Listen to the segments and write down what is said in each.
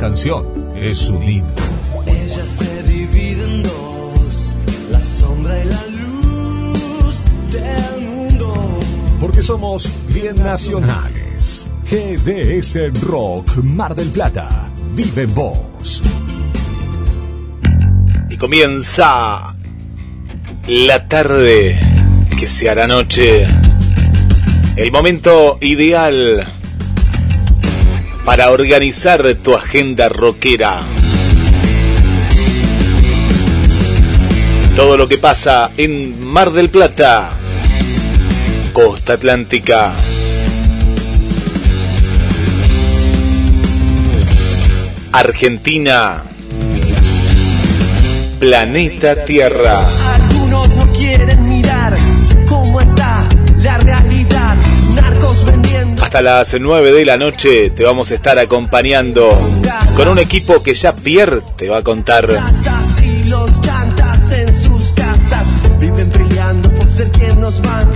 canción es un himno. Ella se divide en dos, la sombra y la luz del mundo. Porque somos bien nacionales. GDS Rock Mar del Plata. Vive en vos. Y comienza la tarde que se hará noche. El momento ideal para organizar tu agenda rockera. Todo lo que pasa en Mar del Plata, Costa Atlántica. Argentina, planeta Tierra. Hasta las 9 de la noche te vamos a estar acompañando con un equipo que ya Pierre te va a contar.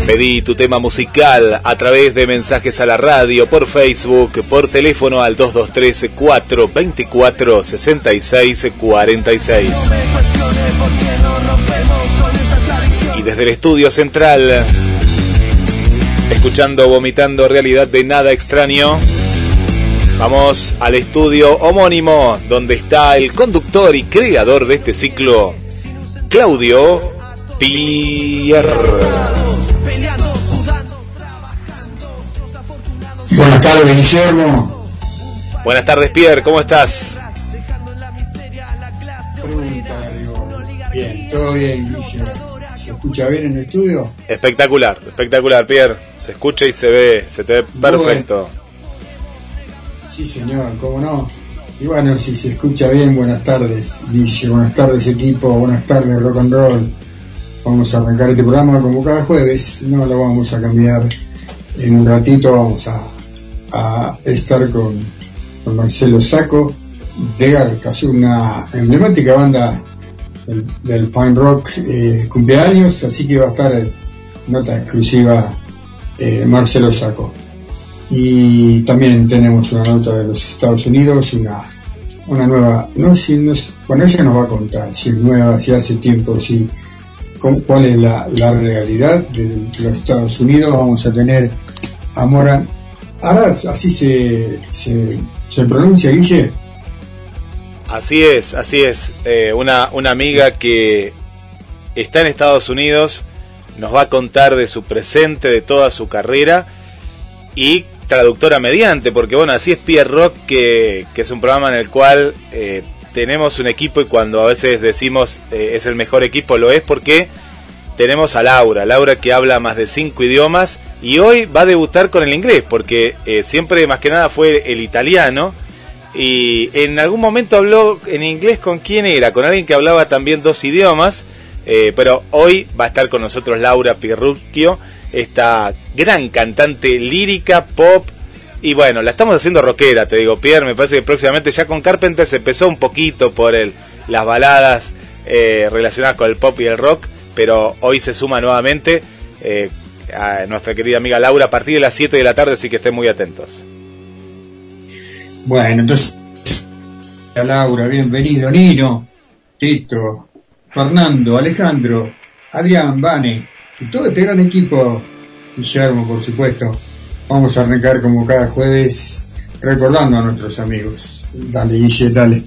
Pedí tu tema musical a través de mensajes a la radio, por Facebook, por teléfono al 223 424 66 46. No me cuestione por qué no rompemos con esta tradición. Y desde el estudio central, escuchando Vomitando Realidad de Nada Extraño, vamos al estudio homónimo donde está el conductor y creador de este ciclo, Claudio Pierre. Buenas tardes, Guillermo. Buenas tardes Pierre, ¿cómo estás? Pregunta, digo, Bien, todo bien, Guillermo. ¿Se escucha bien en el estudio? Espectacular, espectacular Pierre. Se escucha y se ve, se te ve perfecto. Sí, señor, cómo no. Y bueno, si se escucha bien, buenas tardes, Guille. Buenas tardes, equipo. Buenas tardes, rock and roll. Vamos a arrancar este programa como cada jueves. No lo vamos a cambiar. En un ratito vamos a, a estar con, con Marcelo Saco de Garcas, una emblemática banda del, del punk rock eh, cumpleaños, así que va a estar eh, nota exclusiva eh, Marcelo Saco. Y también tenemos una nota de los Estados Unidos, una, una nueva, no si nos, bueno, ella nos va a contar si es nueva, si hace tiempo, si cómo- cuál es la, la realidad de los Estados Unidos. Vamos a tener a Moran Arad, así se, se, se pronuncia, Guille. Así es, así es. Eh, una, una amiga que está en Estados Unidos nos va a contar de su presente, de toda su carrera y traductora mediante, porque bueno, así es Pierre Rock, que, es un programa en el cual eh, tenemos un equipo y cuando a veces decimos eh, es el mejor equipo, lo es porque tenemos a Laura, Laura que habla más de cinco idiomas y hoy va a debutar con el inglés, porque eh, siempre más que nada fue el italiano y en algún momento habló en inglés con quién era, con alguien que hablaba también dos idiomas, eh, pero hoy va a estar con nosotros Laura Pirrucchio, esta gran cantante lírica, pop, y bueno, la estamos haciendo rockera, te digo, Pierre, me parece que próximamente ya con Carpenter se empezó un poquito por el, las baladas eh, relacionadas con el pop y el rock, pero hoy se suma nuevamente eh, a nuestra querida amiga Laura a partir de las 7 de la tarde, así que estén muy atentos. Bueno, entonces, Laura, bienvenido, Nino, Tito, Fernando, Alejandro, Adrián, Vane, y todo este gran equipo, Guillermo, por supuesto. Vamos a arrancar como cada jueves recordando a nuestros amigos. Dale, Guille, dale.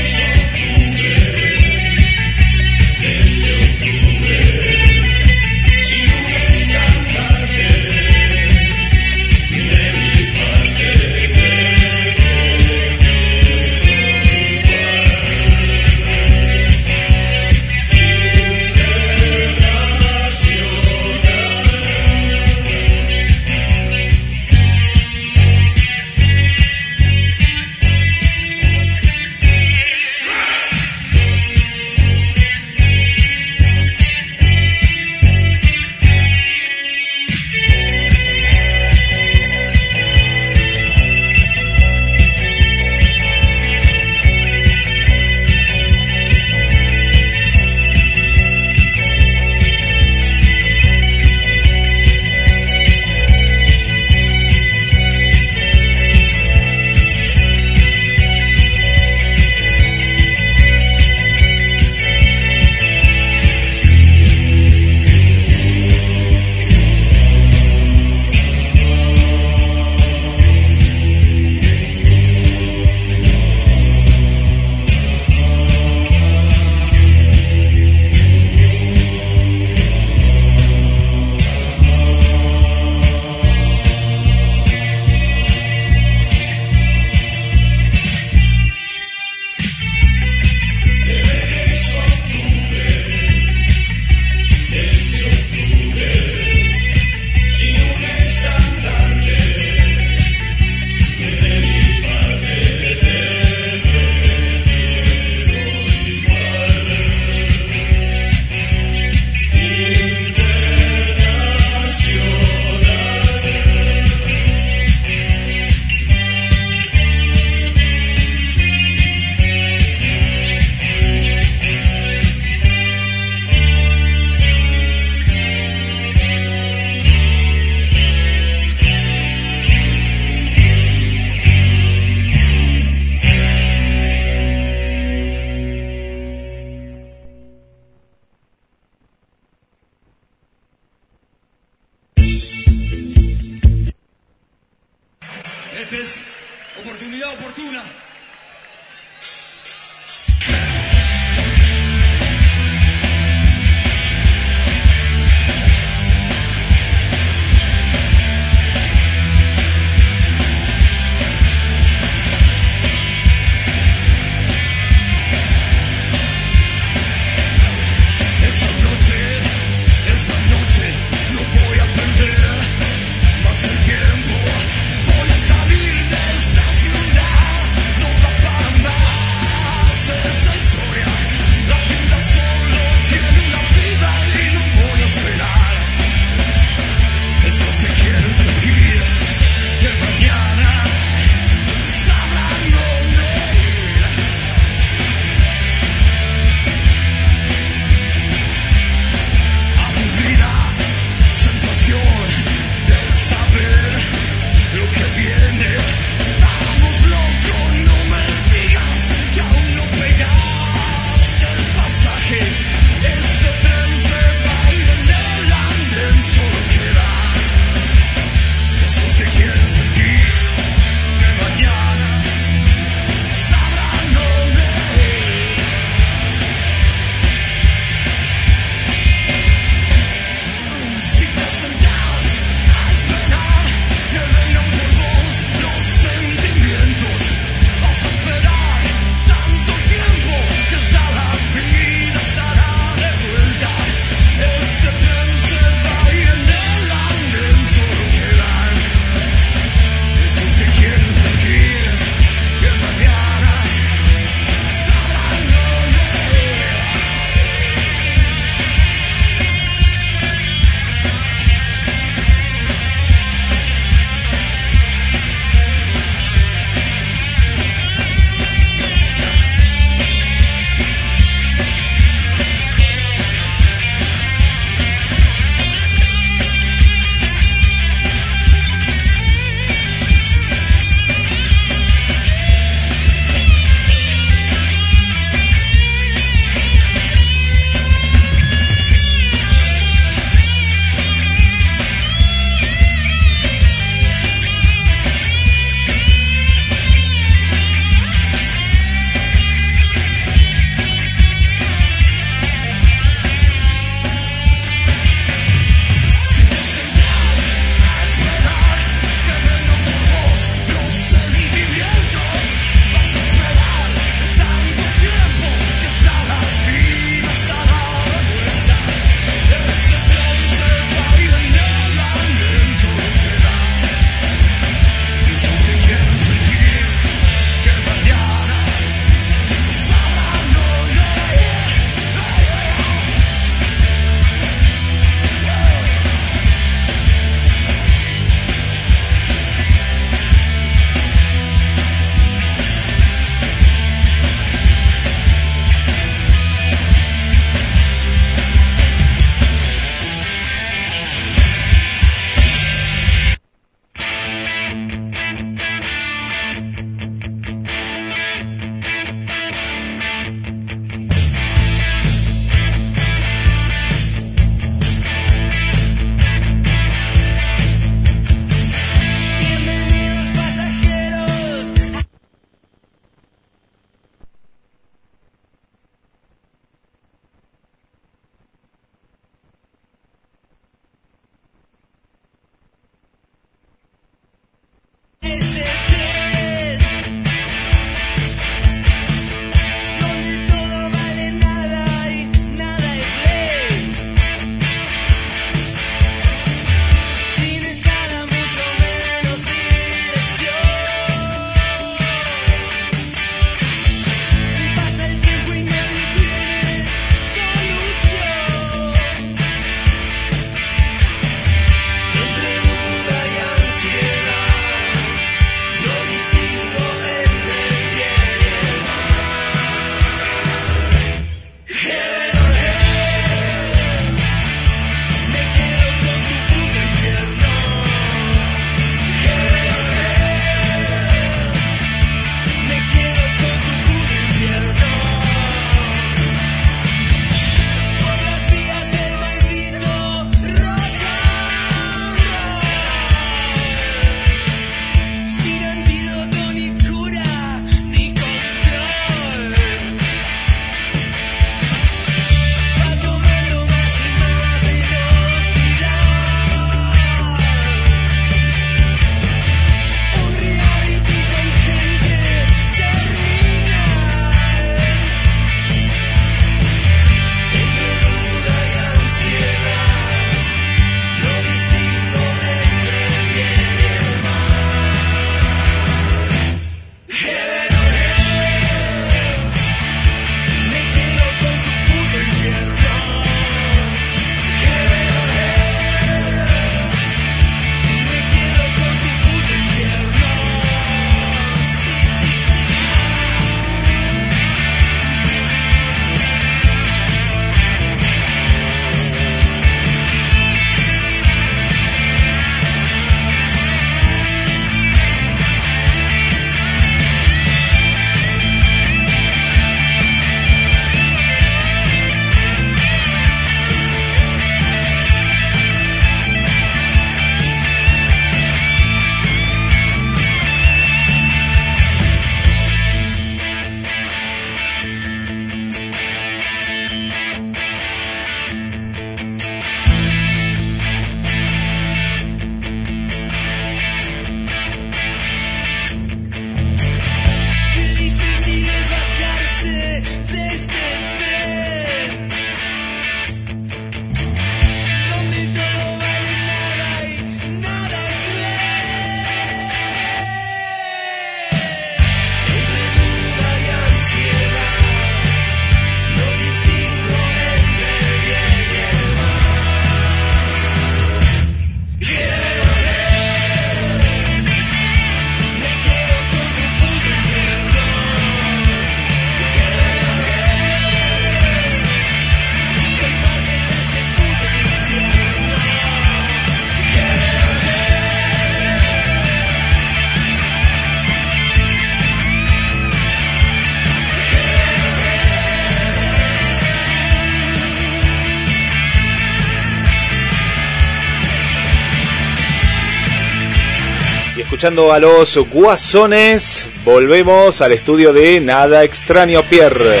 Escuchando a los Guasones. Volvemos al estudio de Nada Extraño Pierre.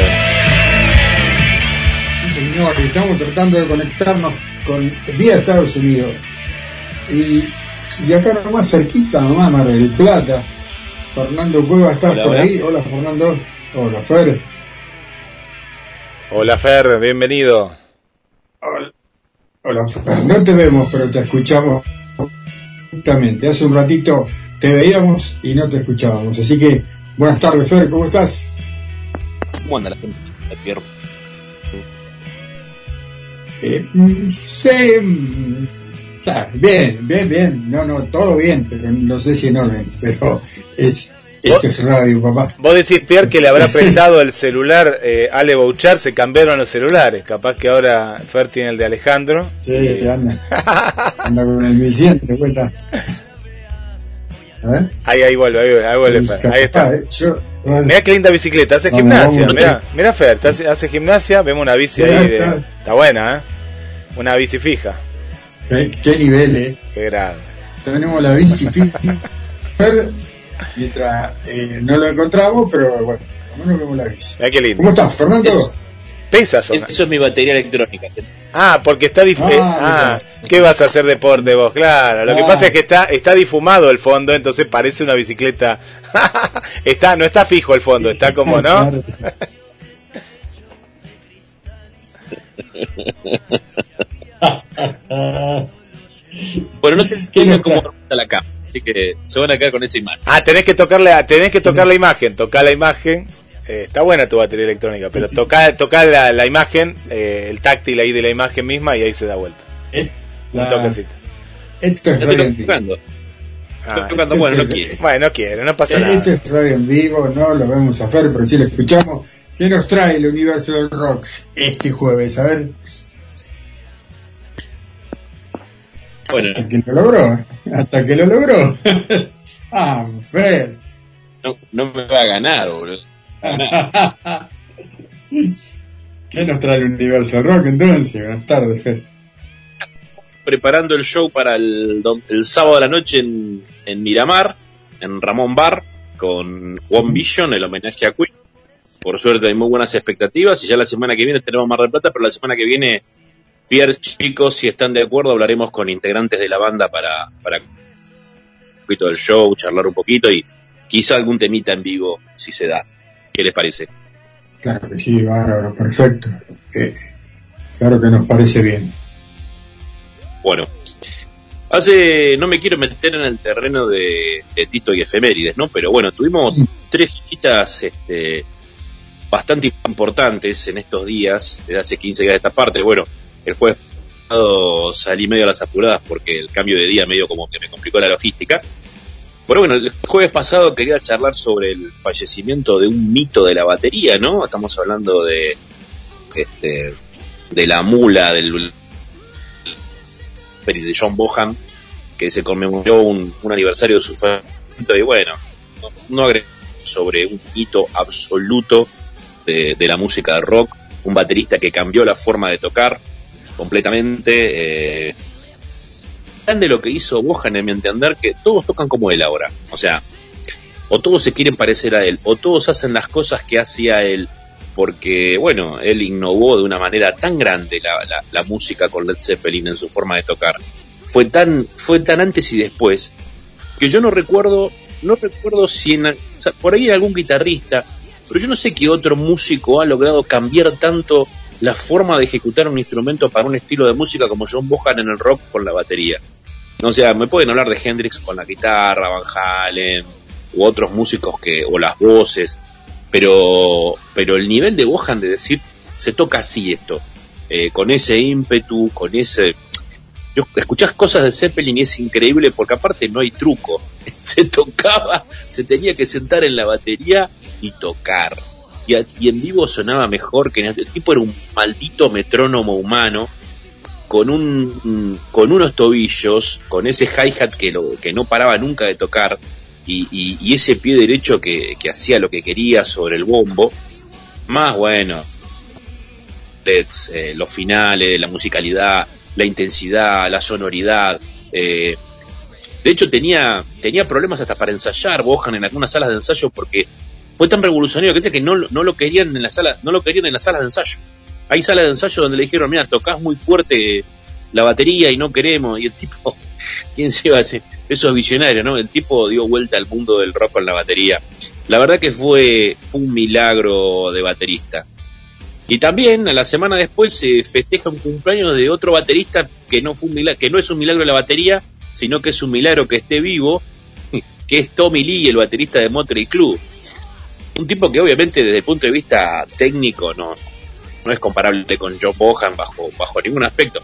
Sí, señor, estamos tratando de conectarnos con vía Estados Unidos. Y, y acá nomás cerquita, nomás, Mar del Plata. Fernando Cueva, ¿estás Hola, por hola. ahí? Hola, Fernando. Hola, Fer. Hola Fer, bienvenido. Hola, hola, Fer. No te vemos, pero te escuchamos justamente. Hace un ratito te veíamos y no te escuchábamos. Así que, buenas tardes, Fer, ¿cómo estás? ¿Cómo anda la gente? Pierre? Eh, mm, sí, mm, bien, bien, bien. No, no, todo bien, pero no sé si en orden. Pero es, esto es radio, papá. Vos decís, Pierre, que le habrá prestado el celular eh, Ale Bouchard, se cambiaron los celulares. Capaz que ahora Fer tiene el de Alejandro. Sí, anda. Anda con el 1100, te cuenta. A ver. Ahí, ahí vuelve, ahí, ahí vuelve Fer. Ahí está. Eh, yo- bueno, Mirá qué linda bicicleta, hace Vamos, gimnasia. vamos, Mirá, mirá Fer, te hace, hace gimnasia, vemos una bici ahí. De, está. está buena, ¿eh? Una bici fija. qué, qué nivel, eh. Qué grande. Tenemos la bici Fer, mientras eh, no lo encontramos, pero bueno, menos vemos la bici. Mirá qué lindo. ¿Cómo estás, Fernando? Eso. Pesa son. Eso es mi batería electrónica. Ah, porque está dif- Ah, eh, ah. ¿qué vas a hacer deporte vos? Claro, lo que Ah. pasa es que está está difumado el fondo, entonces parece una bicicleta. está no está fijo el fondo, está como, ¿no? Bueno, no te ¿Qué entiendo nos cómo trae? está la cama. Así que se van a quedar con esa imagen. Ah, tenés que tocarle, tenés que tocar la imagen, tocar la imagen. Eh, está buena tu batería electrónica, pero toca, toca la, la imagen, eh, el táctil ahí de la imagen misma y ahí se da vuelta. Eh, Un la- toquecito. Esto es estoy tocando. Ah, Estoy tocando. Bueno, no quiere. bueno, no quiere, no pasa Eh, nada. Esto es radio en vivo, no lo vemos a Fer, pero sí lo escuchamos. ¿Qué nos trae el universo del rock este jueves? A ver, Bueno, hasta que lo logró, hasta que lo logró. ah, Fer. no, no me va a ganar, boludo. ¿Qué nos trae el universo rock entonces? Buenas tardes, Fer. Preparando el show para el, el sábado de la noche en, en Miramar, en Ramón Bar, con One Vision, el homenaje a Queen. Por suerte hay muy buenas expectativas y ya la semana que viene tenemos Mar del Plata, pero la semana que viene, Pierre, chicos, si están de acuerdo, hablaremos con integrantes de la banda para, para un poquito del show, charlar un poquito y quizá algún temita en vivo, si se da. ¿Qué les parece? Claro que sí, bárbaro, perfecto. Eh, claro que nos parece bien. Bueno, hace, no me quiero meter en el terreno de, de Tito y efemérides, ¿no? Pero bueno, tuvimos tres fichitas este, bastante importantes en estos días, desde hace 15 días de esta parte. Bueno, el jueves pasado salí medio a las apuradas porque el cambio de día medio como que me complicó la logística. Pero bueno, el jueves pasado quería charlar sobre el fallecimiento de un mito de la batería, ¿no? Estamos hablando de, este, de la mula, del de John Bohan, que se conmemoró un, un aniversario de su fallecimiento y bueno, no, no agregué sobre un hito absoluto de, de la música de rock, un baterista que cambió la forma de tocar completamente. Eh, grande lo que hizo Bohan, en mi entender, que todos tocan como él ahora. O sea, o todos se quieren parecer a él, o todos hacen las cosas que hacía él, porque, bueno, él innovó de una manera tan grande la, la, la música con Led Zeppelin en su forma de tocar. Fue tan, fue tan antes y después, que yo no recuerdo, no recuerdo si en, o sea, por ahí hay algún guitarrista, pero yo no sé qué otro músico ha logrado cambiar tanto la forma de ejecutar un instrumento para un estilo de música como John Bohan en el rock con la batería. O sea, me pueden hablar de Hendrix con la guitarra, Van Halen, u otros músicos que, o las voces, pero, pero el nivel de Bohan de decir, se toca así esto, eh, con ese ímpetu, con ese... Yo, escuchás cosas de Zeppelin y es increíble porque aparte no hay truco. Se tocaba, se tenía que sentar en la batería y tocar. Y, a- y en vivo sonaba mejor que en el tipo era un maldito metrónomo humano con un con unos tobillos, con ese hi-hat que, lo, que no paraba nunca de tocar y, ese pie derecho que, que hacía lo que quería sobre el bombo, más bueno, eh, los finales, la musicalidad, la intensidad, la sonoridad, eh, De hecho, tenía, tenía problemas hasta para ensayar Bohan en algunas salas de ensayo porque fue tan revolucionario que dice que no, no lo querían en las salas, no lo querían en las salas de ensayo. Hay salas de ensayo donde le dijeron, mira, tocas muy fuerte la batería y no queremos. Y el tipo, ¿quién se iba a hacer? Eso es visionario, ¿no? El tipo dio vuelta al mundo del rock con la batería. La verdad que fue, fue un milagro de baterista. Y también a la semana después se festeja un cumpleaños de otro baterista que no fue un milagro, que no es un milagro de la batería, sino que es un milagro que esté vivo, que es Tommy Lee, el baterista de Motley Club. Un tipo que obviamente desde el punto de vista técnico no, no es comparable con Joe Bohan bajo, bajo ningún aspecto.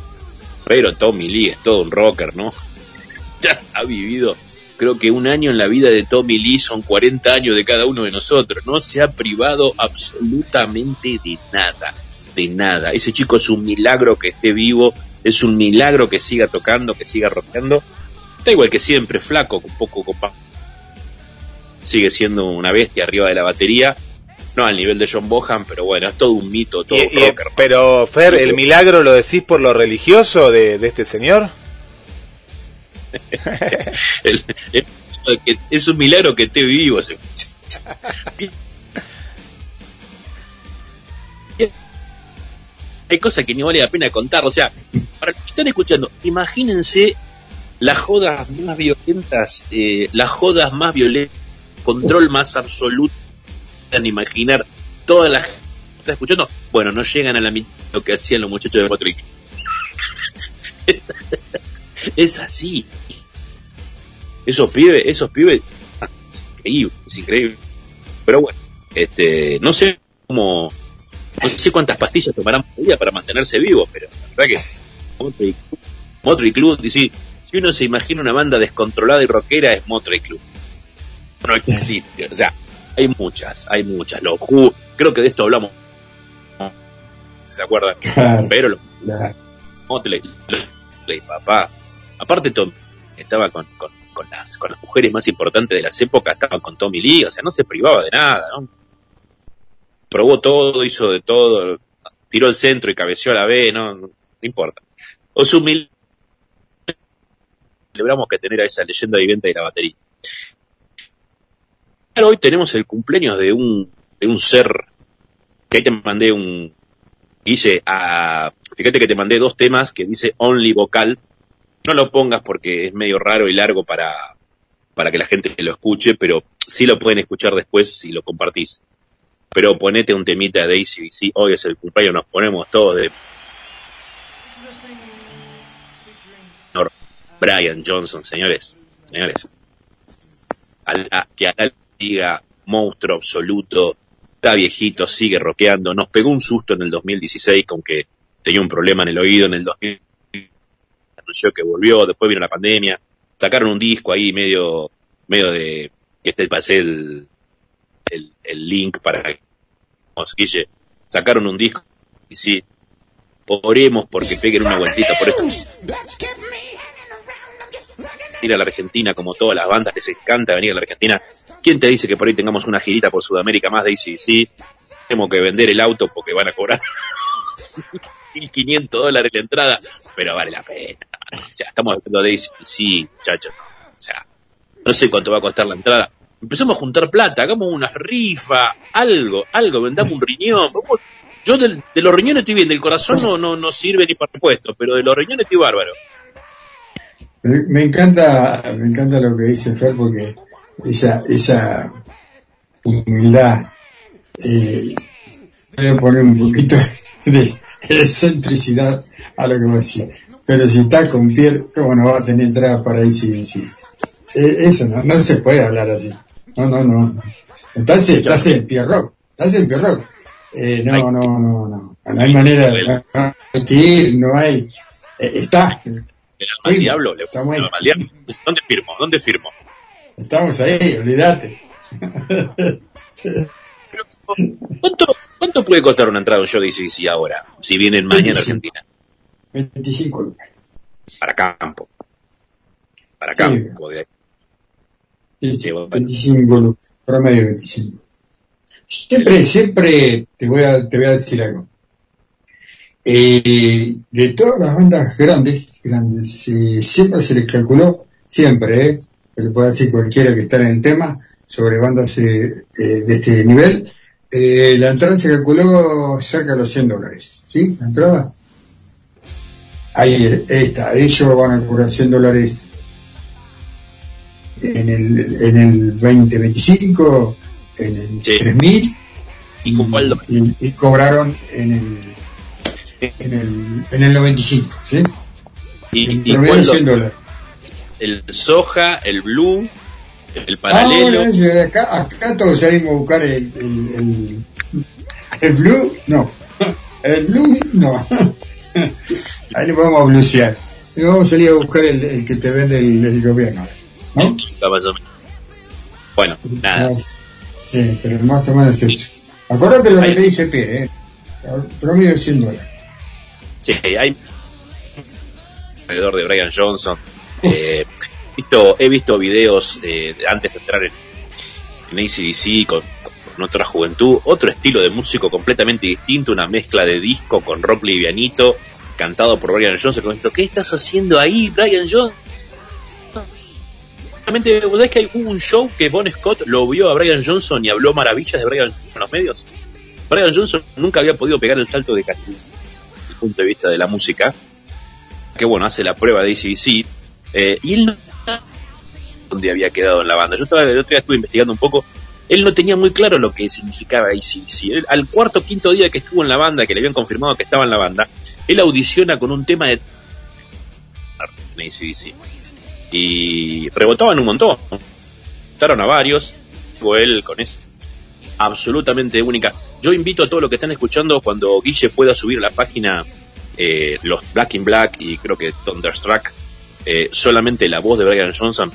Pero Tommy Lee es todo un rocker, ¿no? Ha vivido, creo que un año en la vida de Tommy Lee son 40 años de cada uno de nosotros. No se ha privado absolutamente de nada, de nada. Ese chico es un milagro que esté vivo, es un milagro que siga tocando, que siga rockeando. Está igual que siempre, flaco, un poco copa. Sigue siendo una bestia arriba de la batería no al nivel de John Bohan, pero bueno, es todo un mito, todo Y- un y- rocker. pero, Fer, ¿el milagro lo decís por lo religioso de, de este señor? El- el- que es un milagro que esté vivo. Hay cosas que ni vale la pena contar, o sea, para los que están escuchando, imagínense las jodas más violentas, eh, las jodas más violentas, control más absoluto, puedan imaginar todas las gente está escuchando, bueno, no llegan a la mitad de lo que hacían los muchachos de Crue. es así. Esos pibes, esos pibes, es increíble, es increíble. Pero bueno, este, no sé cómo, no sé cuántas pastillas tomarán por día para mantenerse vivos, pero la verdad que Motley Crue, y si, si uno se imagina una banda descontrolada y rockera es Motley Crue. No existe, o sea, hay muchas, hay muchas. Los Who, creo que de esto hablamos. ¿Se acuerdan? Claro, Pero los. Motley, papá. Aparte, Tom estaba con, con, con las, con las mujeres más importantes de las épocas, estaba con Tommy Lee, o sea, no se privaba de nada, ¿no? Probó todo, hizo de todo, tiró el centro y cabeceó a la B, no, no, no importa. O su celebramos que tener a esa leyenda viviente de la batería. Hoy tenemos el cumpleaños de un, de un ser que ahí te mandé un, Guille, a, fíjate que te mandé dos temas que dice only vocal. No lo pongas porque es medio raro y largo para, para que la gente lo escuche, pero sí lo pueden escuchar después si lo compartís. Pero ponete un temita de ACDC, hoy es el cumpleaños, nos ponemos todos de Brian Johnson, señores, señores. A la- que acá diga monstruo absoluto, está viejito, sigue rockeando. Nos pegó un susto en el 2016 con que tenía un problema en el oído en el 2000. Anunció que volvió, después vino la pandemia. Sacaron un disco ahí medio, medio de, que te pasé el, el, el link para que, sacaron un disco y sí, oremos porque peguen una vueltita por esto. Ir a la Argentina como todas las bandas les encanta venir a la Argentina. ¿Quién te dice que por ahí tengamos una girita por Sudamérica más de ACDC? Tenemos que vender el auto porque van a cobrar 1.500 dólares la entrada, pero vale la pena. O sea, estamos hablando de ACDC, muchachos. O sea, no sé cuánto va a costar la entrada. Empezamos a juntar plata, hagamos una rifa, algo, algo, vendamos un riñón. Yo de los riñones estoy bien, del corazón no, no, no sirve ni para repuesto, pero de los riñones estoy bárbaro. Me, me encanta, me encanta lo que dice Fer porque esa, esa humildad, eh, voy a poner un poquito de excentricidad a lo que va a decir. Pero si está con Pierre, ¿cómo no va a tener entrada para ahí sí? Eh, eso no, no se puede hablar así. No, no, no. no. Estás, estás en Pierre Rock, estás en Pierre Rock. Eh, no, no, no, no. No hay manera de no, no hay que ir, no hay. eh, está, El alma al diablo, le estamos ahí. el alma al diablo. ¿Dónde firmo? ¿Dónde firmo? estamos ahí, olvídate. ¿Cuánto, ¿Cuánto puede costar una entrada a un show de ACDC ahora? Si vienen mañana a 25. Argentina. 25 lucas. Para campo. Para Sí. campo. de- Sí, Sí, bueno. 25 lucas, promedio 25. Siempre, siempre te voy a, te voy a decir algo. Eh, de todas las bandas grandes, grandes, eh, siempre se les calculó siempre, ¿eh? Pero puede decir cualquiera que está en el tema sobre bandas eh, eh, de este nivel. Eh, la entrada se calculó cerca de los 100 dólares, ¿sí? La entrada. Ahí está, ellos van a cobrar 100 dólares en el, en el 2025, en el Sí. 3000 ¿Y con cuál lo- y, y cobraron en el, en el, en el 95, ¿sí? y, y lo- 100 dólares. el soja, el blue, el paralelo. Ah, bueno, acá, acá todos salimos a buscar el, el, el, el blue, no. El blue, no. Ahí le vamos a blusear. Y vamos a salir a buscar el, el que te vende el, el gobierno. ¿No? Bueno, nada. Sí, pero más o menos eso. Acordate lo que te dice Pierre, ¿eh? Promedio 100 dólares. Hay alrededor de Brian Johnson. Eh, visto, he visto videos eh, antes de entrar en, en ACDC con, con otra juventud, otro estilo de músico completamente distinto, una mezcla de disco con rock livianito, cantado por Brian Johnson. Diciendo, ¿Qué estás haciendo ahí, Brian Johnson? Realmente, ¿vos sabés que hay un show que Bon Scott lo vio a Brian Johnson y habló maravillas de Brian Johnson en los medios? Brian Johnson nunca había podido pegar el salto de calidad punto de vista de la música, que bueno, hace la prueba de ACDC, eh, y él no donde había quedado en la banda. Yo estaba, el otro estuve investigando un poco, él no tenía muy claro lo que significaba ACDC. Él, al cuarto quinto día que estuvo en la banda, que le habían confirmado que estaba en la banda, él audiciona con un tema de en ACDC. Y rebotaban un montón. Rebotaron a varios, él con eso absolutamente única. Yo invito a todos los que están escuchando cuando Guille pueda subir la página eh, los Black in Black y creo que Thunderstruck, eh, solamente la voz de Brian Johnson.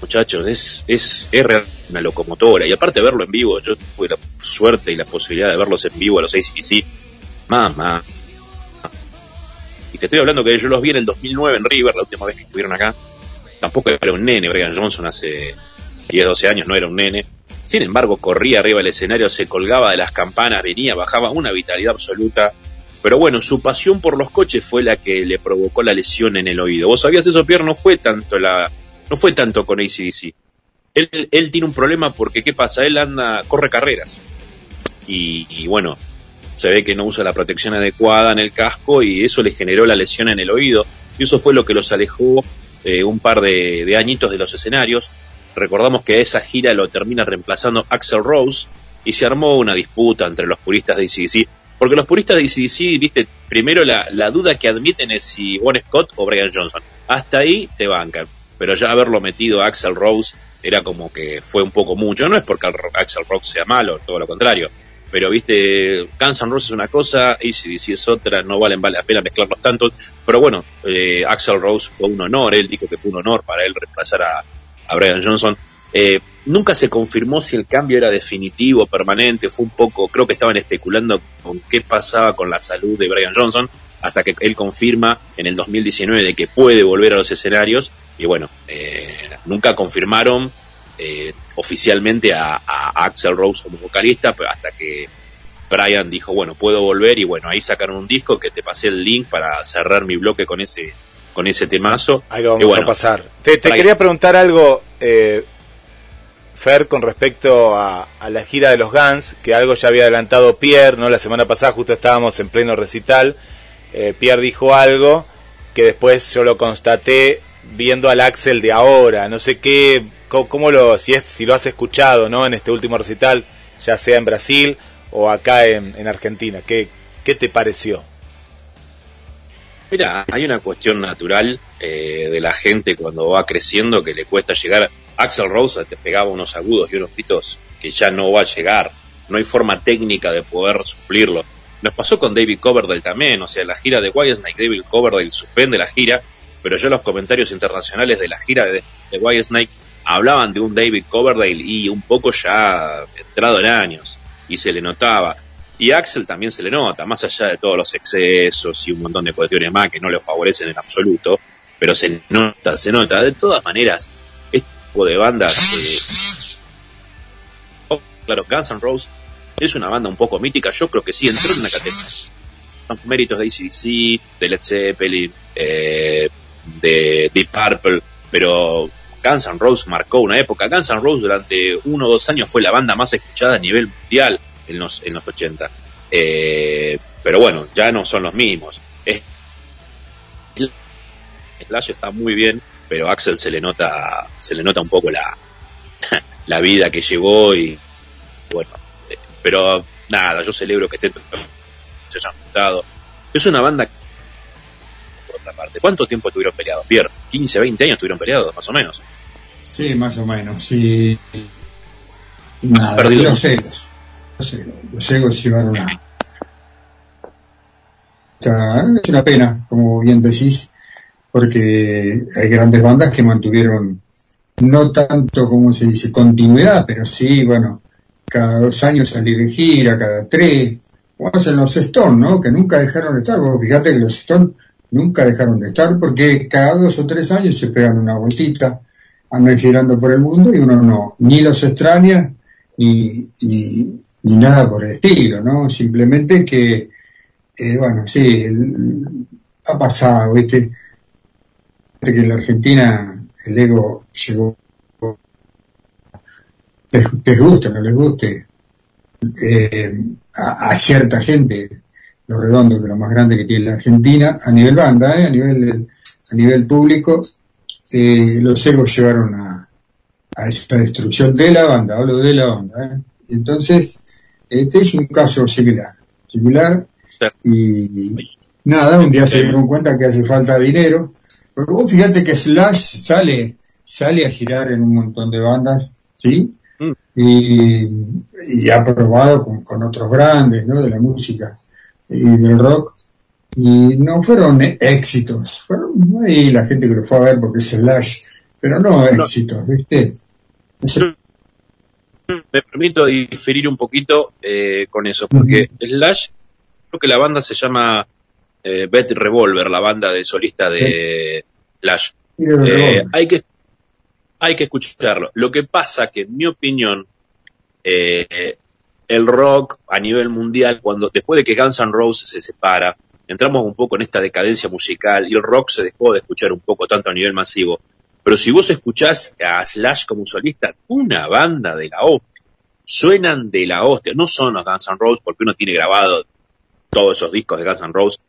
Muchachos, es, es, es una locomotora. Y aparte de verlo en vivo, yo tuve la suerte y la posibilidad de verlos en vivo a los ACDC. Mamá. Y te estoy hablando que yo los vi en el 2009 en River, la última vez que estuvieron acá. Tampoco era un nene, Brian Johnson hace 10, 12 años no era un nene. Sin embargo, corría arriba del escenario, se colgaba de las campanas, venía, bajaba, una vitalidad absoluta. Pero bueno, su pasión por los coches fue la que le provocó la lesión en el oído. ¿Vos sabías eso, Pierre? No fue tanto la, no fue tanto con ACDC. Él, él tiene un problema porque, ¿qué pasa? Él anda, corre carreras. Y, y bueno, se ve que no usa la protección adecuada en el casco y eso le generó la lesión en el oído. Y eso fue lo que los alejó eh, un par de, de añitos de los escenarios. Recordamos que esa gira lo termina reemplazando Axel Rose y se armó una disputa entre los puristas de ACDC. Porque los puristas de ACDC, viste, primero la, la duda que admiten es si Bon Scott o Brian Johnson. Hasta ahí te bancan. Pero ya haberlo metido a Axel Rose era como que fue un poco mucho. No es porque Axel Rose sea malo, todo lo contrario. Pero viste, Guns N' Roses es una cosa, ACDC es otra, no vale la pena mezclarlos tanto. Pero bueno, eh, Axel Rose fue un honor, él dijo que fue un honor para él reemplazar a, a Brian Johnson. Eh, nunca se confirmó si el cambio era definitivo, permanente, fue un poco, creo que estaban especulando con qué pasaba con la salud de Brian Johnson, hasta que él confirma en el 2019 de que puede volver a los escenarios, y bueno, eh, nunca confirmaron eh, oficialmente a, Axel Rose como vocalista, hasta que Brian dijo, bueno, puedo volver, y bueno, ahí sacaron un disco que te pasé el link para cerrar mi bloque con ese con ese temazo. Ahí lo vamos bueno, a pasar. Te, quería preguntar algo, eh, Fer, con respecto a, a la gira de los Guns, que algo ya había adelantado Pierre, ¿no? La semana pasada justo estábamos en pleno recital. Eh, Pierre dijo algo que después yo lo constaté viendo al Axel de ahora. No sé qué, cómo, cómo lo, si es, si lo has escuchado, ¿no? En este último recital, ya sea en Brasil o acá en, en Argentina. ¿Qué, ¿Qué te pareció? Mira, hay una cuestión natural eh, de la gente cuando va creciendo que le cuesta llegar. Axel Rose te pegaba unos agudos y unos gritos que ya no va a llegar. No hay forma técnica de poder suplirlo. Nos pasó con David Coverdale también, o sea, la gira de Whitesnake, David Coverdale suspende la gira, pero ya los comentarios internacionales de la gira de, de Whitesnake hablaban de un David Coverdale y un poco ya entrado en años, y se le notaba. Y Axel también se le nota, más allá de todos los excesos y un montón de cuestiones más que no le favorecen en absoluto, pero se nota, se nota. De todas maneras, este tipo de bandas, oh, claro, Guns N' Roses es una banda un poco mítica, yo creo que sí entró en una categoría. Son méritos de ACDC, de Led Zeppelin, eh, de Deep Purple, pero Guns N' Roses marcó una época. Guns N' Roses durante uno o dos años fue la banda más escuchada a nivel mundial en los, en los 80. Eh, pero bueno, ya no son los mismos. Es, Slash está muy bien, pero a Axel se le nota, se le nota un poco la, la vida que llevó y bueno, eh, pero nada, yo celebro que estén se hayan juntado. Es una banda por otra parte. ¿Cuánto tiempo estuvieron peleados? Pierre, 15, 20 años estuvieron peleados, más o menos. Sí, más o menos, sí. Nada, perdido los egos. Los los egos llevaron a... Es una pena, como bien decís, porque hay grandes bandas que mantuvieron no tanto como se dice continuidad, pero sí, bueno, cada dos años salir de gira, cada tres, como hacen los Stones, ¿no? Que nunca dejaron de estar. Vos fíjate que los Stones nunca dejaron de estar porque cada dos o tres años se pegan una vueltita, andan girando por el mundo y uno no, ni los extraña ni, ni, ni nada por el estilo, ¿no? Simplemente que, eh, bueno, sí, ha pasado, ¿viste? que en la Argentina el ego llegó les, les guste o no les guste eh, a, a cierta gente lo redondo que lo más grande que tiene la Argentina a nivel banda eh, a nivel a nivel público eh, los egos llevaron a, a esa destrucción de la banda hablo de la banda eh. entonces este es un caso similar similar y nada un día se dieron cuenta que hace falta dinero pero vos fíjate que Slash sale, sale a girar en un montón de bandas, ¿sí? Mm. Y, y ha probado con, con otros grandes, ¿no? De la música y del rock. Y no fueron éxitos. Fueron ahí la gente que lo fue a ver porque es Slash, pero no éxitos, ¿viste? Me permito diferir un poquito eh, con eso, porque Slash, creo que la banda se llama eh, Beth Revolver, la banda de solista de Slash. Eh, hay que hay que escucharlo. Lo que pasa que, en mi opinión, eh, el rock a nivel mundial, cuando después de que Guns N' Roses se separa, entramos un poco en esta decadencia musical y el rock se dejó de escuchar un poco tanto a nivel masivo. Pero si vos escuchás a Slash como solista, una banda de la hostia. Suenan de la hostia. No son los Guns N' Roses porque uno tiene grabado todos esos discos de Guns N' Roses.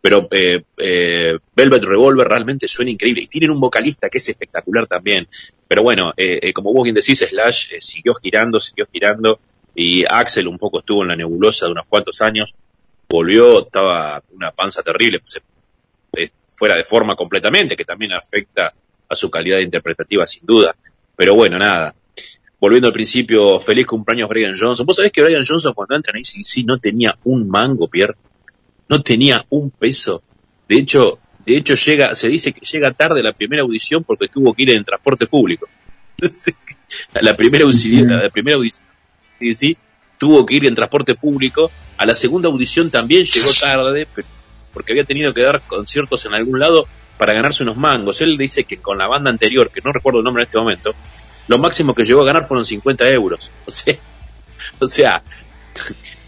Pero eh, eh, Velvet Revolver realmente suena increíble y tienen un vocalista que es espectacular también. Pero bueno, eh, eh, como vos bien decís, Slash siguió girando, siguió girando y Axel un poco estuvo en la nebulosa de unos cuantos años, volvió, estaba una panza terrible, fuera de forma completamente, que también afecta a su calidad interpretativa sin duda. Pero bueno, nada. Volviendo al principio, feliz cumpleaños Brian Johnson. ¿Vos sabés que Brian Johnson cuando entra en ACDC no tenía un mango, Pierre? no tenía un peso. De hecho, de hecho llega, se dice que llega tarde la primera audición porque tuvo que ir en transporte público. la primera audición, la primera audición, sí, sí, tuvo que ir en transporte público. A la segunda audición también llegó tarde, pero- porque había tenido que dar conciertos en algún lado para ganarse unos mangos. Él dice que con la banda anterior, que no recuerdo el nombre en este momento, lo máximo que llegó a ganar fueron 50 euros. O sea, o sea,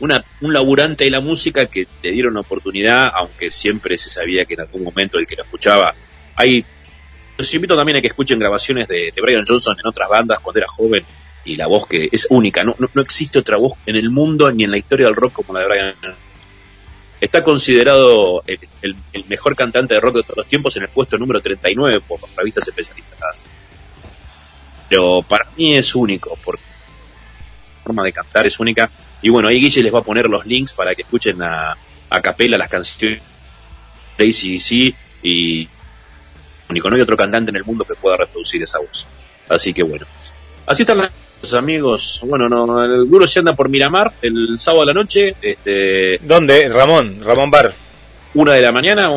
una, un laburante de la música que te dieron oportunidad, aunque siempre se sabía que en algún momento el que lo escuchaba, hay, los invito también a que escuchen grabaciones de, de Brian Johnson en otras bandas cuando era joven y la voz que es única, no, no, no existe otra voz en el mundo ni en la historia del rock como la de Brian Johnson. Está considerado el, el- mejor cantante de rock de todos los tiempos en el puesto número 39 por las revistas especializadas. Pero para mí es único, porque la forma de cantar es única. Y bueno, ahí Guille les va a poner los links para que escuchen a, a capela las canciones de ACDC y único, no hay otro cantante en el mundo que pueda reproducir esa voz. Así que bueno. Así están las amigos. Bueno, no, el duro se anda por Miramar el sábado a la noche, este, ¿Dónde? Ramón, Ramón Bar. una de la mañana,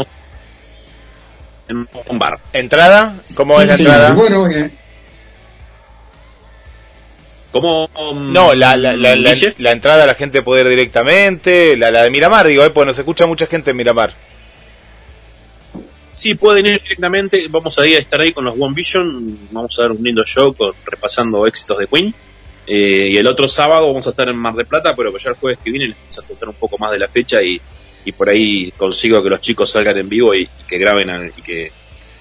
en un bar. ¿Entrada? ¿Cómo es la Sí, entrada? Bueno, eh, ¿Cómo? No, la, la, la, la, entrada la gente puede ir directamente, la, la de Miramar, digo, eh, pues nos escucha mucha gente en Miramar. Sí, pueden ir directamente. Vamos a a estar ahí con los One Vision. Vamos a dar un lindo show con, repasando éxitos de Queen. Eh, y el otro sábado vamos a estar en Mar de Plata, pero que ya el jueves que viene les vamos a contar un poco más de la fecha y, por ahí consigo que los chicos salgan en vivo y, que graben al- y que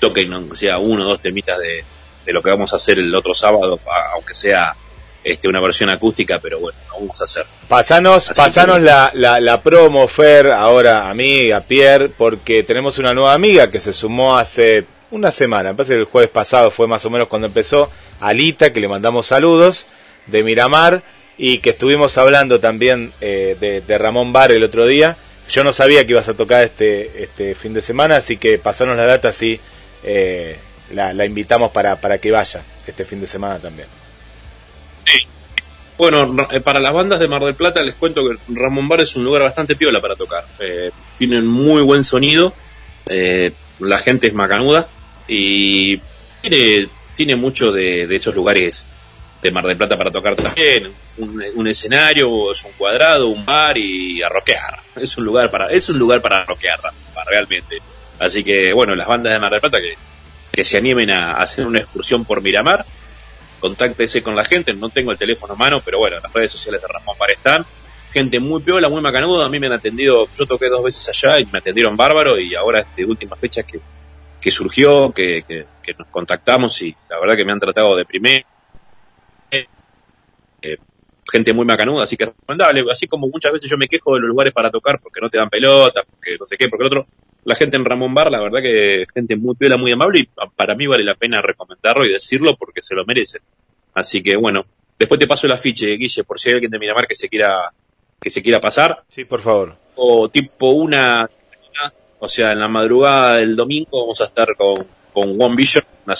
toquen, aunque sea uno o dos temitas de, lo que vamos a hacer el otro sábado, aunque sea este, una versión acústica, pero bueno, lo vamos a hacer. Pasanos, Así pasanos que- la, la, la promo, Fer, ahora a mí, a Pierre, porque tenemos una nueva amiga que se sumó hace una semana, me parece que el jueves pasado fue más o menos cuando empezó, Alita, que le mandamos saludos, de Miramar, y que estuvimos hablando también eh, de, de Ramón Bar el otro día. Yo no sabía que ibas a tocar este, este fin de semana, así que pasanos la data, así eh, la, la invitamos para, para que vaya este fin de semana también. Bueno, eh, para las bandas de Mar del Plata les cuento que Ramón Bar es un lugar bastante piola para tocar. Eh, tienen muy buen sonido, eh, la gente es macanuda y tiene, tiene mucho de, esos lugares de Mar del Plata para tocar también. Un, escenario, es un cuadrado, un bar y a rockear. Es un lugar para, es un lugar para rockear realmente. Así que bueno, las bandas de Mar del Plata que se animen a hacer una excursión por Miramar, contáctese con la gente, no tengo el teléfono a mano, pero bueno, las redes sociales de Ramón Bar están. Gente muy piola, muy macanuda, a mí me han atendido, yo toqué dos veces allá y me atendieron bárbaro y ahora este última fecha que, que surgió, que, que, nos contactamos y la verdad que me han tratado de primer. Eh, gente muy macanuda, así que recomendable. Así como muchas veces yo me quejo de los lugares para tocar porque no te dan pelota, porque no sé qué, porque el otro. La gente en Ramón Bar, la verdad que gente muy piola, muy amable y pa- para mí vale la pena recomendarlo y decirlo porque se lo merecen. Así que bueno, después te paso el afiche, Guille, por si hay alguien de Miramar que se quiera que se quiera pasar Sí, por favor. o tipo una, o sea, en la madrugada del domingo vamos a estar con, con One Vision, un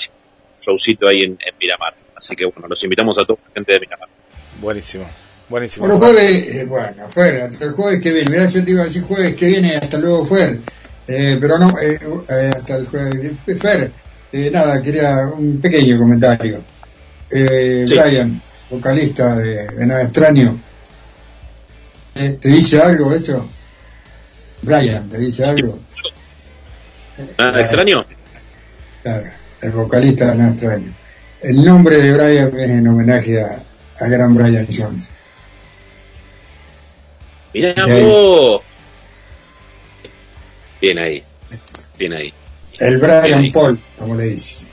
showcito ahí en, en Miramar. Así que bueno, los invitamos a toda la gente de Miramar. Buenísimo, buenísimo. Bueno, jueves, eh, bueno, fuera, hasta el jueves que viene. Mirá, yo te iba a decir jueves que viene, hasta luego, Fer. Eh, pero no, eh, eh, hasta el jueves. Fer, eh, nada, quería un pequeño comentario. Eh, Sí. Brian, vocalista de, de Nada Extraño, eh, ¿te dice algo eso? Brian, ¿te dice algo? ¿Nada extraño? Claro, el vocalista de Nada Extraño. El nombre de Brian es en homenaje a, a gran Brian Jones. Vos. Bien ahí, bien ahí. El Bien Brian ahí. Paul, como le dicen.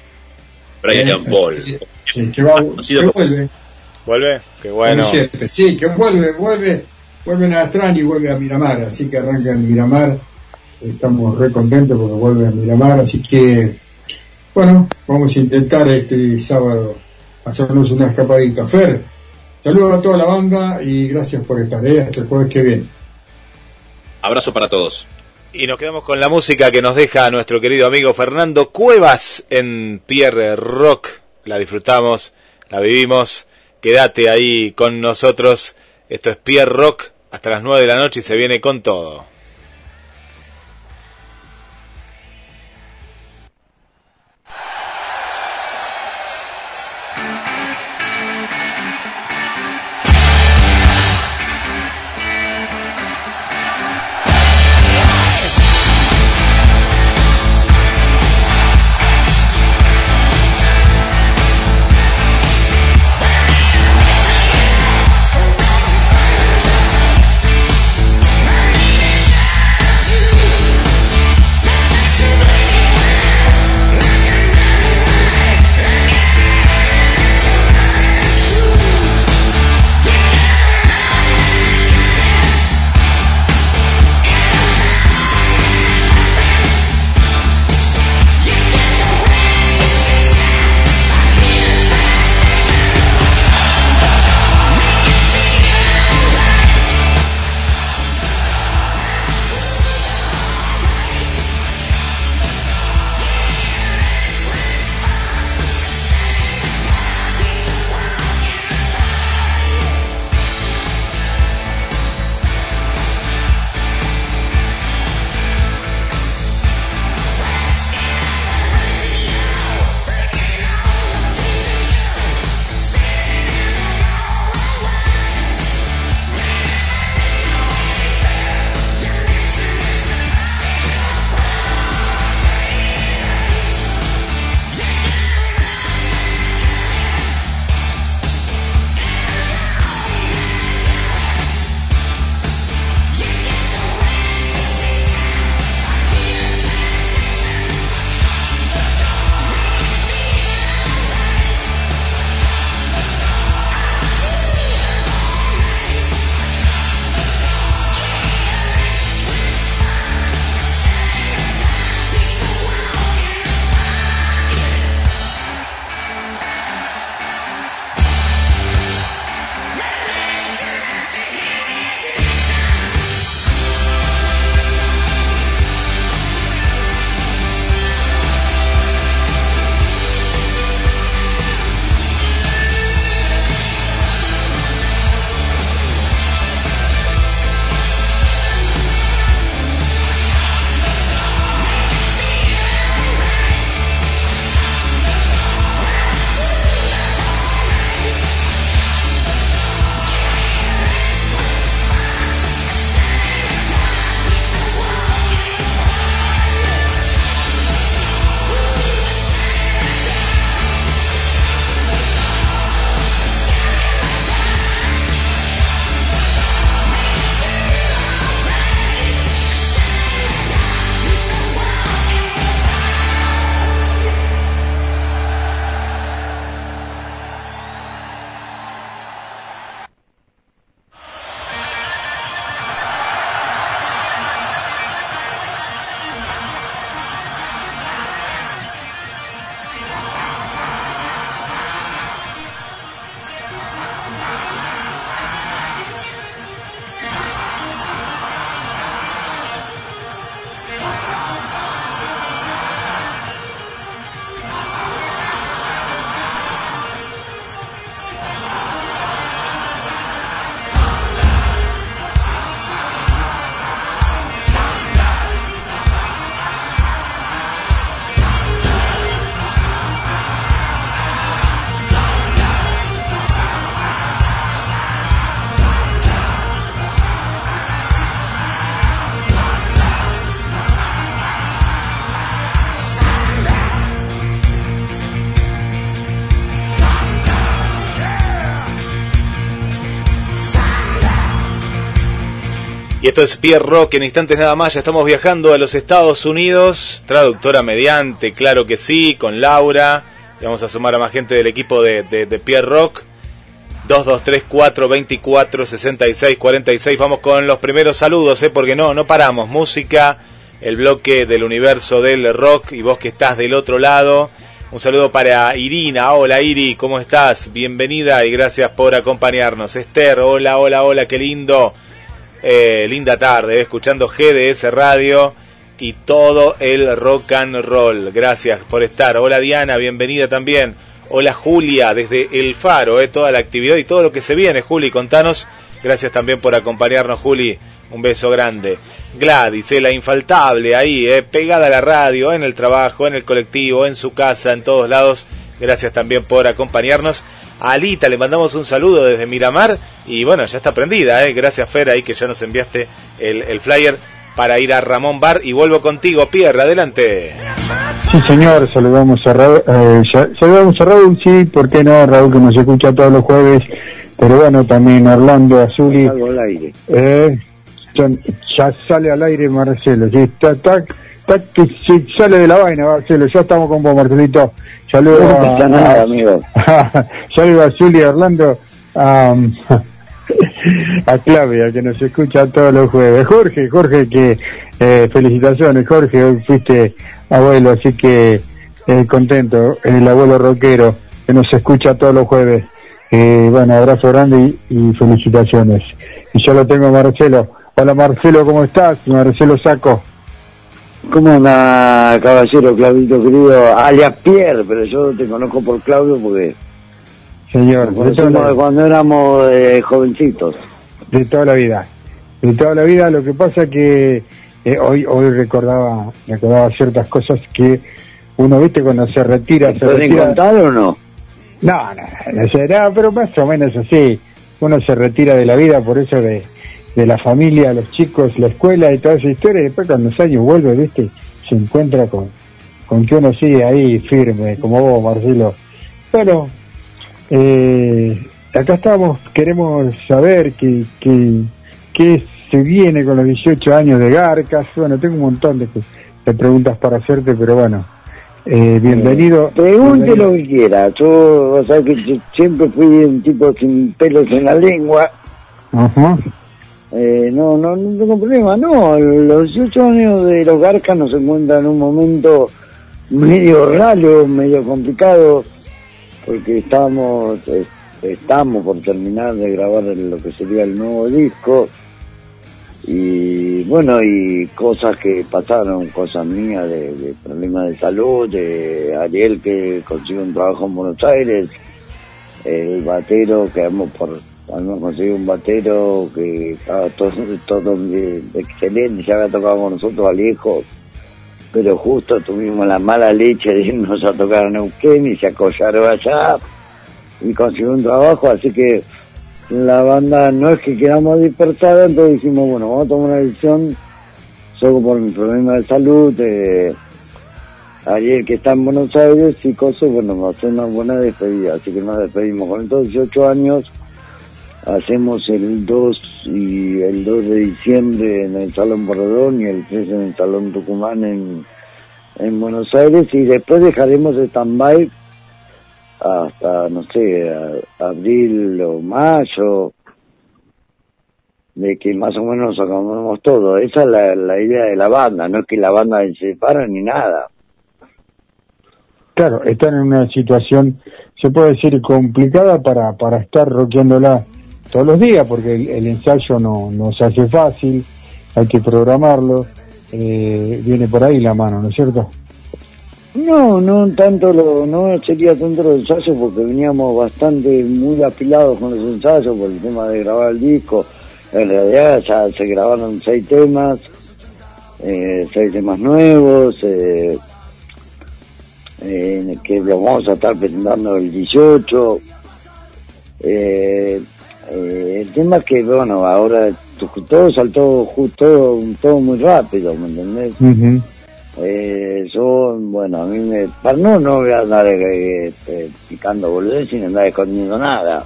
Brian Eh, Paul. Sí, sí, que, va, Conocido que vuelve, ¿Vuelve? Qué bueno. Sí, que vuelve, vuelve, vuelven a Astran y vuelve a Miramar, así que arranca en Miramar. Estamos re contentos porque vuelve a Miramar, así que, bueno, vamos a intentar este sábado hacernos una escapadita. Fer, saludos a toda la banda y gracias por estar, ¿eh? hasta el jueves que viene. Abrazo para todos. Y nos quedamos con la música que nos deja nuestro querido amigo Fernando Cuevas en Pierre Rock. La disfrutamos, la vivimos. Quédate ahí con nosotros. Esto es Pierre Rock hasta las 9 de la noche y se viene con todo. Esto es Pierre Rock, en instantes nada más, ya estamos viajando a los Estados Unidos, traductora mediante, claro que sí, con Laura, vamos a sumar a más gente del equipo de, de, de Pierre Rock. 2234 24 66 46. Vamos con los primeros saludos, ¿eh? porque no, no paramos. Música, el bloque del universo del rock y vos que estás del otro lado. Un saludo para Irina. Hola Iri, ¿cómo estás? Bienvenida y gracias por acompañarnos. Esther, hola, hola, hola, qué lindo. Eh, linda tarde, eh, escuchando GDS Radio y todo el rock and roll. Gracias por estar. Hola Diana, bienvenida también. Hola Julia, desde El Faro, eh, toda la actividad y todo lo que se viene. Juli, contanos. Gracias también por acompañarnos, Juli. Un beso grande. Gladys, la infaltable, ahí, pegada a la radio, en el trabajo, en el colectivo, en su casa, en todos lados. Gracias también por acompañarnos. A Alita le mandamos un saludo desde Miramar y bueno, ya está prendida, eh. Gracias Fer ahí que ya nos enviaste el, el flyer para ir a Ramón Bar y vuelvo contigo, Pierre, adelante. Sí, señor, saludamos a Raúl, eh, saludamos a Raúl, sí, ¿por qué no? Raúl que nos escucha todos los jueves, pero bueno, también Orlando, Azuli, Algo al aire. eh, ya, ya sale al aire Marcelo, sí, está, está, está que se sale de la vaina, Marcelo, ya estamos con vos, Marcelito. Saludos No pasa nada, amigo. saludos a a Orlando, a, a Claudia que nos escucha todos los jueves. Jorge, Jorge, que eh, felicitaciones, Jorge, hoy fuiste abuelo, así que eh, contento, el abuelo rockero que nos escucha todos los jueves. Eh, bueno, abrazo grande y, y felicitaciones. Y yo lo tengo Marcelo. Hola Marcelo, ¿cómo estás? Marcelo Saco. ¿Cómo anda, caballero Claudito querido? Alias Pierre, pero yo te conozco por Claudio porque Señor, de toda, la, cuando éramos eh, jovencitos. de toda la vida. De toda la vida, lo que pasa que eh, hoy hoy recordaba recordaba ciertas cosas que uno, viste, cuando se retira, ¿Te se retira... contar o no? No, no, no no, pero más o menos así. Uno se retira de la vida por eso de, de la familia, los chicos, la escuela y toda esa historia. Y después cuando los años vuelve, viste, se encuentra con, con que uno sigue ahí firme, como vos, Marcelo. Pero, eh, acá estamos, queremos saber qué, qué, qué se viene con los 18 años de Garcas. Bueno, tengo un montón de, de preguntas para hacerte, pero bueno, eh, bienvenido. Pregunte lo que quiera. Yo, o sea que yo siempre fui un tipo sin pelos en la lengua. Ajá. Eh, no, no, no tengo problema. No, los 18 años de los Garcas nos encuentran en un momento medio raro, medio complicado, porque estamos, estamos por terminar de grabar lo que sería el nuevo disco. Y bueno, y cosas que pasaron, cosas mías de, de problemas de salud, de Ariel que consiguió un trabajo en Buenos Aires, el batero que hemos por habíamos conseguido un batero que estaba todo, todo excelente, ya había tocado con nosotros Alejo, pero justo tuvimos la mala leche de irnos a tocar a Neuquén y se acollaron allá y consiguió un trabajo, así que la banda no es que quedamos dispersados, entonces dijimos, bueno, vamos a tomar una decisión, solo por mi problema de salud, Ariel que está en Buenos Aires y cosas, bueno, va a ser una buena despedida, así que nos despedimos con estos 18 años, hacemos el 2 y el 2 de diciembre en el Salón Borredón y el 3 en el Salón Tucumán en, en Buenos Aires y después dejaremos stand-by hasta, no sé, abril o mayo, de que más o menos nos acomodemos todo. Esa es la, la idea de la banda, no es que la banda se separa ni nada. Claro, están en una situación, se puede decir, complicada para, para estar rockeándola todos los días, porque el, ensayo no, no se hace fácil, hay que programarlo, eh, viene por ahí la mano, ¿no es cierto? No, no tanto lo, no sería tanto los ensayos porque veníamos bastante muy apilados con los ensayos por el tema de grabar el disco. En realidad ya se grabaron seis temas, eh, seis temas nuevos, eh, eh, que los vamos a estar presentando el 18. Eh, el tema es que, bueno, ahora todo saltó justo, todo muy rápido, ¿me entendés? Ujú. Eh, yo, bueno, a mí me... Para no, no voy a andar eh, picando boludez sin andar escondiendo nada.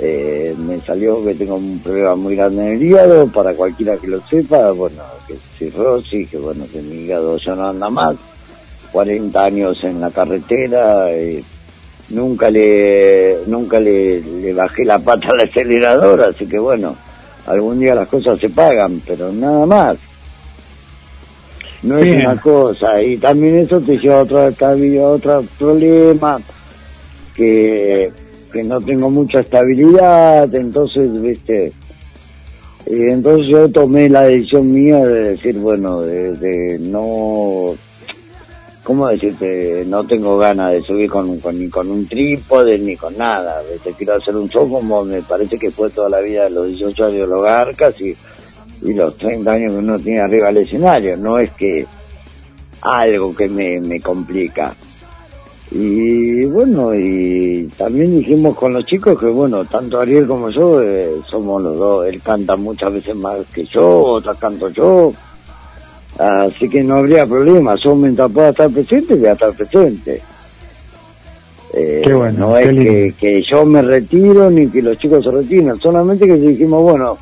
Eh, me salió que tengo un problema muy grande en el hígado, para cualquiera que lo sepa, bueno, que cirrosis, que bueno, que mi hígado ya no anda más, 40 años en la carretera, eh, nunca le nunca le, le bajé la pata al acelerador, así que bueno, algún día las cosas se pagan, pero nada más. No es una cosa, y también eso te lleva a otro, a otro problema, que, que no tengo mucha estabilidad, entonces, viste, y entonces yo tomé la decisión mía de decir, bueno, de, de no, ¿cómo decirte? No tengo ganas de subir con, con- ni con un trípode ni con nada. ¿viste? Quiero hacer un show como me parece que fue toda la vida de los 18 años de los Garcas y, y los 30 años que uno tiene arriba del escenario. No es que algo que me, me complica. Y bueno, y también dijimos con los chicos que bueno, tanto Ariel como yo eh, somos los dos, él canta muchas veces más que yo, otras canto yo, así que no habría problema, yo mientras pueda estar presente, voy a estar presente. Eh, Qué bueno, no qué es que, que yo me retiro ni que los chicos se retiren, solamente que dijimos, bueno,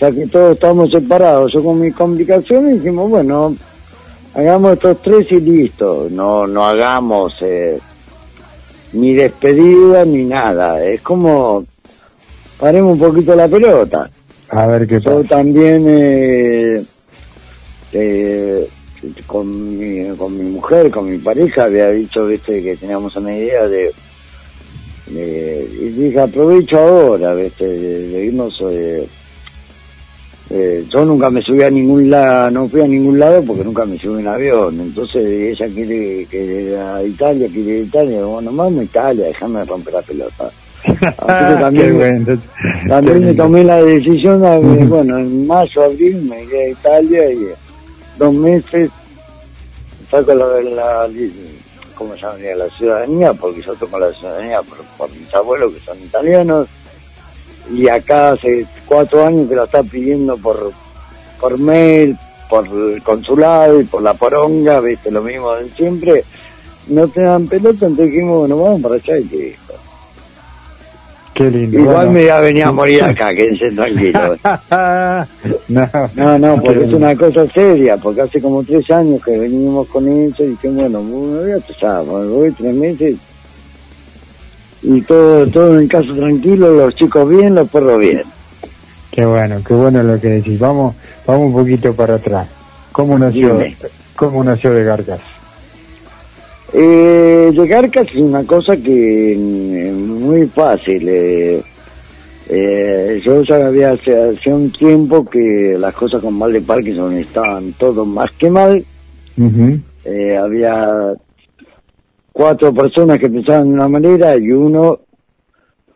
ya que todos estamos separados, yo con mis complicaciones dijimos, bueno, hagamos estos tres y listo, no, no hagamos eh, ni despedida ni nada, es como paremos un poquito la pelota. A ver qué Yo pasa. también eh, eh, con, mi, con mi mujer, con mi pareja, había dicho viste que teníamos una idea de, de- y dije aprovecho ahora, viste, de, de irnos eh, eh, yo nunca me subí a ningún lado, no fui a ningún lado porque nunca me subí en avión. Entonces ella quiere que ir a Italia, quiere ir a Italia. Bueno, vamos a Italia, déjame romper la pelota. Así que también, bueno. también me tomé la decisión, de, bueno, en mayo, abril me iré a Italia y dos meses saco la, la, ¿cómo se llamaría? La ciudadanía, porque yo toco la ciudadanía por, por mis abuelos que son italianos y acá hace cuatro años que la está pidiendo por por mail, por el consulado y por la poronga, viste, lo mismo de siempre. No te dan pelota, entonces dijimos, bueno, vamos para allá y listo. Qué lindo. Igual Bueno. me iba a venir a morir acá, quédense tranquilos. no, No, no, porque es una cosa seria, porque hace como tres años que venimos con eso y dije, bueno, me voy a pesar, me voy tres meses y todo, todo en casa tranquilo, los chicos bien, los perros bien. Qué bueno, qué bueno lo que decís. Vamos, vamos un poquito para atrás. ¿Cómo nació, Dime. cómo nació de Garcas? Eh, llegar casi una cosa que mm, muy fácil. Eh, eh, yo ya había hace, hace un tiempo que las cosas con mal de Parkinson estaban todo más que mal. Eh, había cuatro personas que pensaban de una manera y uno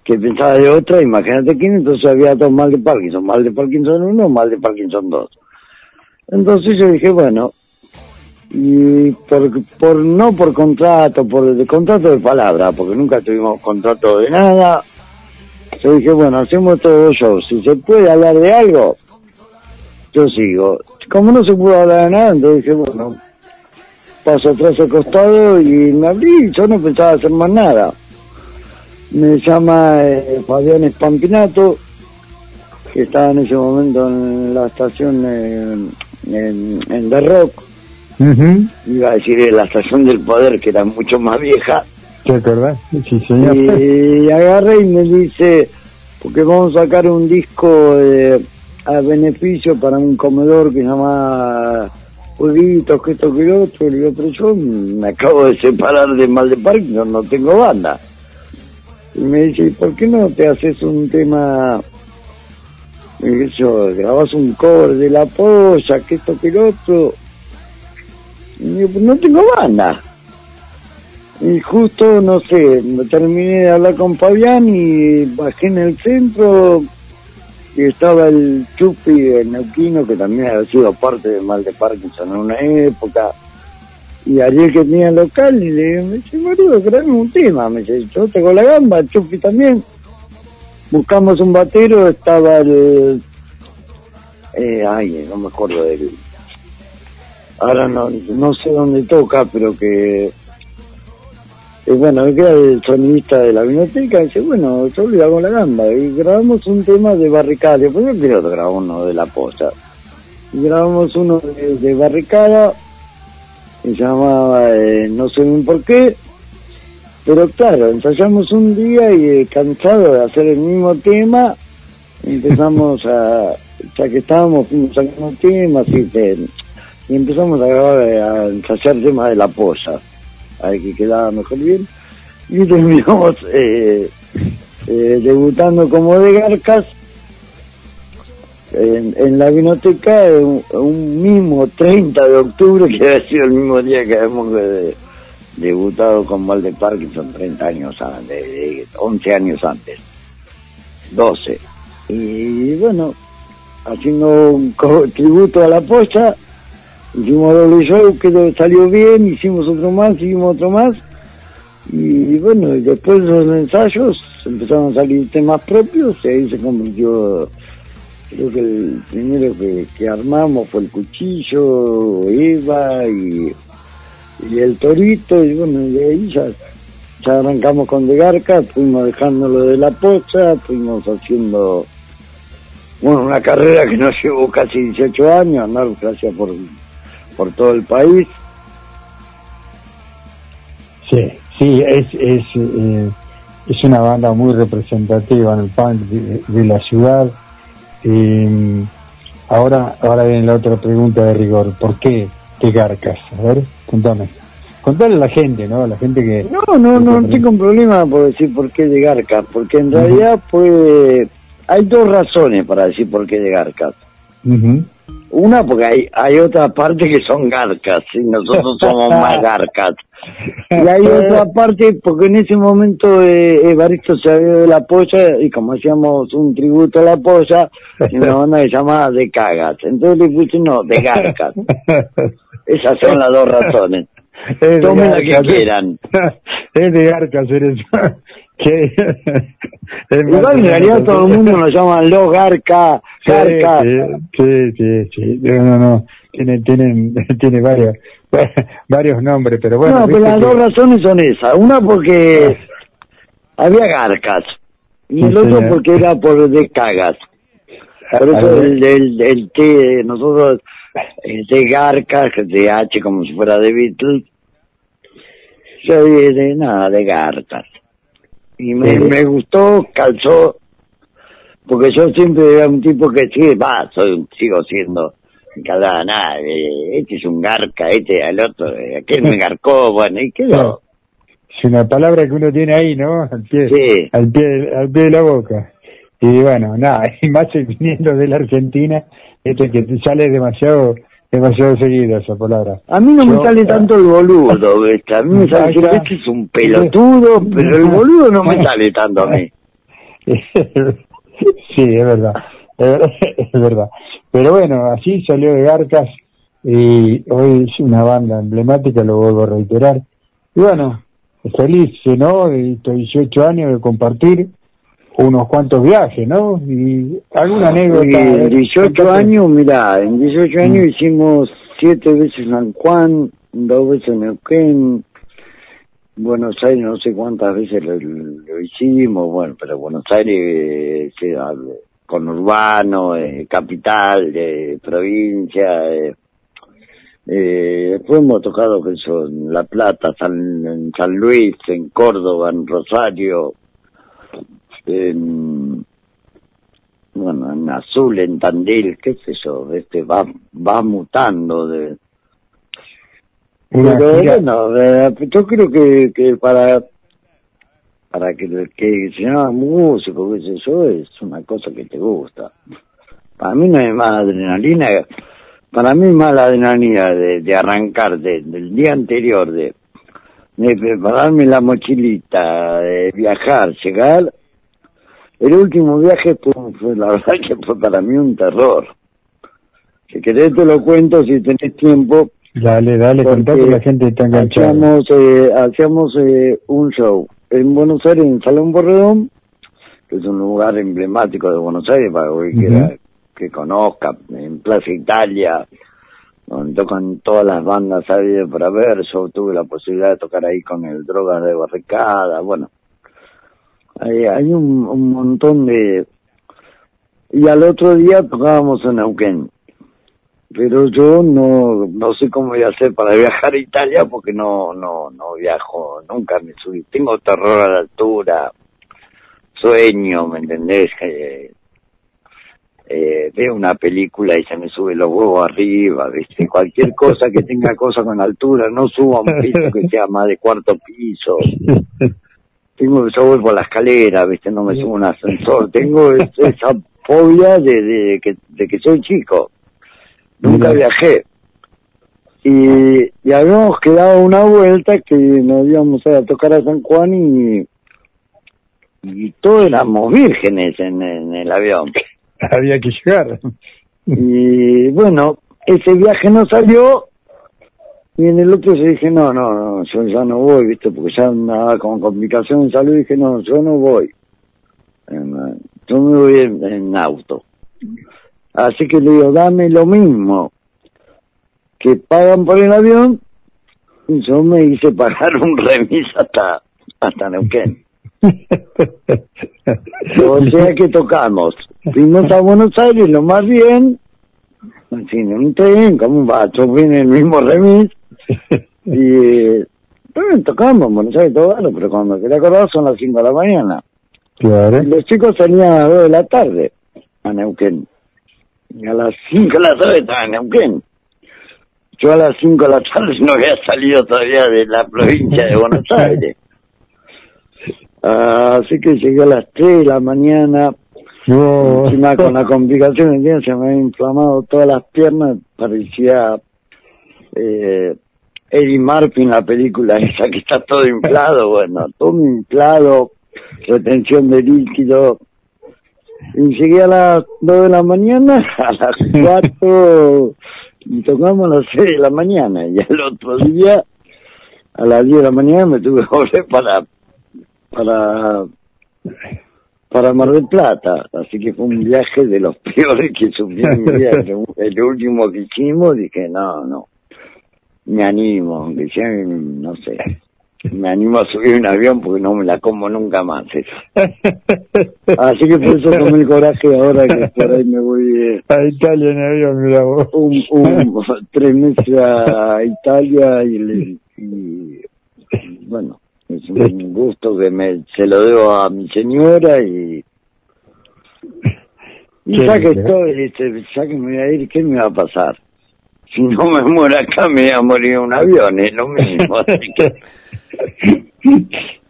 que pensaba de otra, imagínate quién, entonces había dos mal de Parkinson, mal de Parkinson 1, mal de Parkinson 2. Entonces yo dije, bueno, y por, por no por contrato, por contrato de palabra, porque nunca tuvimos contrato de nada, yo dije, bueno, hacemos todo show, si se puede hablar de algo, yo sigo. Como no se pudo hablar de nada, entonces dije, bueno, paso atrás al costado y me abrí, yo no pensaba hacer más nada. Me llama eh, Fabián Espampinato, que estaba en ese momento en la estación eh, en, en The Rock, iba a decir en la estación del poder, que era mucho más vieja, ¿Te acordás? Sí, señor. y agarré y me dice, porque vamos a sacar un disco eh, a beneficio para un comedor que se llama Jueguitos, que esto que lo otro. Le digo, pero yo me acabo de separar de mal de Parkinson, no tengo banda. Y me dice, ¿y por qué no te haces un tema, y yo, grabas un cover de la polla, que esto que lo otro? Y digo, "Pues no tengo banda. Y justo, no sé, terminé de hablar con Fabián y bajé en el centro y estaba el Chupi de Neuquino, que también había sido parte del mal de Parkinson en una época. Y Ariel que tenía local y le digo, me dice, boludo, grabame un tema. Me dice, yo tengo la gamba, Chupi también. Buscamos un batero, estaba el... Eh, ay, no me acuerdo del... Ahora no, no sé dónde toca, pero que Y bueno, que era el sonidista de la biblioteca, dice, bueno, yo le hago la gamba. Y grabamos un tema de barricada. Después yo quiero grabar uno de la posta. Y grabamos uno de, de barricada, que se llamaba eh, No sé bien por qué. Pero claro, ensayamos un día y eh, cansado de hacer el mismo tema, empezamos a, ya que estábamos, fuimos sacando temas y, y empezamos a grabar, eh, a ensayar temas de la polla, a ver que quedaba mejor bien. Y terminamos eh, eh, debutando como de Garcas en, la vinoteca eh, un, un mismo 30 de octubre, que había sido el mismo día que habíamos debutado con Mal de Parkinson 30 años antes, de- de 11 años antes, 12. Y bueno, haciendo un tributo a la pocha, hicimos doble show, que salió bien, hicimos otro más, hicimos otro más, y bueno, y después de los ensayos empezaron a salir temas propios, y ahí se convirtió, creo que el primero que, armamos fue el cuchillo, Eva y, y el torito, y bueno, de ahí ya, ya arrancamos con De Garca, fuimos dejándolo de la pocha, fuimos haciendo bueno, una carrera que nos llevó casi 18 años, andar gracias por, por todo el país. Sí, sí, es, es, eh, es una banda muy representativa en el punk de, de la ciudad. Eh, ahora, ahora viene la otra pregunta de rigor. ¿Por qué te garcas? A ver, contame. Contale a la gente, ¿no? A la gente que... No, no, no, no tengo un problema por decir por qué de Garcas, porque en realidad pues hay dos razones para decir por qué de Garcas. Una porque hay, hay otra parte que son Garcas, y nosotros somos más Garcas. Y hay otra parte porque en ese momento eh, Evaristo se había de la polla y como hacíamos un tributo a la polla, una banda que llamaba De Cagas. Entonces le puse no, De Garcas. Esas son las dos razones. Es Tomen la que ¿eh? quieran. es de Garcas eres. Más Igual en realidad todo el mundo nos llaman los Garca, Sí, Garca. sí, sí, sí, no, no, no, tiene, tienen, tiene varios, varios nombres, pero bueno. no, pero las dos razones son esas. Una porque había Garcas y el Sí, otro porque era por de cagas. Por eso Algo- el, el, el T, nosotros, el de Garcas, de H como si fuera de Beatles, yo dije nada, de Garcas. Y me, Sí. me gustó, calzó, porque yo siempre era un tipo que sí, va, soy, sigo siendo cada nada, eh, este es un garca, este al otro, eh, aquel me garcó, bueno, y quedó. Es una palabra que uno tiene ahí, ¿no? Al pie, Sí. al pie, al pie de la boca. Y bueno, nada, y más viniendo de la Argentina, este que sale demasiado, demasiado seguido esa palabra. A mí no Yo- me sale tanto el boludo, ¿viste? A mí me sale este es un pelotudo, pero el boludo no me sale tanto a mí. sí, es verdad, es verdad, es verdad. Pero bueno, así salió de Garcas y hoy es una banda emblemática, lo vuelvo a reiterar. Y bueno, feliz, ¿no? De estos 18 años de compartir unos cuantos viajes, ¿no? Y alguna anécdota. Y a en ver, 18 contate. años, mirá, en 18 años Mm. hicimos siete veces San Juan, dos veces Neuquén, Buenos Aires no sé cuántas veces lo, lo hicimos, bueno, pero Buenos Aires, eh, sí, al- conurbano, eh, capital, eh, provincia, eh, eh, después hemos tocado que eso, en La Plata, San, en San Luis, en Córdoba, en Rosario, en, bueno, en Azul, en Tandil, qué sé yo, este va, va mutando de, pero bueno, eh, yo creo que, que para para que, que se llama músico, qué sé yo, es una cosa que te gusta. Para mí no hay más adrenalina, para mí más la adrenalina de, de arrancar de- del día anterior, de, de prepararme la mochilita, de viajar, llegar. El último viaje fue, fue la verdad que fue para mí un terror. Si querés te lo cuento si tenés tiempo, Dale, dale, contá que la gente está enganchada. hacíamos eh, hacíamos eh, un show en Buenos Aires en Salón Borredón que es un lugar emblemático de Buenos Aires para cualquiera Ujú. que conozca en Plaza Italia donde tocan todas las bandas habidas para ver. Yo tuve la posibilidad de tocar ahí con el Drogas de Barricada, bueno. Hay, hay un, un montón de... Y al otro día tocábamos en Neuquén. Pero yo no, no sé cómo voy a hacer para viajar a Italia porque no, no, no viajo, nunca me subí. Tengo terror a la altura, sueño, ¿me entendés? Eh, eh, veo una película y se me sube los huevos arriba, ¿viste? Cualquier cosa que tenga cosa con altura, no subo a un piso que sea más de cuarto piso. Tengo, yo voy por la escalera, ¿viste? No me subo un ascensor. Tengo es- esa fobia de, de, que, de que soy chico. Nunca viajé. Y, y habíamos quedado una vuelta que nos íbamos a tocar a San Juan y, y todos éramos vírgenes en, en el avión. Había que llegar. Y bueno, ese viaje no salió y en el otro se dije, no, no, no, yo ya no voy, ¿viste? Porque ya andaba con complicación de salud dije, no, yo no voy. Yo me voy en, auto. Así que le digo, dame lo mismo que pagan por el avión yo me hice pagar un remis hasta, hasta Neuquén. O sea que tocamos. Fuimos a Buenos Aires lo más bien, así en un tren, como un bacho, viene el mismo remis. Y también tocamos en Buenos Aires todo bueno, pero cuando quería acordar son las 5 de la mañana. Claro. Los chicos salían a las 2 de la tarde a Neuquén. Y a las 5 de la tarde estaba en Neuquén. Yo a las 5 de la tarde no había salido todavía de la provincia de Buenos Aires. Ah, así que llegué a las 3 de la mañana, No. encima con la complicación se me había inflamado todas las piernas, parecía eh, Eddie en la película esa que está todo inflado, bueno, todo inflado, retención de líquido. Y llegué a las 2 de la mañana, a las 4 y tocamos a las 6 de la mañana. Y al otro día, a las 10 de la mañana, me tuve que volver para, para, para Mar del Plata. Así que fue un viaje de los peores que sufrí en mi vida. El último que hicimos, dije, no, no, me animo, aunque sea, no sé, me animo a subir un avión porque no me la como nunca más. Así que por eso tomé el coraje ahora que por ahí me voy eh, A Italia en avión, mira vos. un, un, tres meses a Italia y, le- y, bueno, es un gusto que me se lo debo a mi señora y y ya que estoy, ya que me voy a ir, ¿qué me va a pasar? Si no me muero acá, me voy a morir en un avión, es lo mismo. Así que,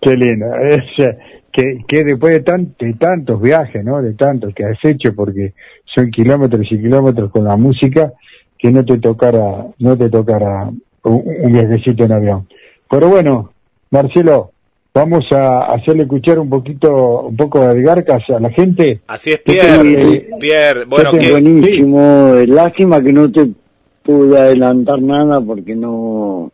Qué lindo. Es, eh, que, que después de, tan, de tantos viajes, ¿no? De tantos que has hecho, porque son kilómetros y kilómetros con la música, que no te tocara, no te tocara un, un viajecito en avión. Pero bueno, Marcelo, vamos a hacerle escuchar un poquito, un poco de Garcas a la gente. Así es, Pierre. Pierre, bueno, es que buenísimo. Lástima que no te pude adelantar nada porque no.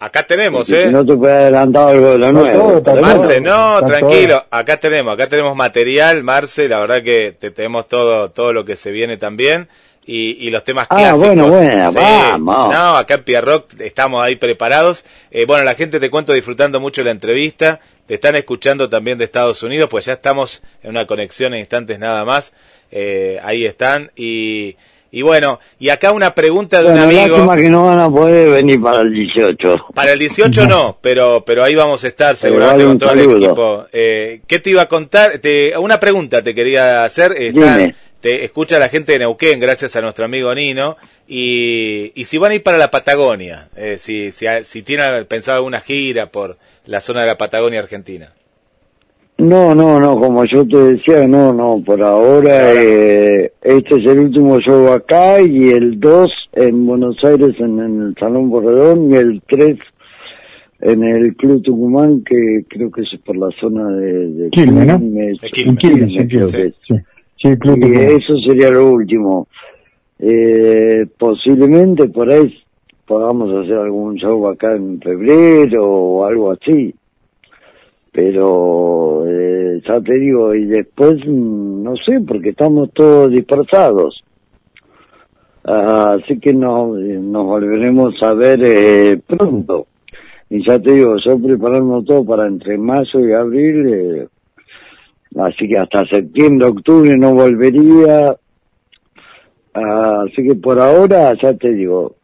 acá tenemos, porque si ¿eh? no te puede adelantar algo de lo No, nuevo. todo. Marce, no, tranquilo, acá tenemos, acá tenemos material, Marce, la verdad que te tenemos todo, todo lo que se viene también. Y, y los temas Ah, clásicos. bueno, bueno, vamos. No, acá en Pierrock estamos ahí preparados. Eh, bueno, la gente te cuento disfrutando mucho la entrevista. Te están escuchando también de Estados Unidos, pues ya estamos en una conexión en instantes nada más. Eh, ahí están. Y, y bueno, y acá una pregunta de bueno, un amigo. que no van a poder venir para el 18. Para el 18 no, pero pero ahí vamos a estar seguramente vale con todo el equipo. Eh, ¿Qué te iba a contar? Te, una pregunta te quería hacer. Dime. te escucha la gente de Neuquén, gracias a nuestro amigo Nino. Y, y si van a ir para la Patagonia, eh, si, si, si tienen pensado alguna gira por la zona de la Patagonia Argentina. No, no, no, como yo te decía, no, no, por ahora eh, este es el último show acá y el 2 en Buenos Aires en, en el Salón Borredón y el 3 en el Club Tucumán que creo que es por la zona de, de Quilmes, ¿no? Quilmes, Quilmes. En Quilmes, creo Quilmes, que es. sí. Sí, Club Y Tucumán. eso sería lo último. Eh, posiblemente por ahí podamos hacer algún show acá en febrero o algo así. Pero eh, ya te digo, y después mm, no sé, porque estamos todos dispersados. Así que nos, nos volveremos a ver eh, pronto. Y ya te digo, yo preparando todo para entre marzo y abril, eh, así que hasta septiembre, octubre no volvería. Así que por ahora, ya te digo,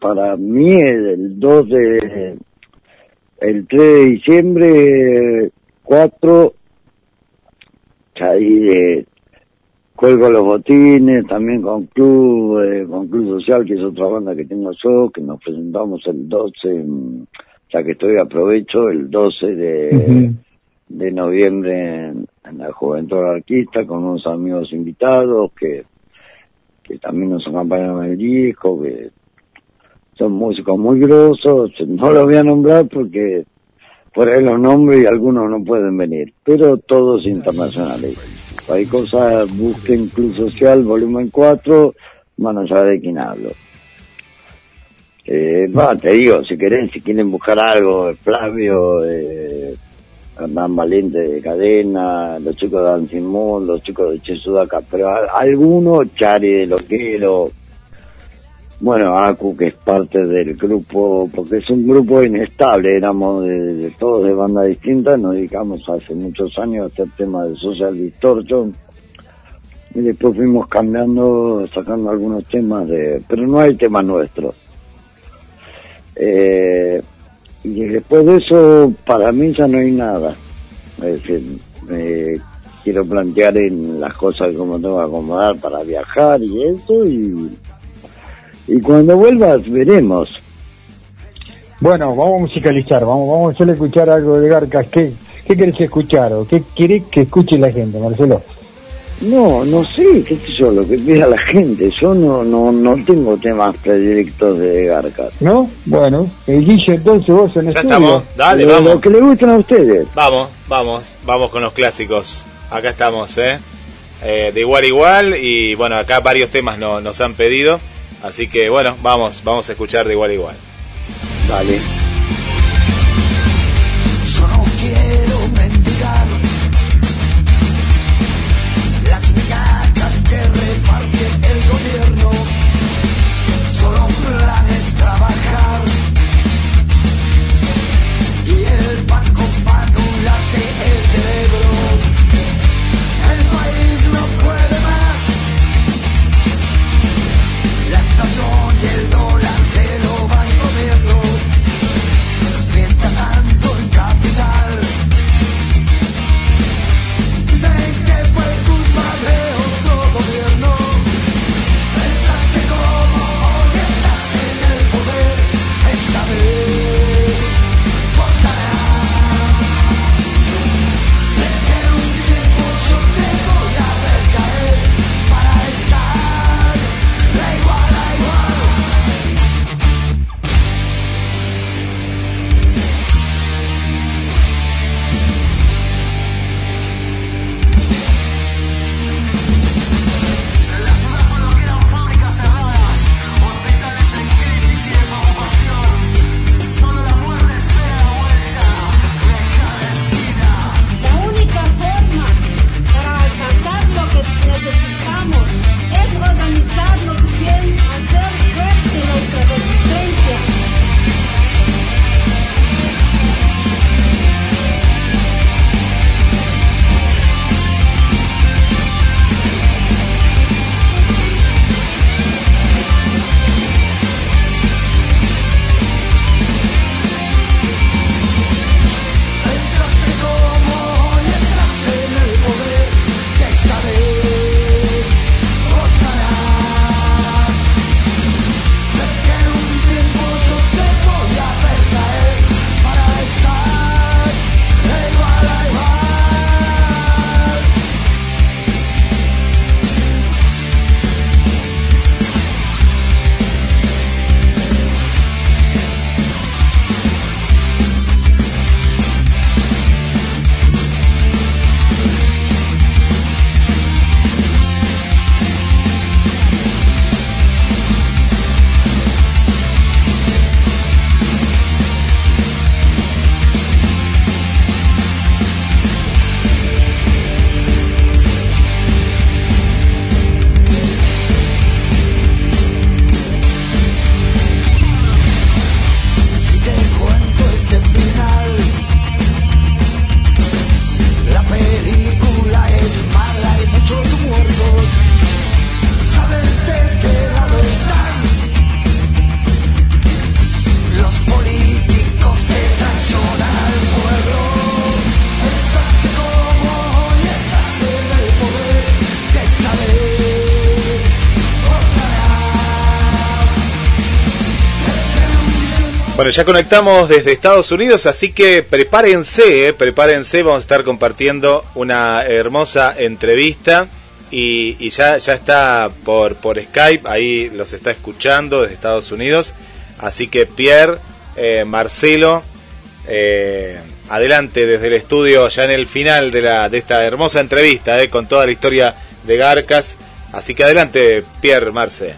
para mí el 2 de, el 3 de diciembre, 4, ahí de, cuelgo los botines, también con Club, eh, con Club Social, que es otra banda que tengo yo, que nos presentamos el 12, mm, ya que estoy aprovecho, el 12 de, de noviembre en, en la Juventud Anarquista, con unos amigos invitados que, que también nos acompañan en el disco, que son músicos muy grosos, no los voy a nombrar porque por ahí los nombres y algunos no pueden venir, pero todos internacionales. Hay cosas, busquen Club Social, volumen 4, van a saber de quién hablo. Eh, te digo, si querés, si quieren buscar algo, Flavio, eh, Hernán Valente de Cadena, los chicos de Ansimón, los chicos de Chesudaca, pero algunos, Chari de Loquero, bueno, Acu, que es parte del grupo, porque es un grupo inestable, éramos de, todos de bandas distintas, nos dedicamos hace muchos años a hacer temas de Social Distortion, y después fuimos cambiando, sacando algunos temas de, pero no hay temas nuestros. Eh, y después de eso, para mí ya no hay nada. Es decir, eh, quiero plantear en las cosas como tengo que acomodar para viajar y eso, y, y cuando vuelvas veremos. Bueno, vamos a musicalizar, vamos, vamos a hacerle escuchar algo de Garcas. ¿Qué, qué querés escuchar o qué querés que escuche la gente, Marcelo? No, no sé, qué sé yo, lo que pida la gente. Yo no, no, no tengo temas predilectos de Garcas. ¿No? Bueno, el Guille entonces vos en el Ya estudio. estamos, dale, Lo- vamos. Lo que le gustan a ustedes. Vamos, vamos, vamos con los clásicos. Acá estamos, ¿eh? Eh, de igual a igual y bueno, acá varios temas no- nos han pedido. Así que bueno, vamos, vamos a escuchar de igual a igual. Dale. Ya conectamos desde Estados Unidos, así que prepárense, eh, prepárense, vamos a estar compartiendo una hermosa entrevista y, ya, ya está por, por Skype, ahí los está escuchando desde Estados Unidos, así que Pierre, eh, Marcelo, eh, adelante desde el estudio ya en el final de, la, de esta hermosa entrevista con toda la historia de Garcas, así que adelante Pierre, Marce.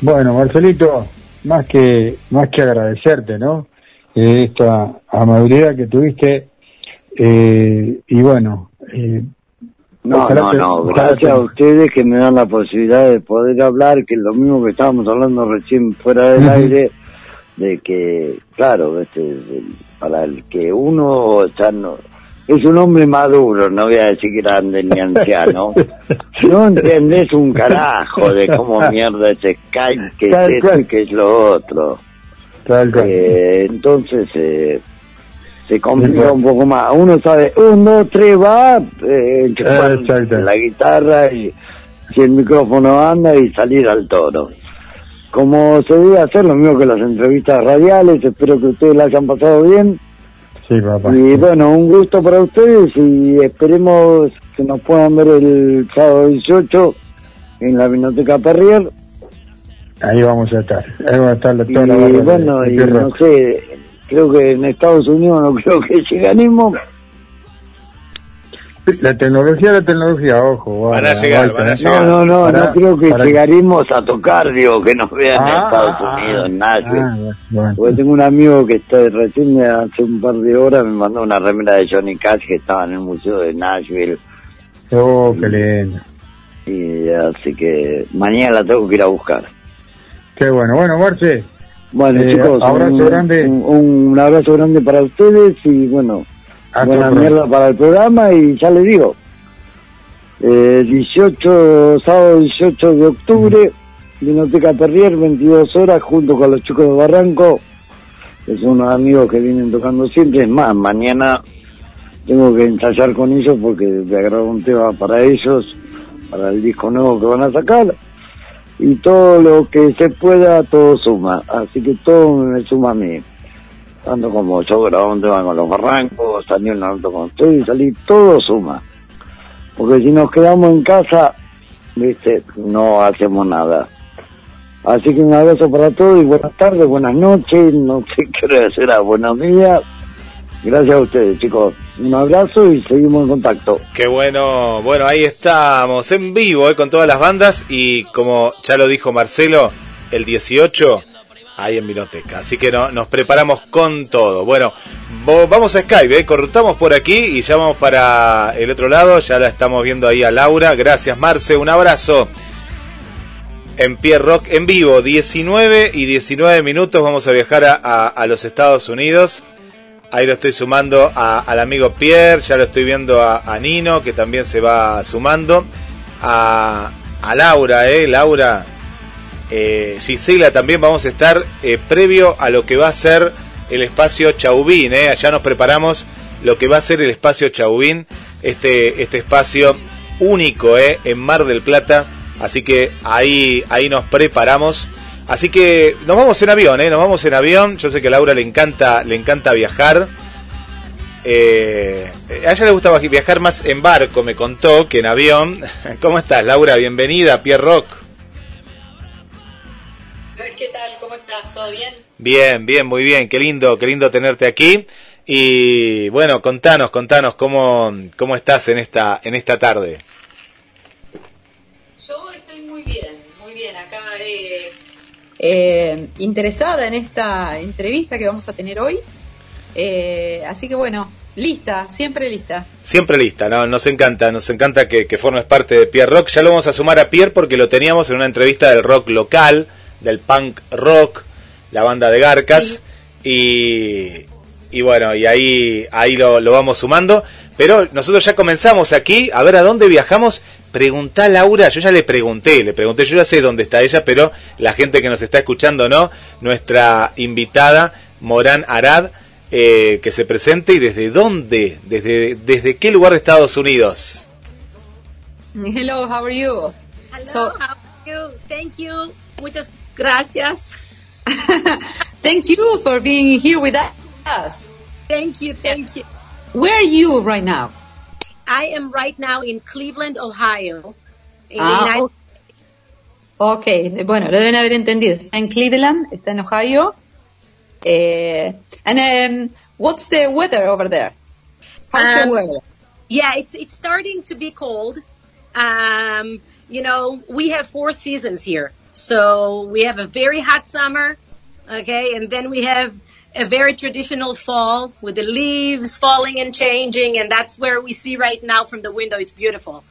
Bueno, Marcelito, más que más que agradecerte, ¿no? Eh, esta amabilidad que tuviste eh, y bueno. Eh, no, no, no, gracias a ustedes que me dan la posibilidad de poder hablar, que es lo mismo que estábamos hablando recién fuera del aire, de que, claro, este, para el que uno está, no, es un hombre maduro, no voy a decir grande ni anciano. No entendés un carajo de cómo mierda es Skype, que es esto y que es lo otro. Eh, entonces eh, se complica un poco más. Uno sabe, uno, dos, tres, va, eh, la guitarra y si el micrófono anda y salir al toro. Como se debe hacer, lo mismo que las entrevistas radiales, espero que ustedes la hayan pasado bien y bueno, un gusto para ustedes y esperemos que nos puedan ver el sábado 18 en la Biblioteca Perrier. Ahí vamos a estar. Ahí vamos a estar toda y, bueno, y no sé, creo que en Estados Unidos no creo que lleguemos la tecnología, la tecnología, ojo. Van a llegar, van a llegar. No, no, no, no creo que llegaremos a tocar, digo, que nos vean en ah, Estados ah, Unidos, en Nashville. Ah, Porque tengo un amigo que está recién hace un par de horas me mandó una remera de Johnny Cash que estaba en el museo de Nashville. Oh, qué lindo. Y así que mañana la tengo que ir a buscar. Qué bueno. Bueno, Marce. Bueno, eh, chicos, abrazo un, grande. un abrazo grande para ustedes y bueno, buena mierda para el programa y ya le digo, eh, 18, sábado 18 de octubre, Vinoteca Perrier, 22 horas, junto con los chicos de Barranco, que son unos amigos que vienen tocando siempre, es más, mañana tengo que ensayar con ellos porque voy a grabar un tema para ellos, para el disco nuevo que van a sacar, y todo lo que se pueda, todo suma, así que todo me suma a mí tanto como yo grababa un tema con los barrancos, salí un auto con usted y salí, todo suma. Porque si nos quedamos en casa, viste, no hacemos nada. Así que un abrazo para todos y buenas tardes, buenas noches, no sé qué hora será, buenos días. Gracias a ustedes, chicos. Un abrazo y seguimos en contacto. Qué bueno. Bueno, ahí estamos en vivo eh, con todas las bandas y como ya lo dijo Marcelo, el 18 ahí en Vinoteca. Así que no, nos preparamos con todo. Bueno, vamos a Skype, ¿eh? cortamos por aquí y ya vamos para el otro lado. Ya la estamos viendo ahí a Laura. Gracias, Marce. Un abrazo. En Pierre Rock en vivo, 19 y 19 minutos. Vamos a viajar a, los Estados Unidos. Ahí lo estoy sumando al amigo Pierre, ya lo estoy viendo a, Nino, que también se va sumando. A Laura, ¿eh? Laura, eh, Gisela también vamos a estar eh, previo a lo que va a ser el espacio Chaubín. Eh. Allá nos preparamos lo que va a ser el espacio Chaubín, este, este espacio único eh, en Mar del Plata. Así que ahí, ahí nos preparamos. Así que nos vamos en avión, nos vamos en avión. Yo sé que a Laura le encanta, le encanta viajar. A ella le gusta viajar más en barco, me contó, que en avión. ¿Cómo estás, Laura? Bienvenida Pierre Rock. ¿Qué tal? ¿Cómo estás? ¿Todo bien? Bien, bien, muy bien. Qué lindo, qué lindo tenerte aquí. Y bueno, contanos, contanos cómo, cómo estás en esta, en esta tarde. Yo estoy muy bien, muy bien. Acá eh, eh, interesada en esta entrevista que vamos a tener hoy. Eh, así que bueno, lista, siempre lista. Siempre lista, ¿no? nos encanta, nos encanta que, que formes parte de Pierre Rock. Ya lo vamos a sumar a Pierre porque lo teníamos en una entrevista del rock local del punk rock, la banda de Garcas, y, y bueno, y ahí, ahí lo, lo, vamos sumando. Pero nosotros ya comenzamos aquí, a ver a dónde viajamos. Preguntá Laura, yo ya le pregunté, le pregunté, yo ya sé dónde está ella, pero la gente que nos está escuchando no, nuestra invitada, Morán Arad, eh, que se presente y desde dónde, desde, desde qué lugar de Estados Unidos. Hello, how are you? Hello, how are you? Thank you. Muchas Gracias. Thank you for being here with us. Thank you, thank you. Where are you right now? I am right now in Cleveland, Ohio. in Ah, United- Ok, bueno, lo deben haber entendido. Está en Cleveland, está en Ohio. Eh, and um, what's the weather over there? How's Um, the weather? Yeah, it's it's starting to be cold. Um, you know, we have four seasons here. So we have a very hot summer, okay, and then we have a very traditional fall with the leaves falling and changing, and that's where we see right now from the window. It's beautiful.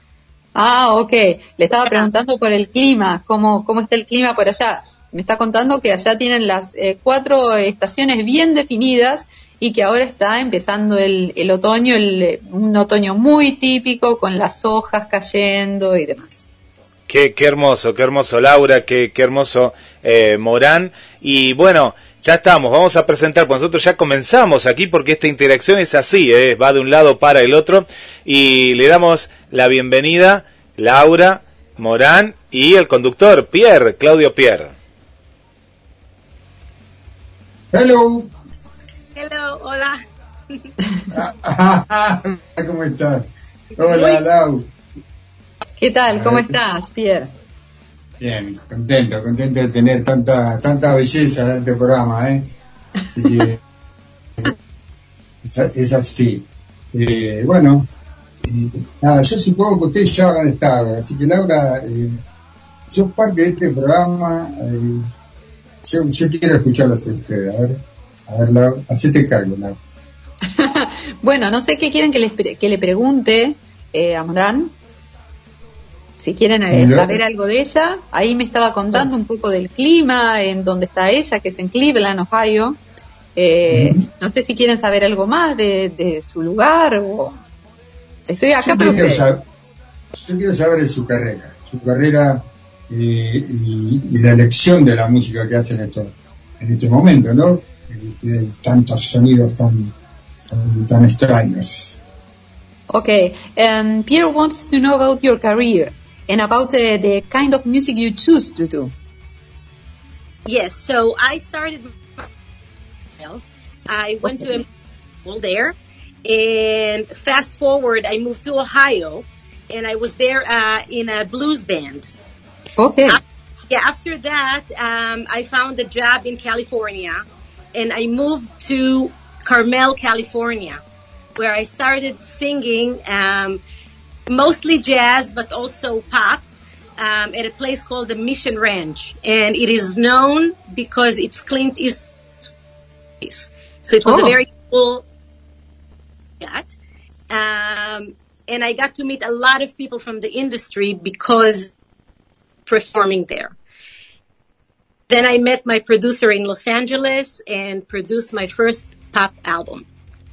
Ah, ok. Le estaba preguntando por el clima, cómo, cómo está el clima por allá. Me está contando que allá tienen las eh, cuatro estaciones bien definidas y que ahora está empezando el, el otoño, el, un otoño muy típico con las hojas cayendo y demás. Qué, qué hermoso, qué hermoso Laura, qué, qué hermoso eh, Morán. Y bueno, ya estamos, vamos a presentar, pues nosotros ya comenzamos aquí porque esta interacción es así, eh, va de un lado para el otro. Y le damos la bienvenida, Laura, Morán y el conductor, Pierre, Claudio Pierre. Hello. Hello, hola. ¿Cómo estás? Hola, Lau. ¿Qué tal? ¿Cómo estás, Pierre? Bien, contento, contento de tener tanta tanta belleza en este programa, ¿eh? Así que, es, es así. Eh, bueno, eh, nada, yo supongo que ustedes ya habrán estado, así que Laura, eh, sos parte de este programa, eh, yo, yo quiero escucharlos a ustedes, a ver, a ver, Laura, hacete cargo, Laura. Bueno, no sé qué quieren que, les que le pregunte eh, a Morán. Si quieren eh, Ya. saber algo de ella, ahí me estaba contando un poco del clima, en donde está ella, que es en Cleveland, Ohio. Eh, No sé si quieren saber algo más de, de su lugar o... Estoy acá Yo quiero, saber, yo quiero saber de su carrera, su carrera eh, y, y la elección de la música que hace en, esto, en este momento, ¿no? Eh, De tantos sonidos tan, tan, tan extraños. Okay, um, Pierre wants to know about your career and about uh, the kind of music you choose to do. Yes, so I started. I went to a school there, and fast forward, I moved to Ohio, and I was there uh, in a blues band. Okay. Yeah, after that, um, I found a job in California, and I moved to Carmel, California, where I started singing um, mostly jazz, but also pop. Um, at a place called the Mission Ranch, and it is known because it's Clint Eastwood. So it was Oh. a very cool got. Um, and I got to meet a lot of people from the industry because performing there. Then I met my producer in Los Angeles and produced my first pop album.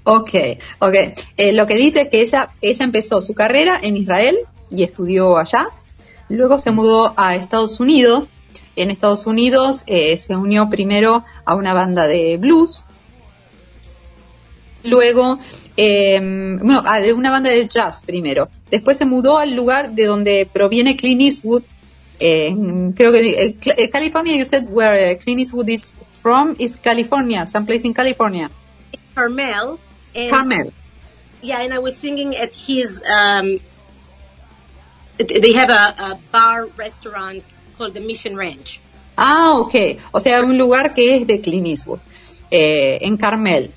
Okay, okay. Eh, lo que dice es que ella, ella empezó su carrera en Israel y estudió allá. Luego se mudó a Estados Unidos. En Estados Unidos eh, se unió primero a una banda de blues. Luego, eh, bueno, a de una banda de jazz primero. Después se mudó al lugar de donde proviene Clint Eastwood. Creo que eh, eh, California, you said where Clint Eastwood is from is California, someplace in California. Carmel. And, Carmel. Yeah, and I was singing at his, um, they have a, a bar restaurant called the Mission Ranch. Ah, ok. O sea, un lugar que es de Clint Eastwood, eh, en Carmel.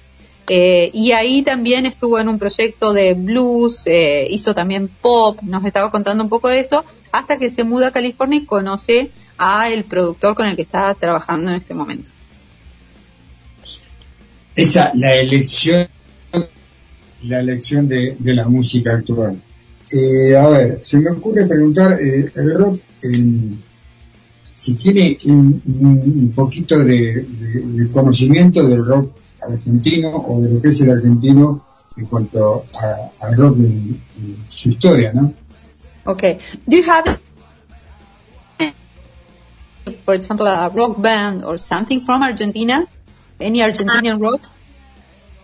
Eh, y ahí también estuvo en un proyecto de blues, eh, hizo también pop, nos estaba contando un poco de esto, hasta que se muda a California y conoce a el productor con el que está trabajando en este momento. Esa, la elección, la elección de, de la música actual. Eh, a ver, se me ocurre preguntar, eh, el rock, si tiene un, un- poquito de, conocimiento del rock argentino o de lo que es el argentino en cuanto al rock en, su historia, ¿no? Okay. Do you have, for example, a rock band or something from Argentina? Any Argentinian rock?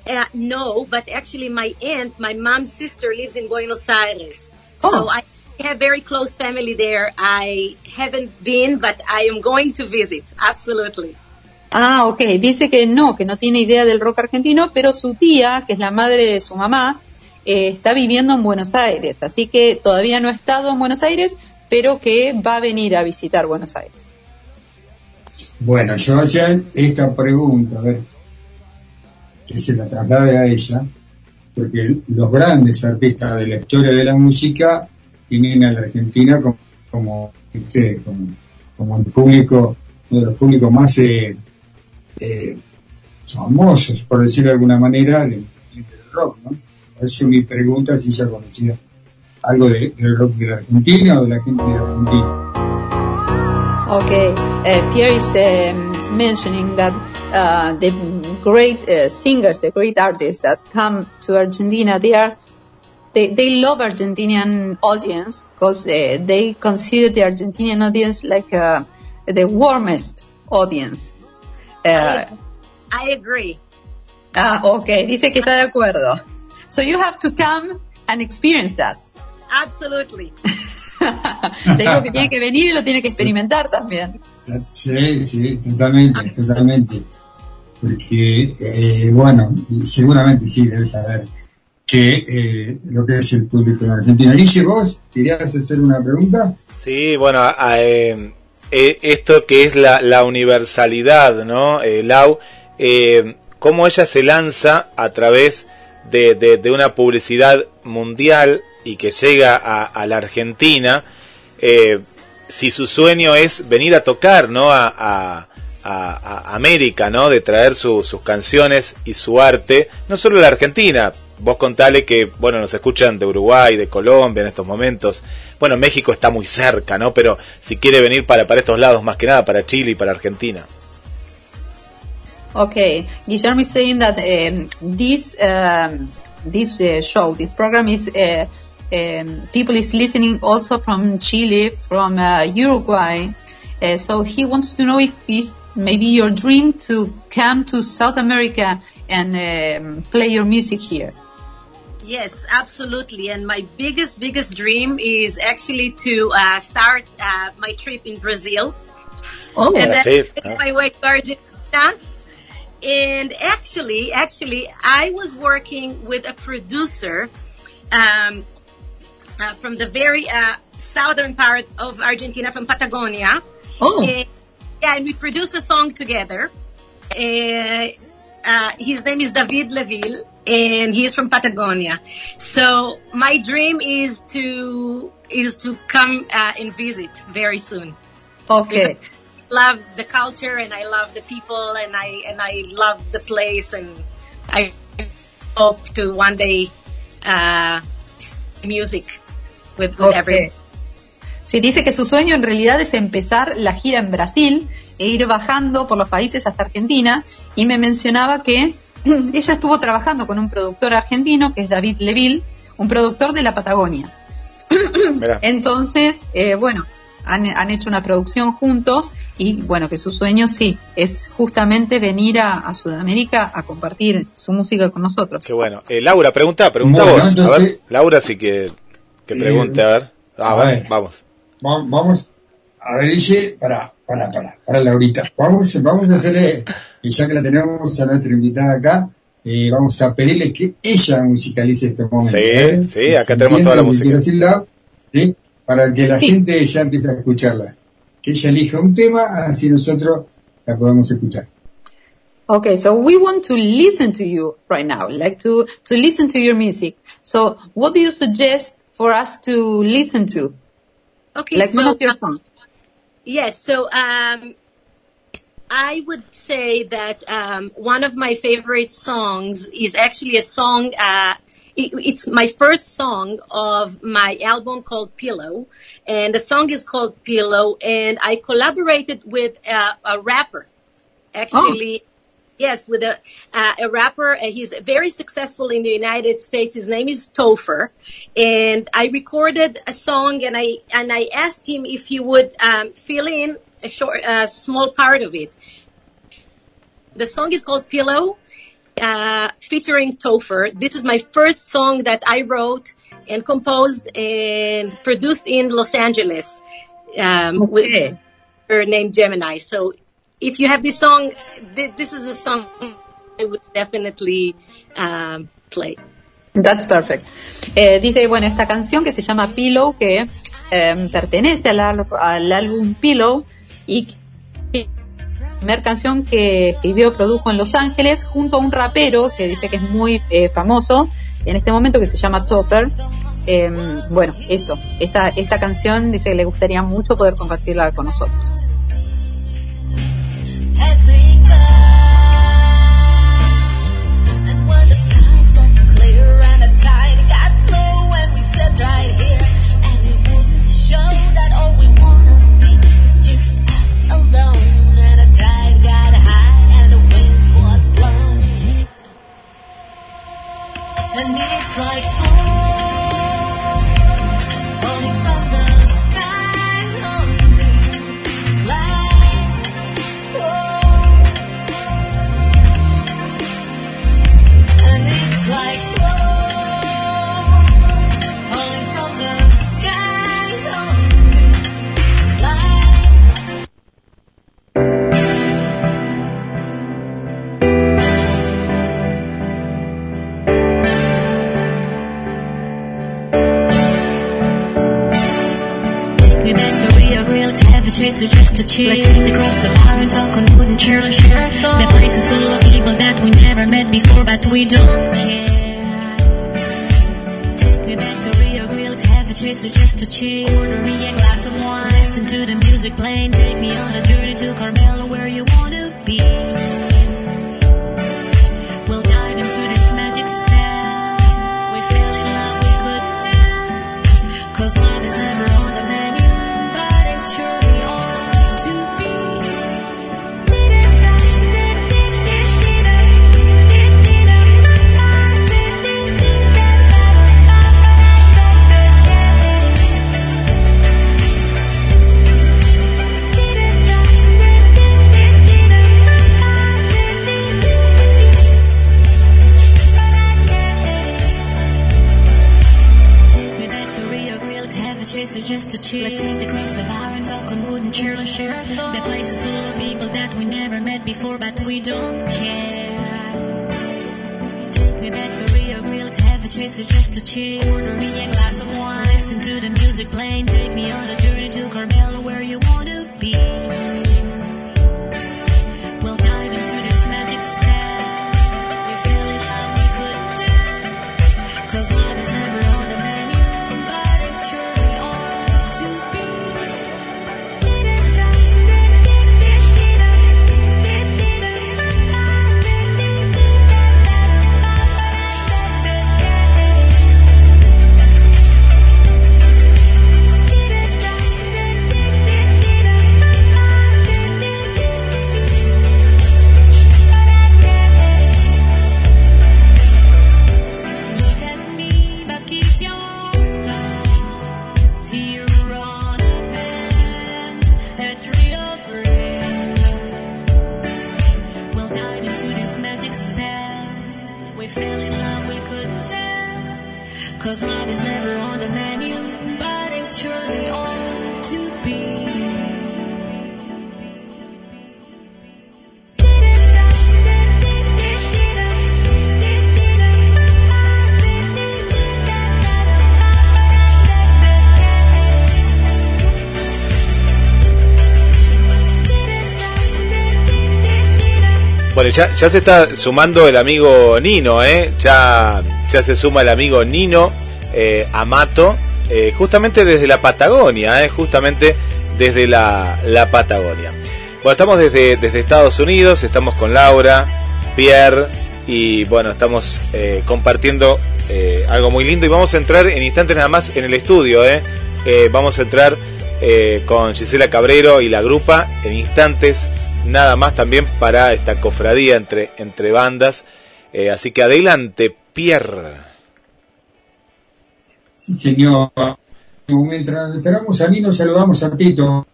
Uh, no, but actually my aunt, my mom's sister lives in Buenos Aires. So Oh. I have very close family there. I haven't been, but I am going to visit. Absolutely. Ah, ok. Dice que no, que no tiene idea del rock argentino, pero su tía, que es la madre de su mamá, eh, está viviendo en Buenos Aires. Así que todavía no ha estado en Buenos Aires, pero que va a venir a visitar Buenos Aires. Bueno, yo hacía esta pregunta, a ver, que se la traslade a ella, porque los grandes artistas de la historia de la música vienen a la Argentina como, como, este, como, como el público, uno de los públicos más eh, eh, famosos, por decirlo de alguna manera, del, rock, ¿no? Por mi pregunta si ella conocía algo de- del rock de la Argentina o de la gente de Argentina. Okay, uh, Pierre is um, mentioning uh, the great uh, singers, the great artists that come to Argentina, they are they, they love Argentinian audience because uh, they consider the Argentinian audience like uh, the warmest audience. Uh, I agree. ah, okay, dice que está de acuerdo. So you have to come and experience that. Absolutely. Le digo que tiene que venir y lo tiene que experimentar también. Sí, sí, totalmente, totalmente. Porque, eh, bueno, seguramente sí debes saber que eh, lo que es el público en Argentina. Guille, vos querías hacer una pregunta. Sí, bueno, a- eh, esto que es la, la universalidad, ¿no? Eh, Lau, eh, cómo ella se lanza a través de, de- de una publicidad mundial y que llega a, a la Argentina, eh, si su sueño es venir a tocar, ¿no? A, a- a- América, ¿no? De traer su- sus canciones y su arte, no solo la Argentina. Vos contale que, bueno, nos escuchan de Uruguay, de Colombia en estos momentos. Bueno, México está muy cerca, ¿no? Pero si quiere venir para, para estos lados, más que nada para Chile y para Argentina. Okay, Guillermo is saying that this um, this uh, show, this program is um, people is listening also from Chile, from uh, Uruguay. So he wants to know if maybe your dream to come to South America and um, play your music here. Yes, absolutely. And my biggest, biggest dream is actually to uh, start uh, my trip in Brazil. Oh, and then Brazil, make huh? my way to Argentina. And actually, actually, I was working with a producer um, uh, from the very uh, southern part of Argentina, from Patagonia. Oh, And, yeah, and we produced a song together. Uh, uh, his name is David Leville, and he is from Patagonia. So my dream is to is to come uh, and visit very soon. okay. Love the culture, and I love the people, and I and I love the place, and I hope to one day uh, music with, with Okay. everyone. Sí, dice que su sueño en realidad es empezar la gira en Brasil e ir bajando por los países hasta Argentina y me mencionaba que ella estuvo trabajando con un productor argentino que es David Leville, un productor de la Patagonia. Mirá. Entonces, eh, bueno, han, han hecho una producción juntos y bueno, que su sueño sí, es justamente venir a, a Sudamérica a compartir su música con nosotros. Qué bueno. Eh, Laura, pregunta, pregunta Bueno, vos. A ver, Laura sí que, que pregunte, a ver. Ah, a ver. vamos. Va- Vamos, a ver, Guille, para, para, para, para Laurita. Vamos, vamos a hacerle, y ya que la tenemos a nuestra invitada acá, eh, vamos a pedirle que ella musicalice este momento. Sí, ¿eh? sí, Si acá tenemos toda la música. Para que la Sí. gente ya empiece a escucharla. Que ella elija un tema, así nosotros la podemos escuchar. Okay, so we want to listen to you right now, like to, to listen to your music. So what do you suggest for us to listen to? Okay, Like so songs. Yes, so um, I would say that um, one of my favorite songs is actually a song. Uh, it, it's my first song of my album called Pillow, and the song is called Pillow. And I collaborated with uh, a rapper, actually. Yes, with a uh, a rapper. Uh, he's very successful in the United States. His name is Topher, and I recorded a song, and I and I asked him if he would um, fill in a short, a small part of it. The song is called Pillow, uh, featuring Topher. This is my first song that I wrote and composed and produced in Los Angeles um, with her name Gemini. So if you have this song, th- this is a song I would definitely um, play. That's perfect. Eh, dice, bueno, esta canción que se llama Pillow, que eh, pertenece al, al- álbum Pillow y que primera canción que escribió, produjo en Los Ángeles, junto a un rapero que dice que es muy eh, famoso en este momento, que se llama Topper. Eh, bueno, esto, esta, esta canción dice que le gustaría mucho poder compartirla con nosotros. Like Bueno, ya, se está sumando el amigo Nino, ¿eh? Ya, ya se suma el amigo Nino eh, Amato, eh, justamente desde la Patagonia, ¿eh? Justamente desde la, la Patagonia. Bueno, estamos desde, desde Estados Unidos, estamos con Laura, Pierre y bueno, estamos compartiendo algo muy lindo y vamos a entrar en instantes nada más en el estudio, ¿eh? Vamos a entrar con Gisela Cabrero y la grupa en instantes nada más también para esta cofradía entre, entre bandas. Eh, así que adelante, Pierre. Sí, señor. Mientras esperamos a Nino, saludamos a Tito.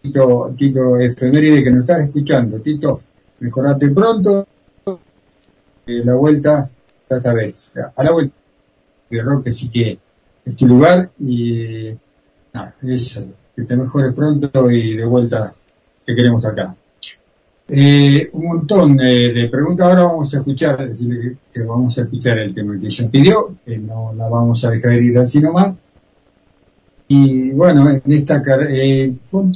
Tito, Tito Efeméride, que nos está escuchando. Tito, mejorate pronto. Eh, la vuelta, ya sabes, a la vuelta de rock, sí que es tu lugar. Y nada, eso, que te mejores pronto y de vuelta te queremos acá. Eh, un montón eh, de preguntas. Ahora vamos a escuchar, decirle que, que vamos a escuchar el tema que ella pidió, que no la vamos a dejar ir así nomás. Y bueno, en esta eh,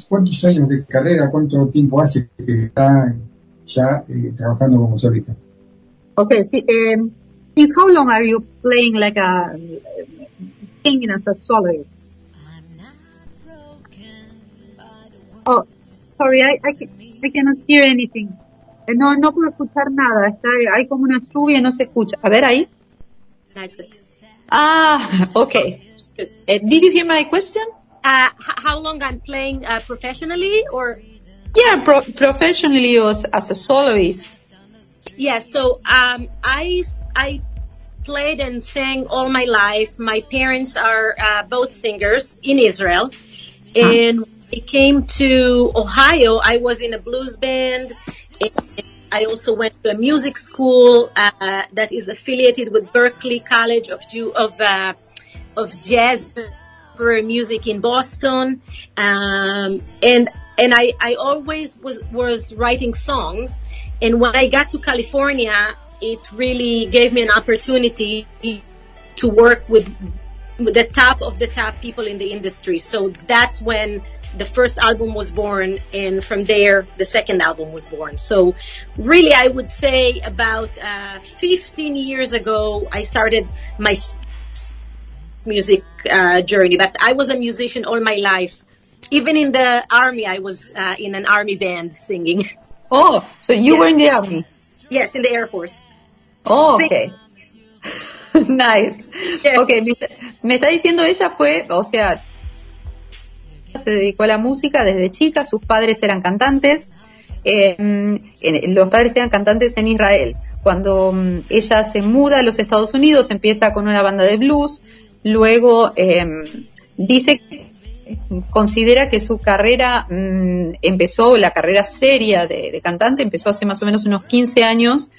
¿cuántos, años de carrera, cuánto tiempo hace que está ya eh, trabajando como solista? Okay. si- Um, how long are you playing like a singing as a soloist? Oh, sorry, I, I, ca- I cannot hear anything. Eh, No, no puedo escuchar nada. Está, hay como una lluvia y no se escucha. A ver ahí. That's good. Ah, okay. Eh, did you hear my question? Uh, h- how long I'm playing uh, professionally or? Yeah, pro- professionally or as, as a soloist. Yeah, so um, I I played and sang all my life. My parents are uh, both singers in Israel, and when I came to Ohio. I was in a blues band. And I also went to a music school uh, that is affiliated with Berkeley College of Jew of uh, of jazz music in Boston, um, and and I, I always was was writing songs. And when I got to California, it really gave me an opportunity to work with, with the top of the top people in the industry. So that's when the first album was born, and from there the second album was born. So really, I would say about uh, 15 years ago, I started my music uh, journey. But I was a musician all my life. Even in the army, I was uh, in an army band singing. Oh, so you were in the army? Yes, in the Air Force. Oh, okay. nice. Okay, me, me está diciendo ella fue, o sea, se dedicó a la música desde chica, sus padres eran cantantes, eh, los padres eran cantantes en Israel. Cuando mm, ella se muda a los Estados Unidos, empieza con una banda de blues, luego eh, dice que considera que su carrera mm, empezó, la carrera seria de, de cantante empezó hace más o menos unos 15 años,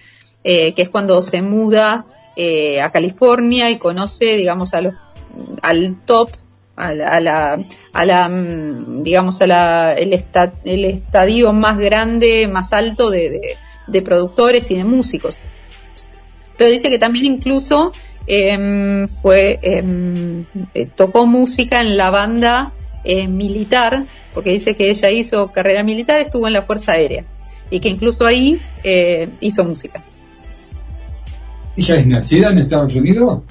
eh, que es cuando se muda eh, a California y conoce, digamos, a los, al top, a la, a la, a la, mm, digamos, a la, el, esta- el estadio más grande, más alto de, de- productores y de músicos. Pero dice que también incluso em, fue em, eh, tocó música en la banda eh, militar, porque dice que ella hizo carrera militar, estuvo en la Fuerza Aérea y que incluso ahí eh, hizo música. ¿Ella es nacida en Estados Unidos?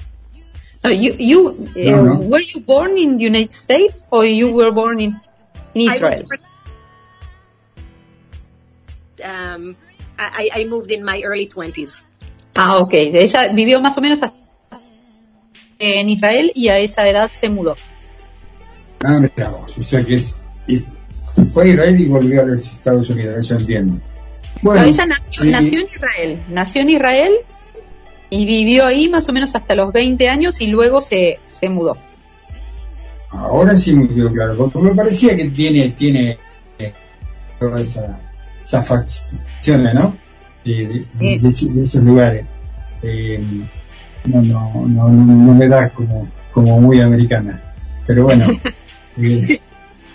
No, you, you eh, No, no. were you born in the United States or you were born in, in I Israel? Um, I, I moved in my early 20s. Ah, ok. Ella vivió más o menos en Israel y a esa edad se mudó. Ah, vos, o sea que es, es- se fue a Israel y volvió a los Estados Unidos, eso entiendo. Bueno, No, ella nació, eh, nació en Israel, nació en Israel y vivió ahí más o menos hasta los 20 años y luego se, se mudó. ahora sí me quedó claro, porque me parecía que tiene, tiene eh, toda esa, esa facciones, ¿no? De, de- de- de- de esos lugares. Eh, no, no, no, no, no me da como, como muy americana. Pero bueno, eh,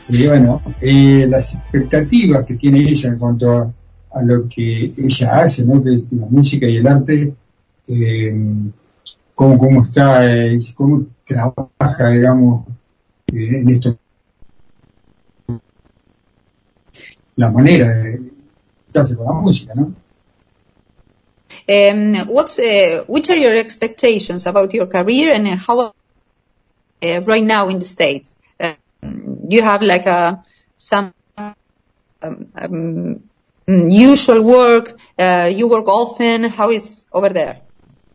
y bueno, eh, las expectativas que tiene ella en cuanto a, a lo que ella hace, ¿no? Que es la música y el arte, eh, cómo, cómo está, eh, cómo trabaja, digamos, eh, en esto. La manera de estarse con la música, ¿no? Um, what's, uh, which are your expectations about your career and uh, how uh, right now in the States? Um, you have like a, some um, um, usual work, uh, you work often, how is over there?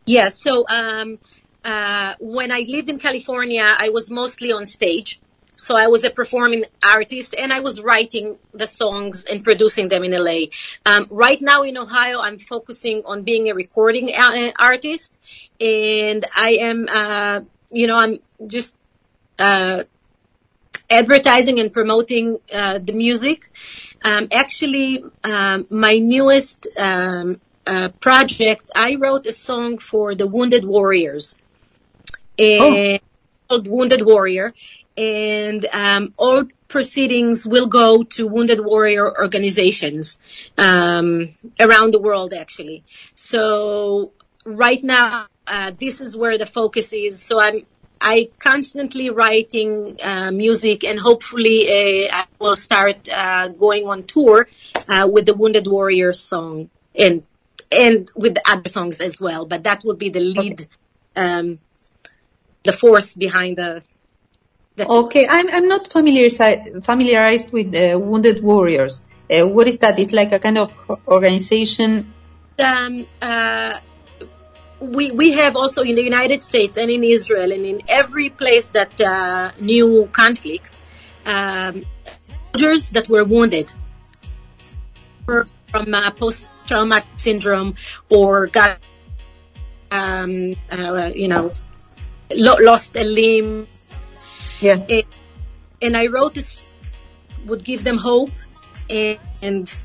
Yeah, so um, uh, when I lived in California, I was mostly on stage. So I was a performing artist and I was writing the songs and producing them in LA. Um, right now in Ohio, I'm focusing on being a recording a- artist and I am, uh, you know, I'm just, uh, advertising and promoting, uh, the music. Um, actually, um, my newest, um, uh, project, I wrote a song for the Wounded Warriors. And called Wounded Warrior. and um, all proceedings will go to Wounded Warrior organizations um, around the world, actually. So right now, uh, this is where the focus is. So I'm I constantly writing uh, music, and hopefully uh, I will start uh, going on tour uh, with the Wounded Warrior song and and with the other songs as well. But that would be the lead, um, the force behind the. the Okay, I'm I'm not familiarized familiarized with uh, Wounded Warriors. Uh, what is that? It's like a kind of organization. um, uh, we we have also in the United States and in Israel and in every place that uh, knew conflict, um, soldiers that were wounded from uh, post-traumatic syndrome or got um, uh, you know lo- lost a limb. Yeah. And, and I wrote this would give them hope and, and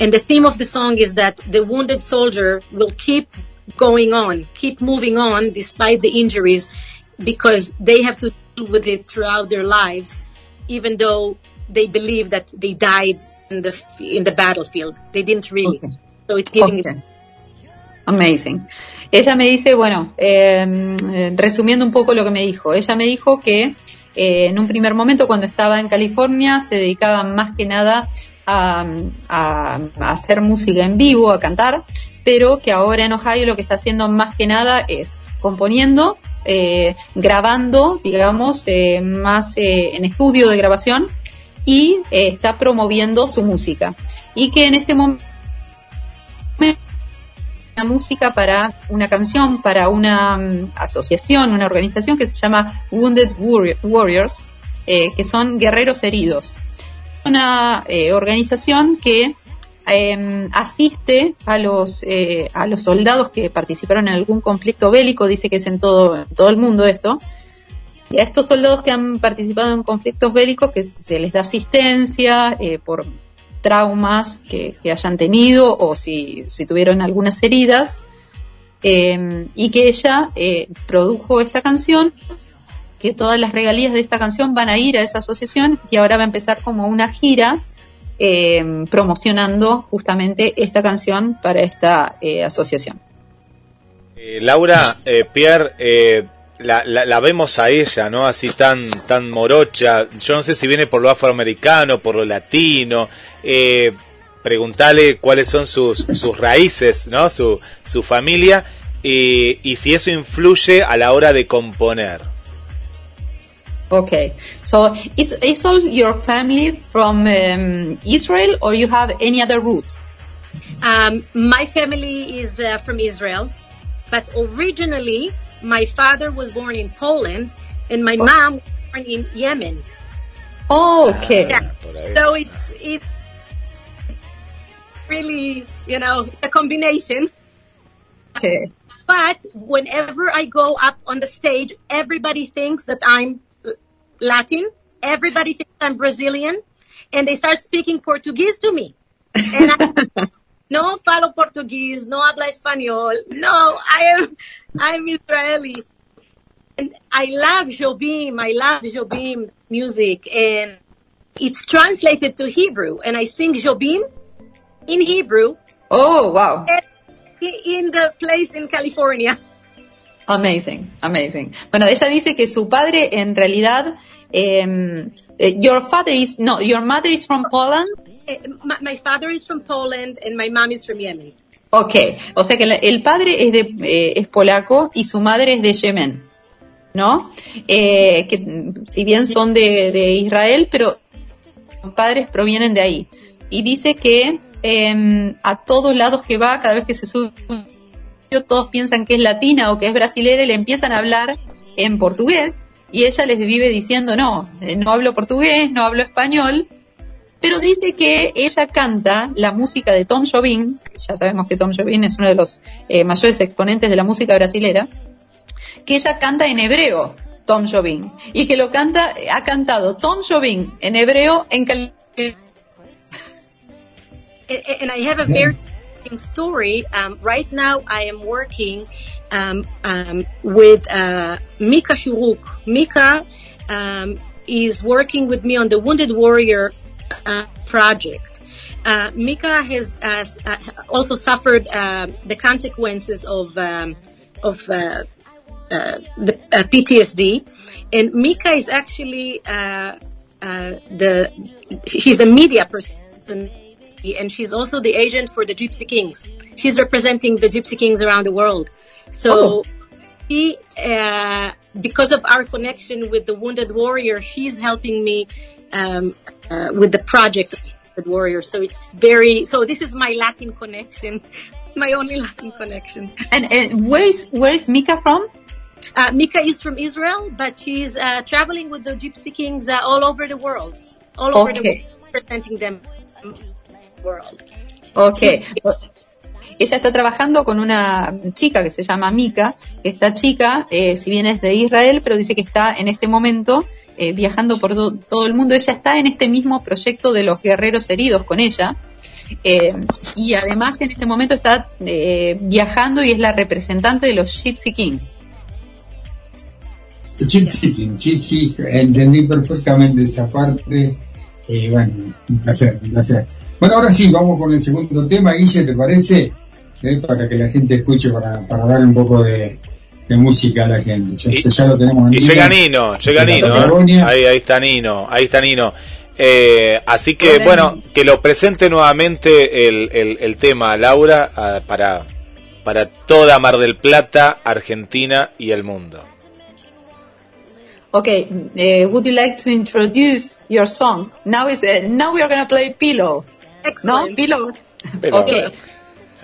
and the theme of the song is that the wounded soldier will keep going on, keep moving on despite the injuries because they have to deal with it throughout their lives, even though they believe that they died in the in the battlefield. They didn't really. So it's. Amazing. Ella me dice, bueno, eh, eh, resumiendo un poco lo que me dijo, ella me dijo que eh, en un primer momento cuando estaba en California se dedicaba más que nada a, hacer música en vivo, a cantar, pero que ahora en Ohio lo que está haciendo más que nada es componiendo, eh, grabando, digamos, eh, más eh, en estudio de grabación y está promoviendo su música. Y que en este momento una música para una canción, para una mm, asociación, una organización que se llama Wounded Warri- Warriors, eh, que son guerreros heridos. Una eh, organización que em, asiste a los, eh, a los soldados que participaron en algún conflicto bélico, dice que es en todo, todo el mundo esto, y a estos soldados que han participado en conflictos bélicos que se les da asistencia por traumas que, hayan tenido o si, tuvieron algunas heridas eh, y que ella eh, produjo esta canción que todas las regalías de esta canción van a ir a esa asociación y ahora va a empezar como una gira eh, promocionando justamente esta canción para esta eh, asociación. Eh, Laura, eh, Pierre, la, la, la vemos a ella, ¿no? Así tan, tan morocha. Yo no sé si viene por lo afroamericano, por lo latino. Eh, preguntale cuáles son sus, sus raíces, ¿no? Su, su familia. Y, y si eso influye a la hora de componer. Okay, so is, is all your family from um, Israel or you have any other roots? Um, my family is uh, from Israel, but originally my father was born in Poland and my mom was born in Yemen. Okay. Yeah. So it's it really you know a combination. Okay. But whenever I go up on the stage, everybody thinks that I'm Latin. Everybody thinks I'm Brazilian, and they start speaking Portuguese to me. And I no falo Portuguese, no habla español. No, I am, I'm Israeli. And I love Jobim. I love Jobim music, and it's translated to Hebrew. And I sing Jobim in Hebrew Oh, wow. in the place in California. Amazing, amazing. Bueno, ella dice que su padre en realidad, em, eh, your father is, no, your mother is from Poland. Eh, My, my father is from Poland and my mom is from Yemen. Okay, o sea que el padre es de, eh, es polaco y su madre es de Yemen, ¿no? Eh, que si bien son de, de Israel, pero los padres provienen de ahí. Y dice que em, a todos lados que va, cada vez que se sube, todos piensan que es latina o que es brasilera y le empiezan a hablar en portugués y ella les vive diciendo no, eh, no hablo portugués, no hablo español, pero dice que ella canta la música de Tom Jobim, ya sabemos que Tom Jobim es uno de los eh, mayores exponentes de la música brasilera, que ella canta en hebreo, Tom Jobim, y que lo canta, ha cantado Tom Jobim en hebreo en Cali- And, I have a very interesting story. Um, right now, I am working um, um, with uh, Mika Shuruk. Mika um, is working with me on the Wounded Warrior uh, project. Uh, Mika has uh, uh, also suffered uh, the consequences of um, of the PTSD, and Mika is actually the she's a media person, and she's also the agent for the Gypsy Kings. She's representing the Gypsy Kings around the world. So she, uh, because of our connection with the Wounded Warrior, she's helping me um, uh, with the project Wounded Warrior. So it's very so. This is my Latin connection, my only Latin connection. And, and where is where is Mika from? Uh, Mika is from Israel, but she's uh, traveling with the Gypsy Kings uh, all over the world, all over the world, representing them world. Ok. Ella está trabajando con una chica que se llama Mika. Esta chica, eh, si bien es de Israel, pero dice que está en este momento eh, viajando por to- todo el mundo. Ella está en este mismo proyecto de los guerreros heridos con ella. Eh, y además en este momento está eh, viajando y es la representante de los Gypsy Kings. Gypsy King, sí, sí, entendí perfectamente esa parte. Eh, bueno, un placer, un placer. Bueno, ahora sí, vamos con el segundo tema, Guille, ¿te parece? Eh, para que la gente escuche, para, para dar un poco de, de música a la gente. Ya, Y- ya lo tenemos en Y llega Nino, llega Nino. ¿eh? Ahí, ahí está Nino, ahí está Nino. Eh, así que, Hola, bueno, Nino. que lo presente nuevamente el, el, el tema, Laura, para, para toda Mar del Plata, Argentina y el mundo. Okay, uh, would you like to introduce your song? Now is uh, now we are gonna play Pillow. No, Excellent. Pillow. Pero- Okay.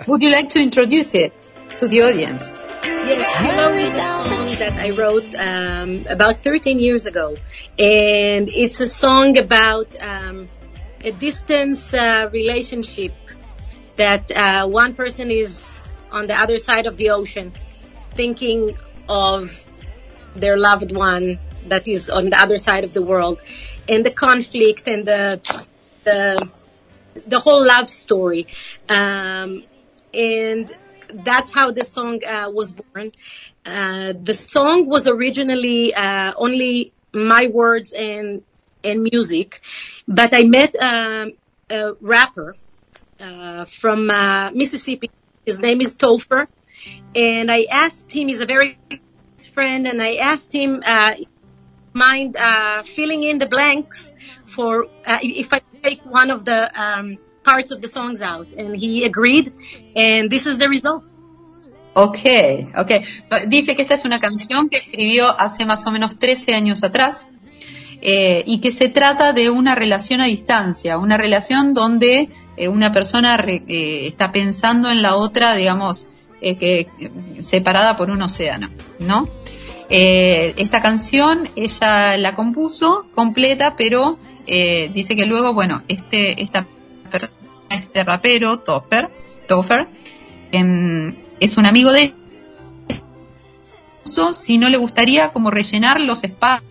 Would you like to introduce it to the audience? Yes, Pillow is a song that I wrote um, about 13 years ago, and it's a song about um, a distance uh, relationship that uh, one person is on the other side of the ocean, thinking of their loved one that is on the other side of the world, and the conflict and the the the whole love story. Um, and that's how the song uh, was born. Uh, the song was originally uh, only my words and and music, but I met um, a rapper uh, from uh, Mississippi. His name is Topher, and I asked him. He's a very friend, and I asked him, uh, mind filling in the blanks for uh, if I take one of the um, parts of the songs out, and he agreed, and this is the result. Okay, okay. Dice que esta es una canción que escribió hace más o menos 13 años atrás eh, y que se trata de una relación a distancia, una relación donde eh, una persona re- eh, está pensando en la otra, digamos, eh, que separada por un océano, ¿no? Eh, esta canción ella la compuso completa, pero eh, dice que luego, bueno, este, esta este rapero, Topher, Topher em, es un amigo de si no le gustaría como rellenar los espacios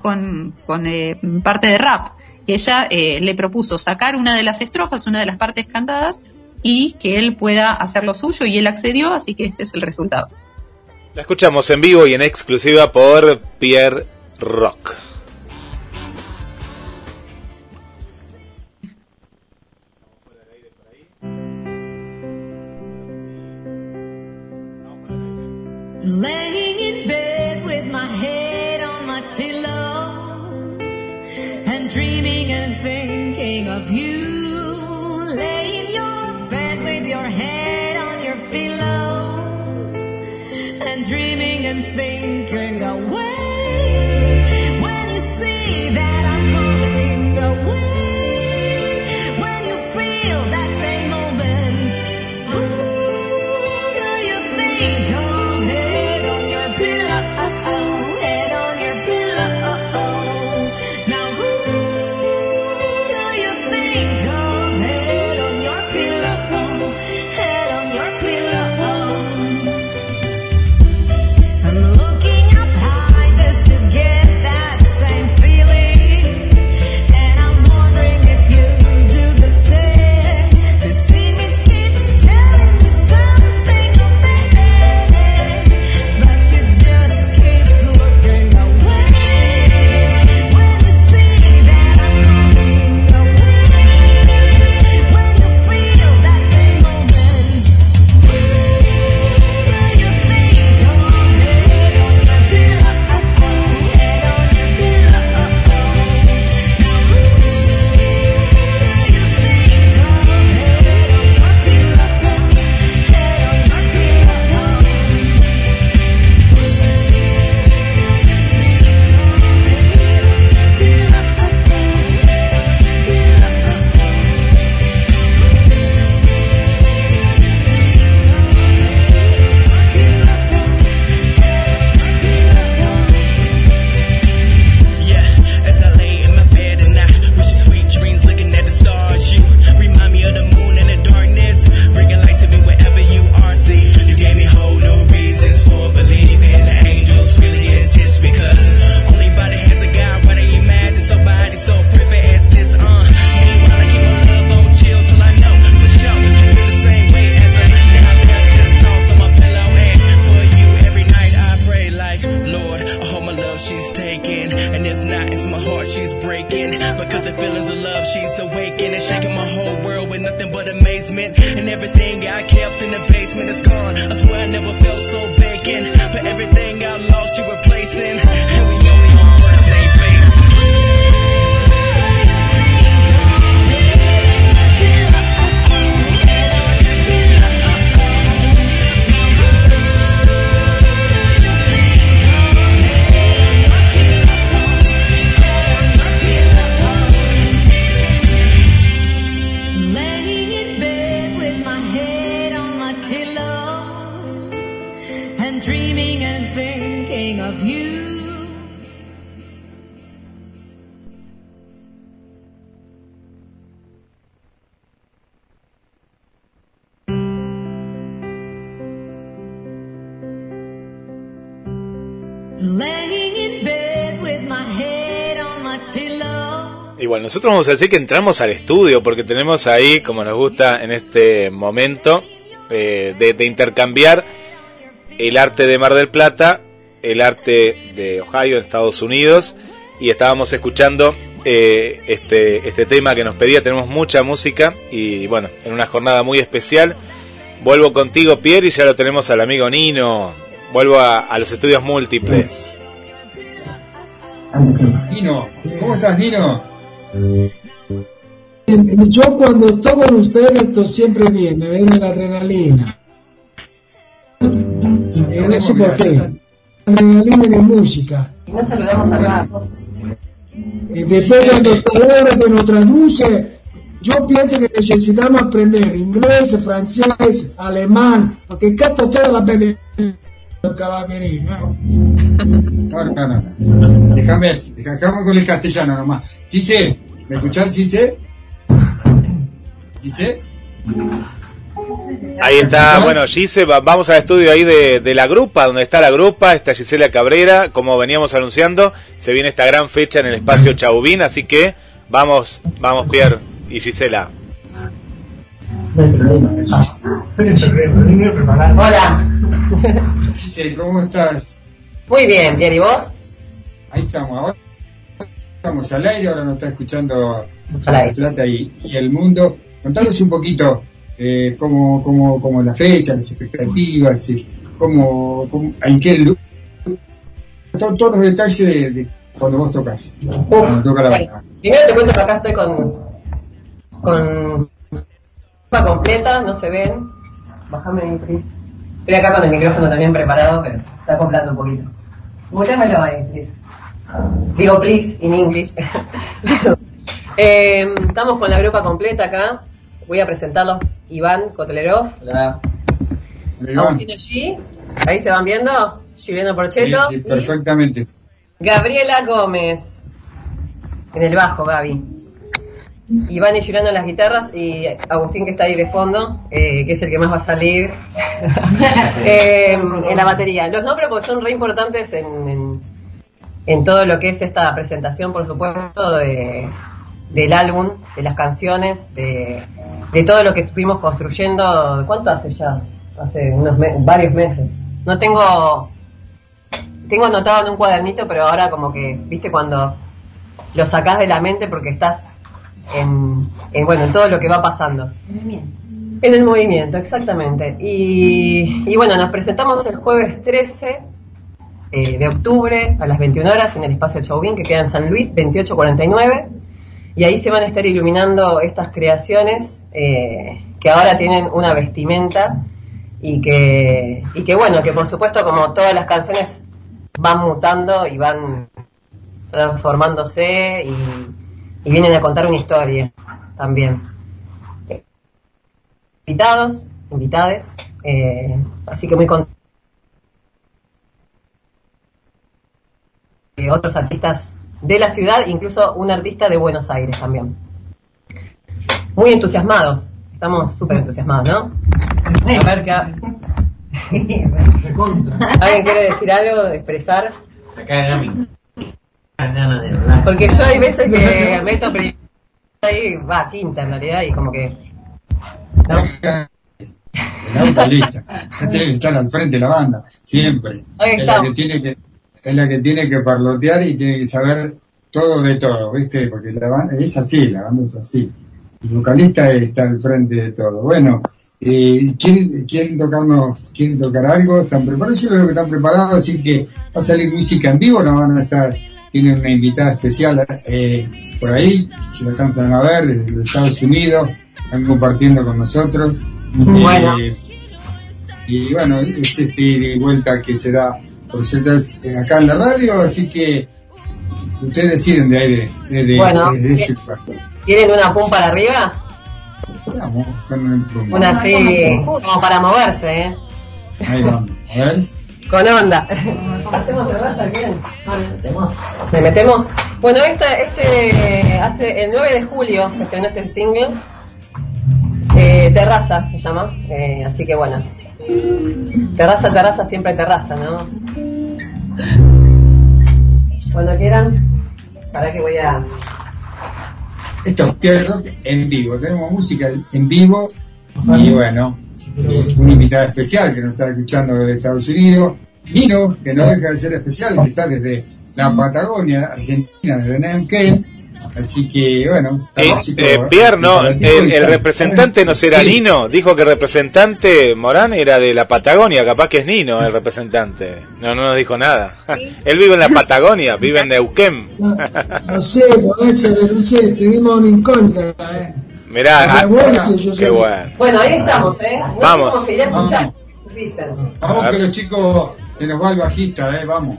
con, con eh, parte de rap. Ella eh, le propuso sacar una de las estrofas, una de las partes cantadas, y que él pueda hacer lo suyo, y él accedió, así que este es el resultado. La escuchamos en vivo y en exclusiva por Pierre Rock. Laying in bed with my head on my pillow and dreaming and thinking of you. Lay in your bed with your head on your pillow and dreaming and thinking away. Bueno, nosotros vamos a decir que entramos al estudio porque tenemos ahí, como nos gusta en este momento, eh, de, intercambiar el arte de Mar del Plata, el arte de Ohio en Estados Unidos y estábamos escuchando eh, este, este tema que nos pedía, tenemos mucha música y bueno, en una jornada muy especial. Vuelvo contigo, Pierre, y ya lo tenemos al amigo Nino. Vuelvo a los estudios múltiples. Nino, ¿cómo estás, Nino? Yo cuando estoy con ustedes estoy siempre bien, me viene la adrenalina. Y no sé por qué. Adrenalina de música. Y no saludamos acá, José. Y después cuando palabra que nos traduce, yo pienso que necesitamos aprender inglés, francés, alemán, porque capto todas las veces que va a venir, ¿no? No, no, no. Déjame, dejamos con el castellano nomás. Gise, ¿me escuchás, Gise? Gise? Ahí está, bueno, Gise, va- vamos al estudio ahí de, de la grupa, donde está la grupa, está Gisela Cabrera, como veníamos anunciando, se viene esta gran fecha en el espacio Chauvin, así que vamos, vamos Pierre y Gisela. Hola. Gise, ¿cómo estás? Muy bien, Pierre, ¿y vos? Ahí estamos, ahora estamos al aire, ahora nos está escuchando Al aire. Plata y, y el mundo. Contanos un poquito eh, cómo, cómo, cómo la fecha, las expectativas, y cómo, cómo- en qué lu- to- todos los detalles de, de cuando vos tocas. Toca la primero te cuento que acá estoy con con ropa completa, no se ven. Bájame please. Estoy acá con el micrófono también preparado, pero está acoplando un poquito. Muévemelo ahí, please. Digo please in English. Eh, estamos con la grupa completa acá. Voy a presentarlos. Iván Kotlerov. Agustino G. Ahí se van viendo. Giliano Porcheto. Sí, sí, y perfectamente. Gabriela Gómez. En el bajo, Gaby. Y Girano en las guitarras y Agustín que está ahí de fondo, eh, que es el que más va a salir eh, en la batería. Los nombres porque son re importantes en, en, en todo lo que es esta presentación, por supuesto, de, del álbum, de las canciones, de, de todo lo que estuvimos construyendo. ¿Cuánto hace ya? Hace unos me- varios meses. No tengo tengo anotado en un cuadernito, pero ahora como que, viste, cuando lo sacás de la mente porque estás en, en, bueno, en todo lo que va pasando. En el movimiento, exactamente. Y, y bueno, nos presentamos el jueves 13 eh, de octubre a las 21 horas en el espacio Chauvin que queda en San Luis, 2849. Y ahí se van a estar iluminando estas creaciones eh, que ahora tienen una vestimenta y que, y que bueno, que por supuesto como todas las canciones van mutando y van transformándose y, y vienen a contar una historia también. Invitados, invitades, eh, así que muy contentos. Eh, otros artistas de la ciudad, incluso un artista de Buenos Aires también. Muy entusiasmados, estamos súper entusiasmados, ¿no? A ver qué. ¿Alguien quiere decir algo, expresar? Porque yo hay veces que meto pri- ahí, va, quinta en realidad, y como que. ¿no? El auto lista. Ya tiene que estar al frente de la banda, siempre. Es la que tiene que, es la que tiene que parlotear y tiene que saber todo de todo, ¿viste? Porque la banda es así, la banda es así. El vocalista está al frente de todo. Bueno, eh, ¿quieren, quieren tocarnos, quieren tocar algo? ¿Están preparados? Yo creo que están preparados, así que va a salir música en vivo, no van a estar, tienen una invitada especial eh, por ahí, si lo alcanzan a ver, desde los Estados Unidos, están compartiendo con nosotros. Bueno. Eh, y bueno, es este y vuelta que se da por ciertas eh, acá en la radio, así que ustedes deciden de ahí, de, de- Bueno, de ese eh. ¿Tienen una pum para arriba? Vamos. Una así, como para moverse, ¿eh? Ahí vamos, a ver. Con onda. ¿Hacemos terraza bien? ¿Le metemos? Bueno, este, este, hace el 9 de julio se estrenó este single. Eh, terraza se llama. Eh, así que bueno. Terraza, terraza, siempre terraza, ¿no? Cuando quieran. Para que voy a. Esto es Rock en vivo, tenemos música en vivo y bueno, eh, una invitada especial que nos está escuchando desde Estados Unidos, Nino, que no deja de ser especial, que está desde la Patagonia, Argentina, desde Neuquén, así que bueno, Eh, eh, Pierre, no, el, representante no será Sí. Nino, dijo que el representante Morán era de la Patagonia, capaz que es Nino el representante. No, no nos dijo nada. Él vive en la Patagonia, vive en Neuquén. No sé, può essere, no sé, tenemos una incógnita, eh. Mirá, Qué ah, qué bueno. Bueno, ahí estamos, ¿eh? No Vamos. Vamos que los chicos, se nos va el bajista, eh, vamos.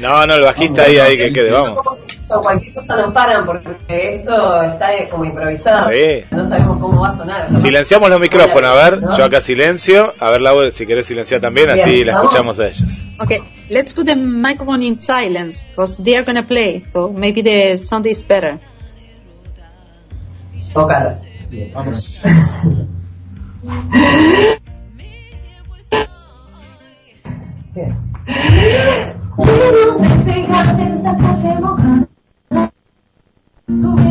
No, no, el bajista ahí, ahí que quede, vamos. O cualquier cosa nos paran porque esto está eh, como improvisado. Sí. No sabemos cómo va a sonar. Silenciamos los micrófonos, a ver, No. yo acá silencio, a ver Laura si querés silenciar también, así la escuchamos a ellos. Okay, let's put the microphone in silence because they are gonna play, so maybe the sound is better. Okay. Vamos. subir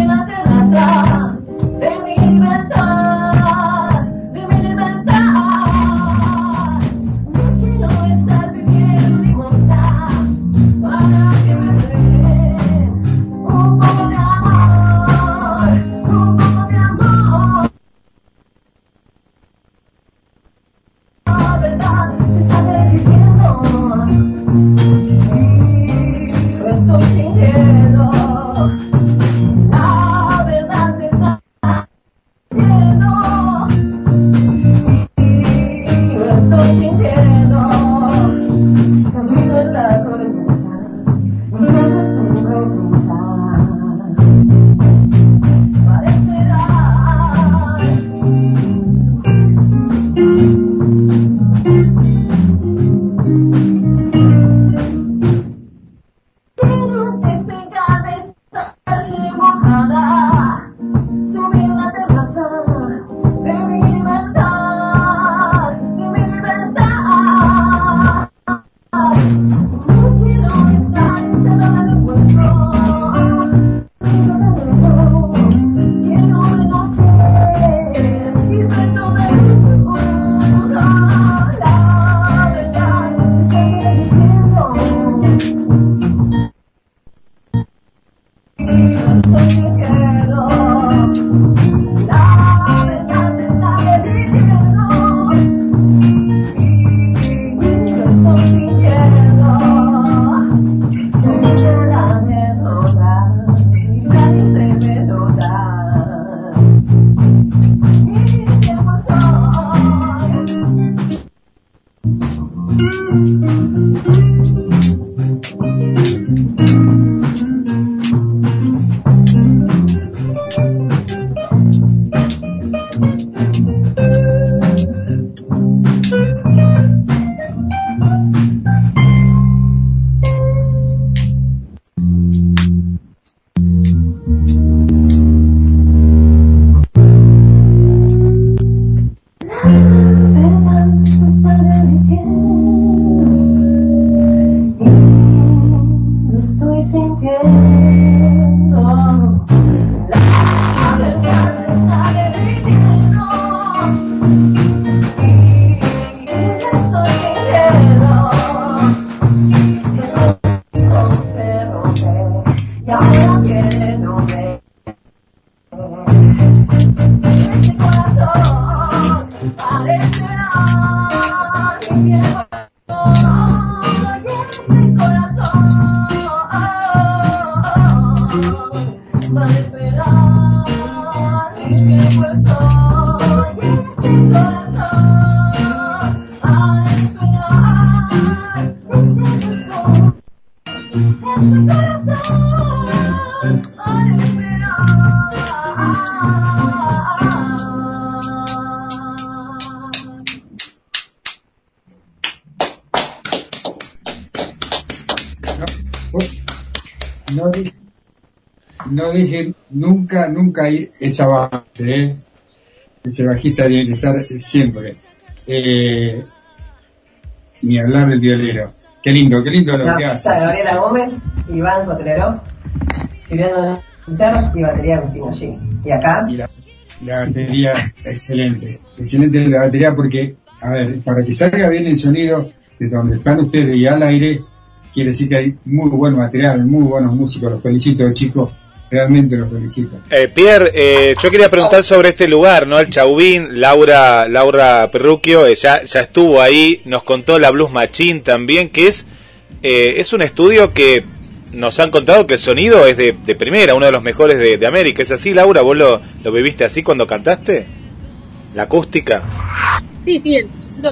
hay esa base, ¿eh? Ese bajista tiene que estar siempre. Eh, ni hablar del violero. Qué lindo, qué lindo lo La que hace. Gabriela Gómez, Iván Cotelero, Juliano Guitarra y batería Agustino G. Y acá, Y la, la batería, excelente. Excelente la batería porque, a ver, para que salga bien el sonido de donde están ustedes y al aire, quiere decir que hay muy buen material, muy buenos músicos. Los felicito, chicos. Realmente los felicito. Eh, Pierre, eh, yo quería preguntar sobre este lugar, ¿no? El Chauvin, Laura, Laura Perruquio, eh, ya, ya estuvo ahí, nos contó la Blues Machine también, que es, eh, es un estudio que nos han contado que el sonido es de, de primera, uno de los mejores de, de América. ¿Es así, Laura? ¿Vos lo, lo viviste así cuando cantaste? ¿La acústica? Sí, sí, el-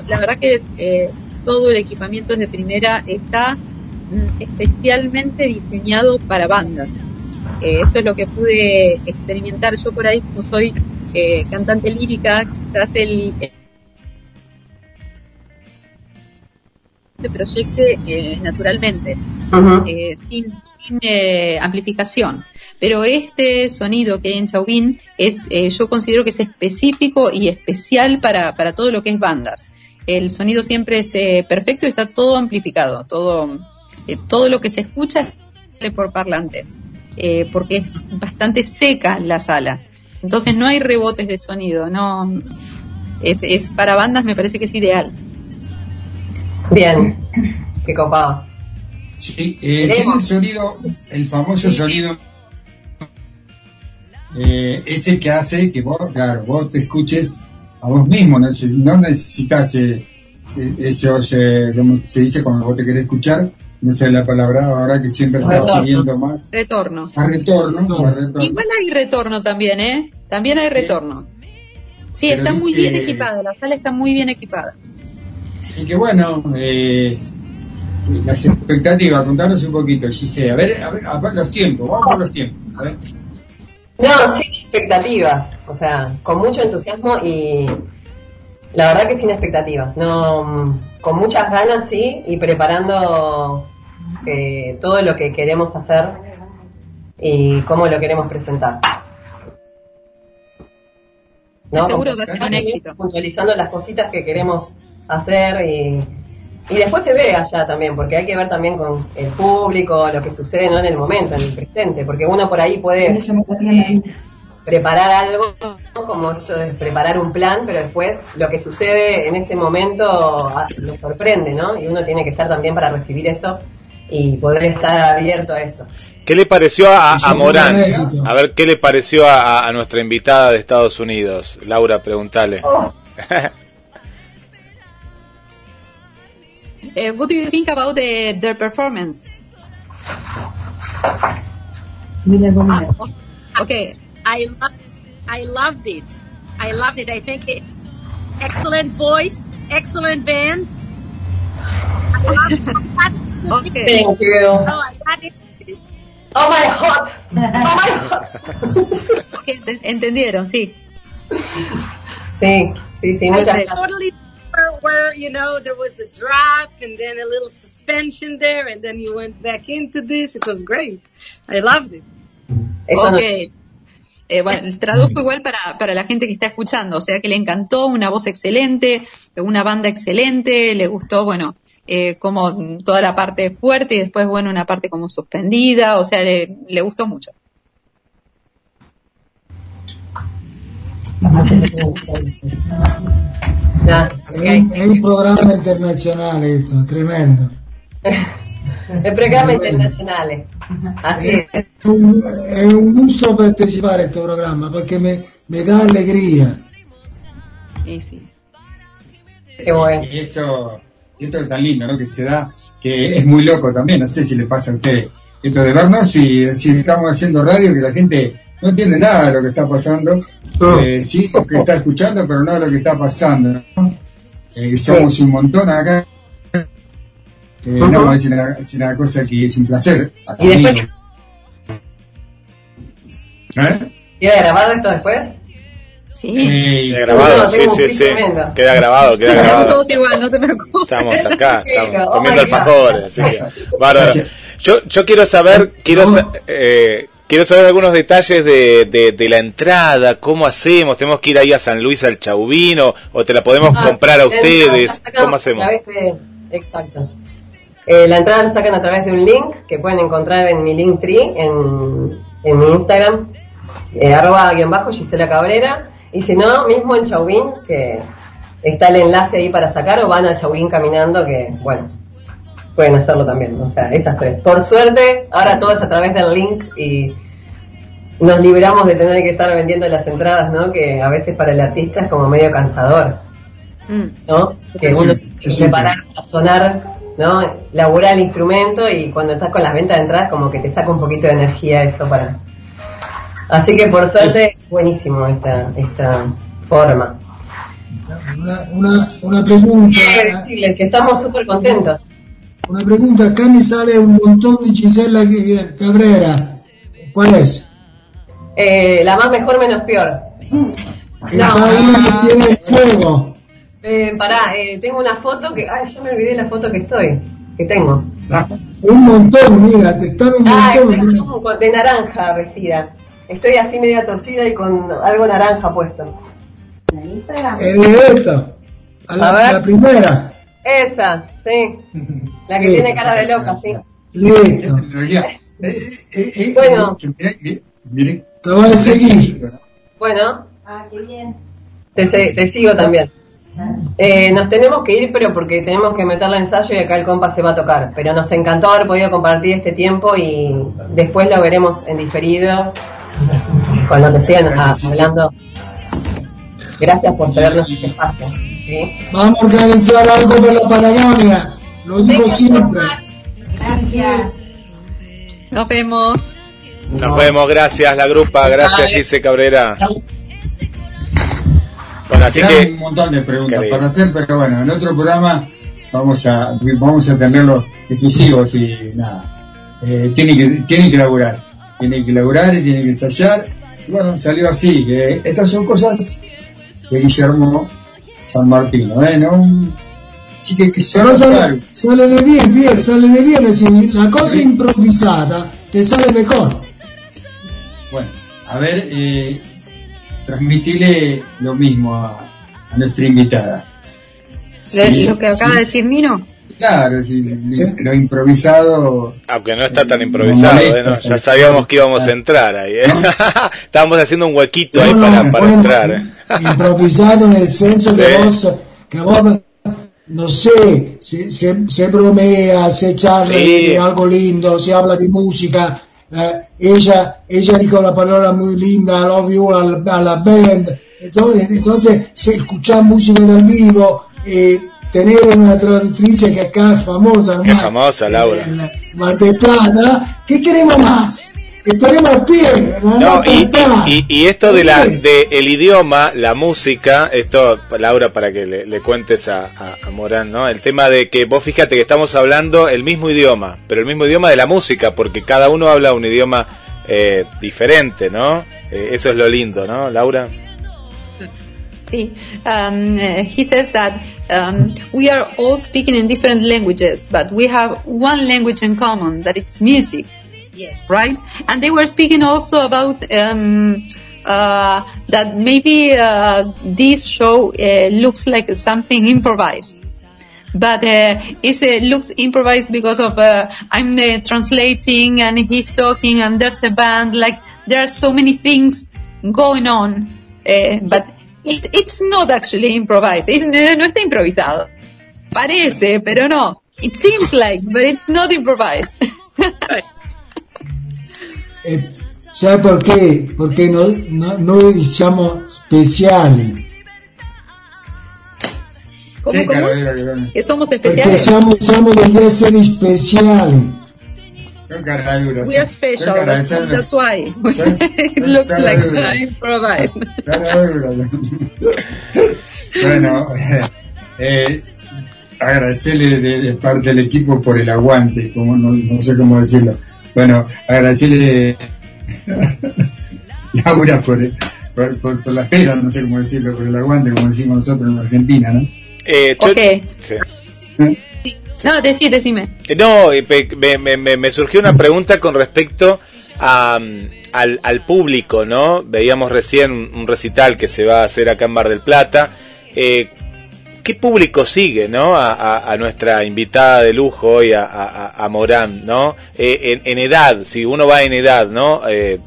la verdad que eh, todo el equipamiento es de primera, está mm, especialmente diseñado para bandas. Eh, esto es lo que pude experimentar yo por ahí, como soy eh, cantante lírica, quizás el, se proyecte eh, naturalmente, eh, sin, sin, eh, amplificación. Pero este sonido que hay en Chauvin es, eh, yo considero que es específico y especial para, para todo lo que es bandas. El sonido siempre es eh, perfecto y está todo amplificado, todo, todo lo que se escucha sale por parlantes, eh, porque es bastante seca la sala. Entonces no hay rebotes de sonido, no, es, es para bandas me parece que es ideal. bien, qué copado. Sí, eh, tiene el sonido, el famoso sonido, eh, ese que hace que vos, claro, vos te escuches a vos mismo, no, neces- no necesitas eh, esos, eh, como se dice cuando vos te querés escuchar, no sé la palabra ahora que siempre estás Retorno. pidiendo más, Retorno. a retorno, a retorno. Igual hay retorno también, ¿eh? También hay retorno. Sí, Pero está muy bien equipada, la sala está muy bien equipada. Así que bueno, eh, las expectativas, contanos un poquito, Giselle, a ver, a ver, a ver los tiempos, vamos por los tiempos, a ver. No, sin expectativas, o sea, con mucho entusiasmo y la verdad que sin expectativas, no, con muchas ganas sí y preparando eh, todo lo que queremos hacer y cómo lo queremos presentar. ¿No? Seguro va a ser un éxito. Puntualizando las cositas que queremos hacer y, y después se ve allá también, porque hay que ver también con el público, lo que sucede no en el momento, en el presente, porque uno por ahí puede eh, preparar algo, como esto de preparar un plan, pero después lo que sucede en ese momento ah, lo sorprende, ¿no? Y uno tiene que estar también para recibir eso y poder estar abierto a eso. ¿Qué le pareció a, Morán? A ver, ¿qué le pareció a, a nuestra invitada de Estados Unidos? Laura, preguntale. Uh, what do you think about the, their performance? Okay, I love, I loved it. I loved it. I think it, excellent voice, excellent band. I okay. Thank you. Oh, I got it. Oh my hot. Oh my hot. Ok, ent- entendieron, sí. Sí, sí, sí, muchas I gracias. totally where, where you know there was the drop and then a little suspension there, and then you went back into this. It was great. I loved it. Eso no- Ok. Eh, bueno, traduzco igual para, para la gente que está escuchando, o sea que le encantó, una voz excelente, una banda excelente, le gustó, bueno, eh, como toda la parte fuerte y después, bueno, una parte como suspendida, o sea, le, le gustó mucho. È un, programma internazionale questo, tremendo. El programa internacional. Así es. È un, è un gusto partecipare a questo programma perché mi, dà allegria. Sí, sí. Qué bueno. Y esto, esto es tan lindo, ¿no? Que se da, que es muy loco también, no sé si le pasa a usted. esto de vernos y decir, estamos haciendo radio que la gente no entiende nada de lo que está pasando. Eh, sí, lo que está escuchando, pero no de lo que está pasando. ¿no? Eh, somos un montón acá. Eh, No, es una, es una cosa que es un placer. Y después. ¿Eh? ¿queda grabado esto después? Sí. Queda grabado, sí, sí, sí. Queda grabado, queda Estamos grabado. todos igual, no te preocupes. Estamos acá, estamos Oh comiendo alfajores, que, bárbaro. Yo, yo quiero saber, quiero, sa- eh, quiero saber algunos detalles de, de, de la entrada, cómo hacemos, tenemos que ir ahí a San Luis al Chauvino, o te la podemos Ah, comprar a ustedes, ¿cómo hacemos? exacto. Eh, la entrada la sacan a través de un link que pueden encontrar en mi link tree, en, en mi Instagram, eh, arroba guion bajo Gisela Cabrera. Y si no, mismo en Chauvin, que está el enlace ahí para sacar, o van a Chauvin caminando, que bueno, pueden hacerlo también. O sea, esas tres. Por suerte, ahora todo es a través del link y nos liberamos de tener que estar vendiendo las entradas, ¿no? Que a veces para el artista es como medio cansador. Mm. ¿no? Que uno un- se tiene es que un- parar a sonar, ¿no? Laburar el instrumento y cuando estás con las ventas de entradas como que te saca un poquito de energía eso para... Así que por suerte es buenísimo esta, esta forma. Una, una, una pregunta, decirles que estamos súper contentos. una pregunta, acá me sale un montón de Gisela Cabrera. ¿Cuál es? Eh, la más mejor menos peor. Que tiene fuego. Eh, pará, eh, tengo una foto que... Ay, yo me olvidé la foto que estoy, que tengo. Un montón, mira, te están un Ah, montón. estoy de naranja vestida. Estoy así media torcida y con algo naranja puesto. Eh, esta, a la, A ver. la primera. Esa, sí. La que tiene cara de loca, sí. Listo. Eh, eh, eh, eh, Bueno. Te voy a seguir. Bueno. Te, se- te sigo también. Eh, nos tenemos que ir, pero porque tenemos que meterle ensayo y acá el compa se va a tocar. Pero nos encantó haber podido compartir este tiempo y después lo veremos en diferido con lo que sigan ah, hablando. Gracias por cedernos este espacio. ¿sí? Vamos a organizar algo para la Patagonia. Lo digo siempre. Gracias. Nos vemos. Nos vemos, gracias la grupa, gracias. Gise Cabrera. Bueno, así Quedan que un montón de preguntas para hacer, pero bueno, en otro programa vamos a vamos a tenerlos exclusivos y nada. Eh, tienen que tienen que laburar, tienen que laburar y tienen que ensayar. Y bueno, salió así. que estas son cosas de Guillermo San Martino, ¿eh? ¿No? Así que, que se Però sale, sale bien, bien, sale bien. Si la cosa improvisada te sale mejor. Bueno, a ver, eh, transmitirle lo mismo a, a nuestra invitada. Sí, lo que acaba sí. de decir Nino. Claro, sí, lo improvisado. aunque no está tan improvisado, molesta, ¿eh? No, ya sabíamos que íbamos a entrar ahí. ¿eh? Estábamos haciendo un huequito ahí No, no, para, para bueno, entrar. ¿eh? Improvisado nel senso che Sí. vos, che vos non sé, se, se, se bromea, se charla Sí. de algo lindo, se habla di musica, eh, ella, ella dijo una palabra muy linda, love you a la, a la band, entonces, entonces se escucha música en el vivo, eh, tener una traductrice que acá es famosa, Qué nomás, famosa, Laura. en Mar Plata, ¿qué queremos más? La No, y, está. y, y esto de la de el idioma, la música, esto, Laura, para que le, le cuentes a, a, a Morán, ¿no? El tema de que vos fíjate que estamos hablando el mismo idioma, pero el mismo idioma de la música, porque cada uno habla un idioma eh, diferente, ¿no? Eh, eso es lo lindo, ¿no, Laura? See, um, uh, he says that um, we are all speaking in different languages, but we have one language in common, that it's music. Yes. right? And they were speaking also about um, uh, that maybe uh, this show uh, looks like something improvised. But uh, it looks improvised because of uh, I'm uh, translating and he's talking and there's a band. Like there are so many things going on, uh, but it, it's not actually improvised. It's, no, no está improvisado. Parece, pero no. It seems like, but it's not improvised. Eh, sai perché? Perché noi, no- noi siamo speciali, ¿Cómo, Qué cómo? que somos especiales. siamo, siamo degli esseri speciali. Qué cara dura. We are Qué special. cara That's, why. It looks like. I improvise. Bueno, eh, agradecerle de, de parte del equipo por el aguante, como no, no sé cómo decirlo. Bueno, agradecerle Laura por, por, por, por la espera, no sé cómo decirlo, por el aguante, como decimos nosotros en Argentina, ¿no? Eh, yo- sí. No, decí, decime. Eh, No, eh, me, me- me- me surgió una pregunta con respecto a, mm, al, al público, ¿no? Veíamos recién un, un recital que se va a hacer acá en Mar del Plata. Eh, ¿Qué público sigue, no? A, a- a nuestra invitada de lujo hoy, a, a- Morán, ¿no? Eh, en, en edad, si uno va en edad, ¿no? Eh,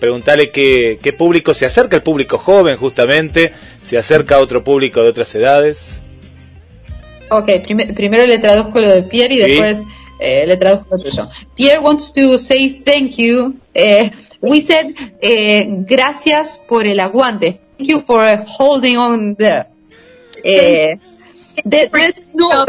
preguntarle qué, qué público se acerca, el público joven justamente, se acerca a otro público de otras edades. Ok, prime- primero le traduzco lo de Pierre y Sí. después eh, le traduzco lo tuyo. Pierre wants to say thank you. Eh, we said eh, gracias por el aguante. Thank you for holding on there. Eh, there- there's no,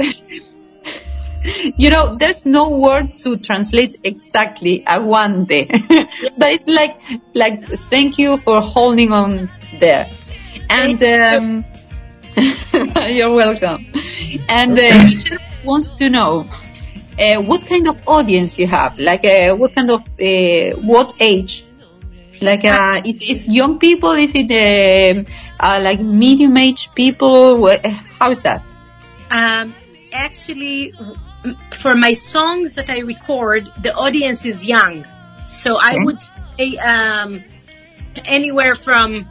you know, there's no word to translate exactly aguante, but it's like like thank you for holding on there, and. Um, You're welcome. And uh, wants to know uh, what kind of audience you have, like uh, what kind of uh, what age. Like uh, it is young people? Is it uh, uh, like medium age people? How is that? Um, actually, for my songs that I record, the audience is young. So I Okay. would say um, anywhere from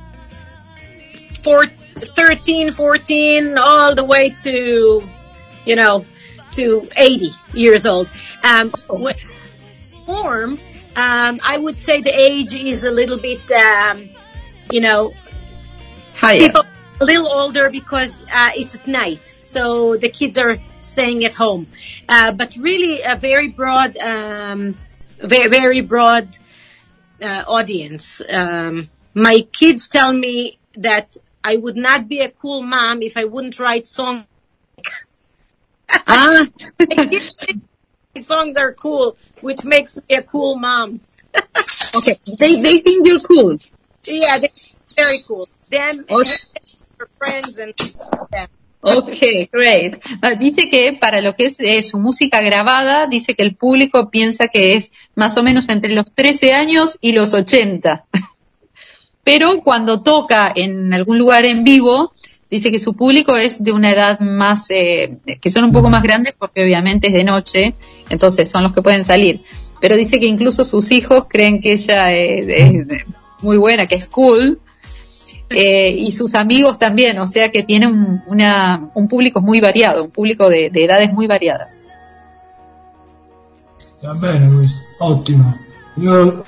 four, 13, 14, all the way to, you know, to 80 years old. Um, what form, um, I would say the age is a little bit, um, you know, Higher. people a little older because uh, it's at night, so the kids are staying at home. Uh, but really, a very broad, um, very very broad uh, audience. Um, my kids tell me that I would not be a cool mom if I wouldn't write songs. ah, my songs are cool, which makes me a cool mom. okay, they they think you're cool. Yeah, they're very cool. Them and their friends and yeah. Ok, great. Ah, Dice que para lo que es eh, su música grabada, dice que el público piensa que es más o menos entre los 13 años y los 80. Pero cuando toca en algún lugar en vivo, dice que su público es de una edad más, eh, que son un poco más grandes porque obviamente es de noche, entonces son los que pueden salir. Pero dice que incluso sus hijos creen que ella es, muy buena, que es cool, eh, y sus amigos también, o sea que tiene un, una, un público muy variado, un público de, de edades muy variadas. Va bene questo, ottimo. Io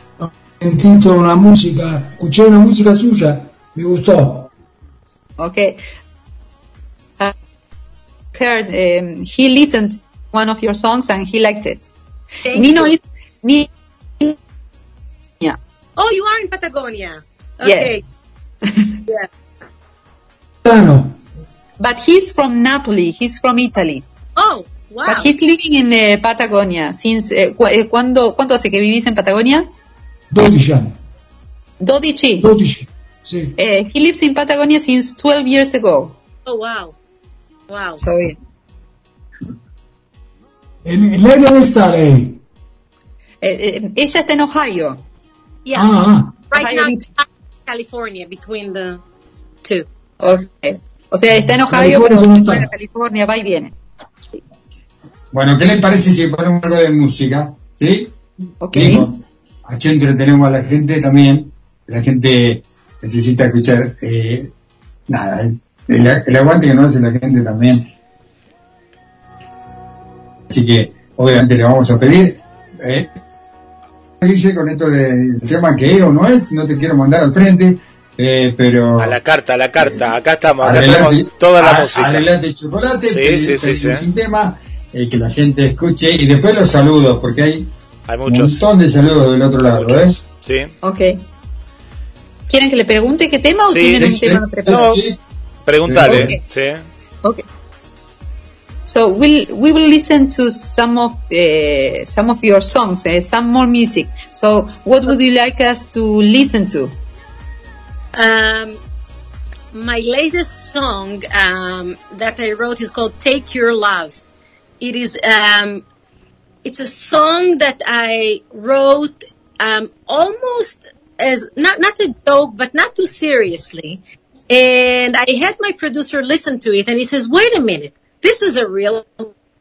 una musica, escuché una musica suya, mi gustò. Okay. I heard um, he listened to one of your songs and he liked it. Thank Nino you. is Ni- yeah. Oh, you are in Patagonia. Yes. Okay. yeah. Milano, But he's from Napoli. He's from Italy. Oh, wow. But he's living in uh, Patagonia since. Uh, cu- eh, ¿cuándo, ¿Cuánto hace que vivís en Patagonia? 12 anni, 12. 12, Uh, he lives in Patagonia since 12 years ago. Oh, wow. Wow. So, yeah. E lei dove sta lei? Eh, eh, ella está en Ohio. Yeah. Ah, right Ohio now. California, between the two. Okay. O sea, está en Ohio, California pero a California, va y viene. Bueno, ¿qué les parece si ponemos algo de música? ¿Sí? Ok. Digo, así entretenemos a la gente también. La gente necesita escuchar, eh, nada, el, el aguante que nos hace la gente también. Así que, obviamente, le vamos a pedir, eh, dice con esto del tema que es o no es, no te quiero mandar al frente, eh, pero A la carta, a la carta. Acá estamos, adelante, toda la a- música. adelante chocolate, Sí, sí, sí, pedimos sí. un tema, eh, que la gente escuche y después los saludos, porque hay Hay un muchos. montón de saludos del otro lado, ¿eh? Sí. Ok. ¿Quieren que le pregunte qué tema o Sí, tienen sí, un sí. tema preparado? No, Pregúntale. Ok. Sí. Ok. So we'll we will listen to some of uh, some of your songs, uh, some more music. So what would you like us to listen to? Um, my latest song um, that I wrote is called "Take Your Love." It is um, it's a song that I wrote um, almost as not not a joke, but not too seriously. And I had my producer listen to it, and he says, "Wait a minute, this is a real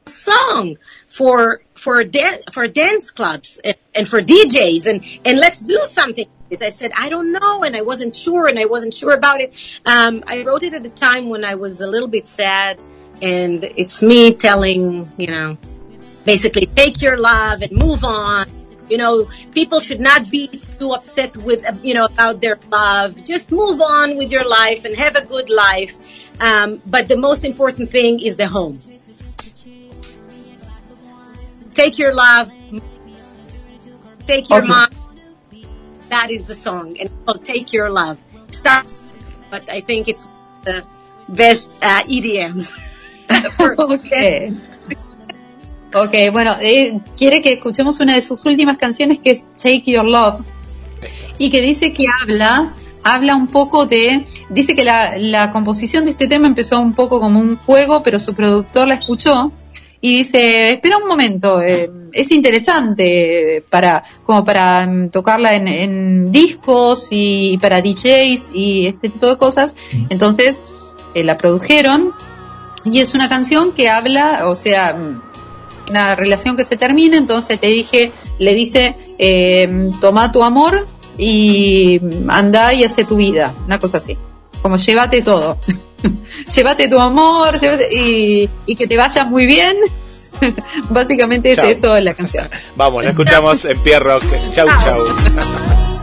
song for for for dance clubs and, and for DJs, and and let's do something." with it." I said, "I don't know," and I wasn't sure, and I wasn't sure about it. Um, I wrote it at a time when I was a little bit sad, and it's me telling, you know, basically take your love and move on. You know, people should not be too upset with, you know, about their love. Just move on with your life and have a good life. Um, but the most important thing is the home. Take your love. Take your Okay. mind. That is the song. And oh, take your love. Start, but I think it's the best uh, EDMs. okay. Ok, bueno, eh, quiere que escuchemos una de sus últimas canciones que es Take Your Love y que dice que habla, habla un poco de, dice que la, la composición de este tema empezó un poco como un juego, pero su productor la escuchó y dice, espera un momento, eh, es interesante para, como para mm, tocarla en, en discos y para DJs y este tipo de cosas, entonces eh, la produjeron y es una canción que habla, o sea, mm, una relación que se termina, entonces le dije, le dice, eh, toma tu amor y anda y hace tu vida, una cosa así, como llévate todo, llévate tu amor llévate- y, y que te vaya muy bien, básicamente es eso la canción. Vamos, la escuchamos en Pierrock. Chau, chau.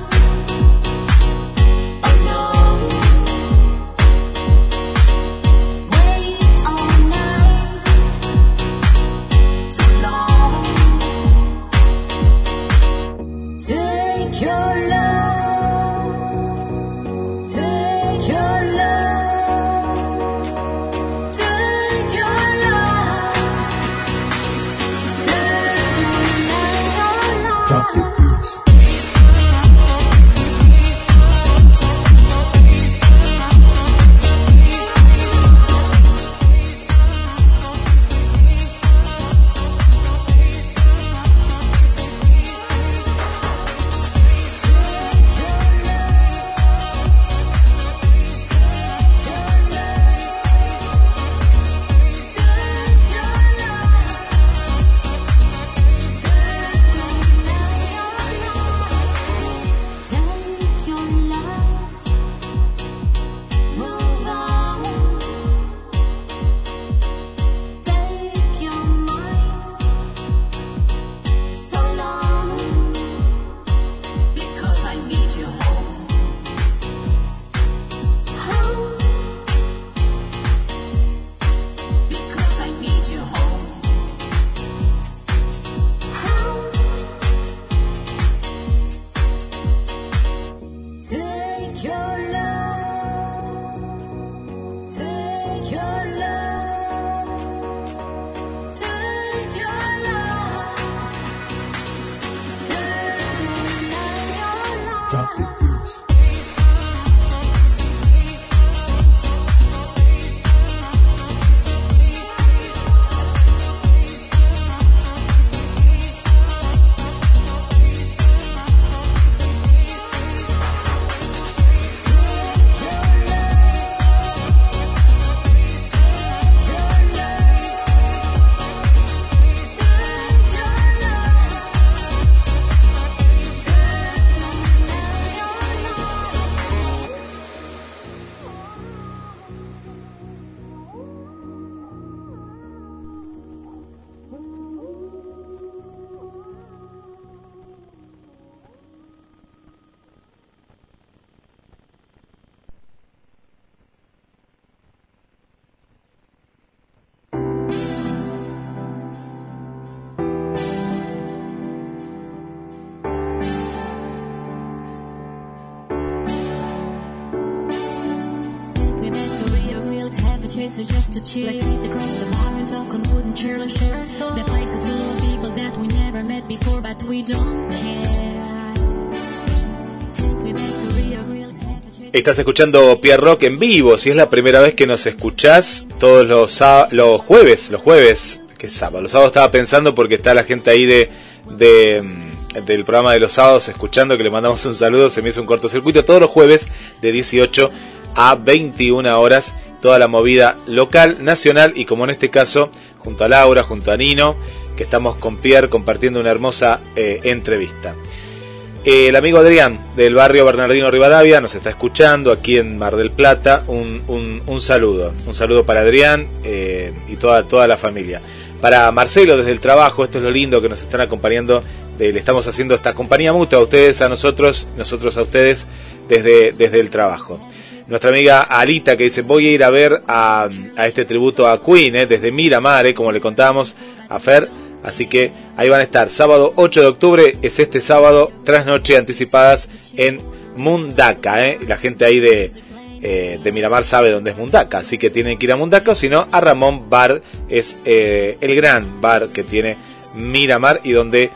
Estás escuchando Pierre Rock en vivo. Si es la primera vez que nos escuchás, todos los, los jueves, los jueves, que es sábado. Los sábados estaba pensando porque está la gente ahí de, de, mm, del programa de los sábados escuchando, que le mandamos un saludo. Se me hizo un cortocircuito todos los jueves de 18 a 21 horas. Toda la movida local, nacional y como en este caso, junto a Laura, junto a Nino, que estamos con Pierre compartiendo una hermosa eh, entrevista. Eh, el amigo Adrián del barrio Bernardino Rivadavia nos está escuchando aquí en Mar del Plata. Un, un- un saludo, un saludo para Adrián eh, y toda, toda la familia. Para Marcelo desde el trabajo, esto es lo lindo que nos están acompañando. le estamos haciendo esta compañía mutua a ustedes, a nosotros, nosotros a ustedes desde, desde el trabajo. Nuestra amiga Alita que dice voy a ir a ver a, a este tributo a Queen eh, desde Miramar, eh, como le contábamos a Fer. Así que ahí van a estar. Sábado 8 de octubre es este sábado, trasnoche anticipadas en Mundaka. ¿eh? La gente ahí de, de Miramar sabe dónde es Mundaka. Así que tienen que ir a Mundaka o si no, a Ramón Bar. Es eh, el gran bar que tiene Miramar y donde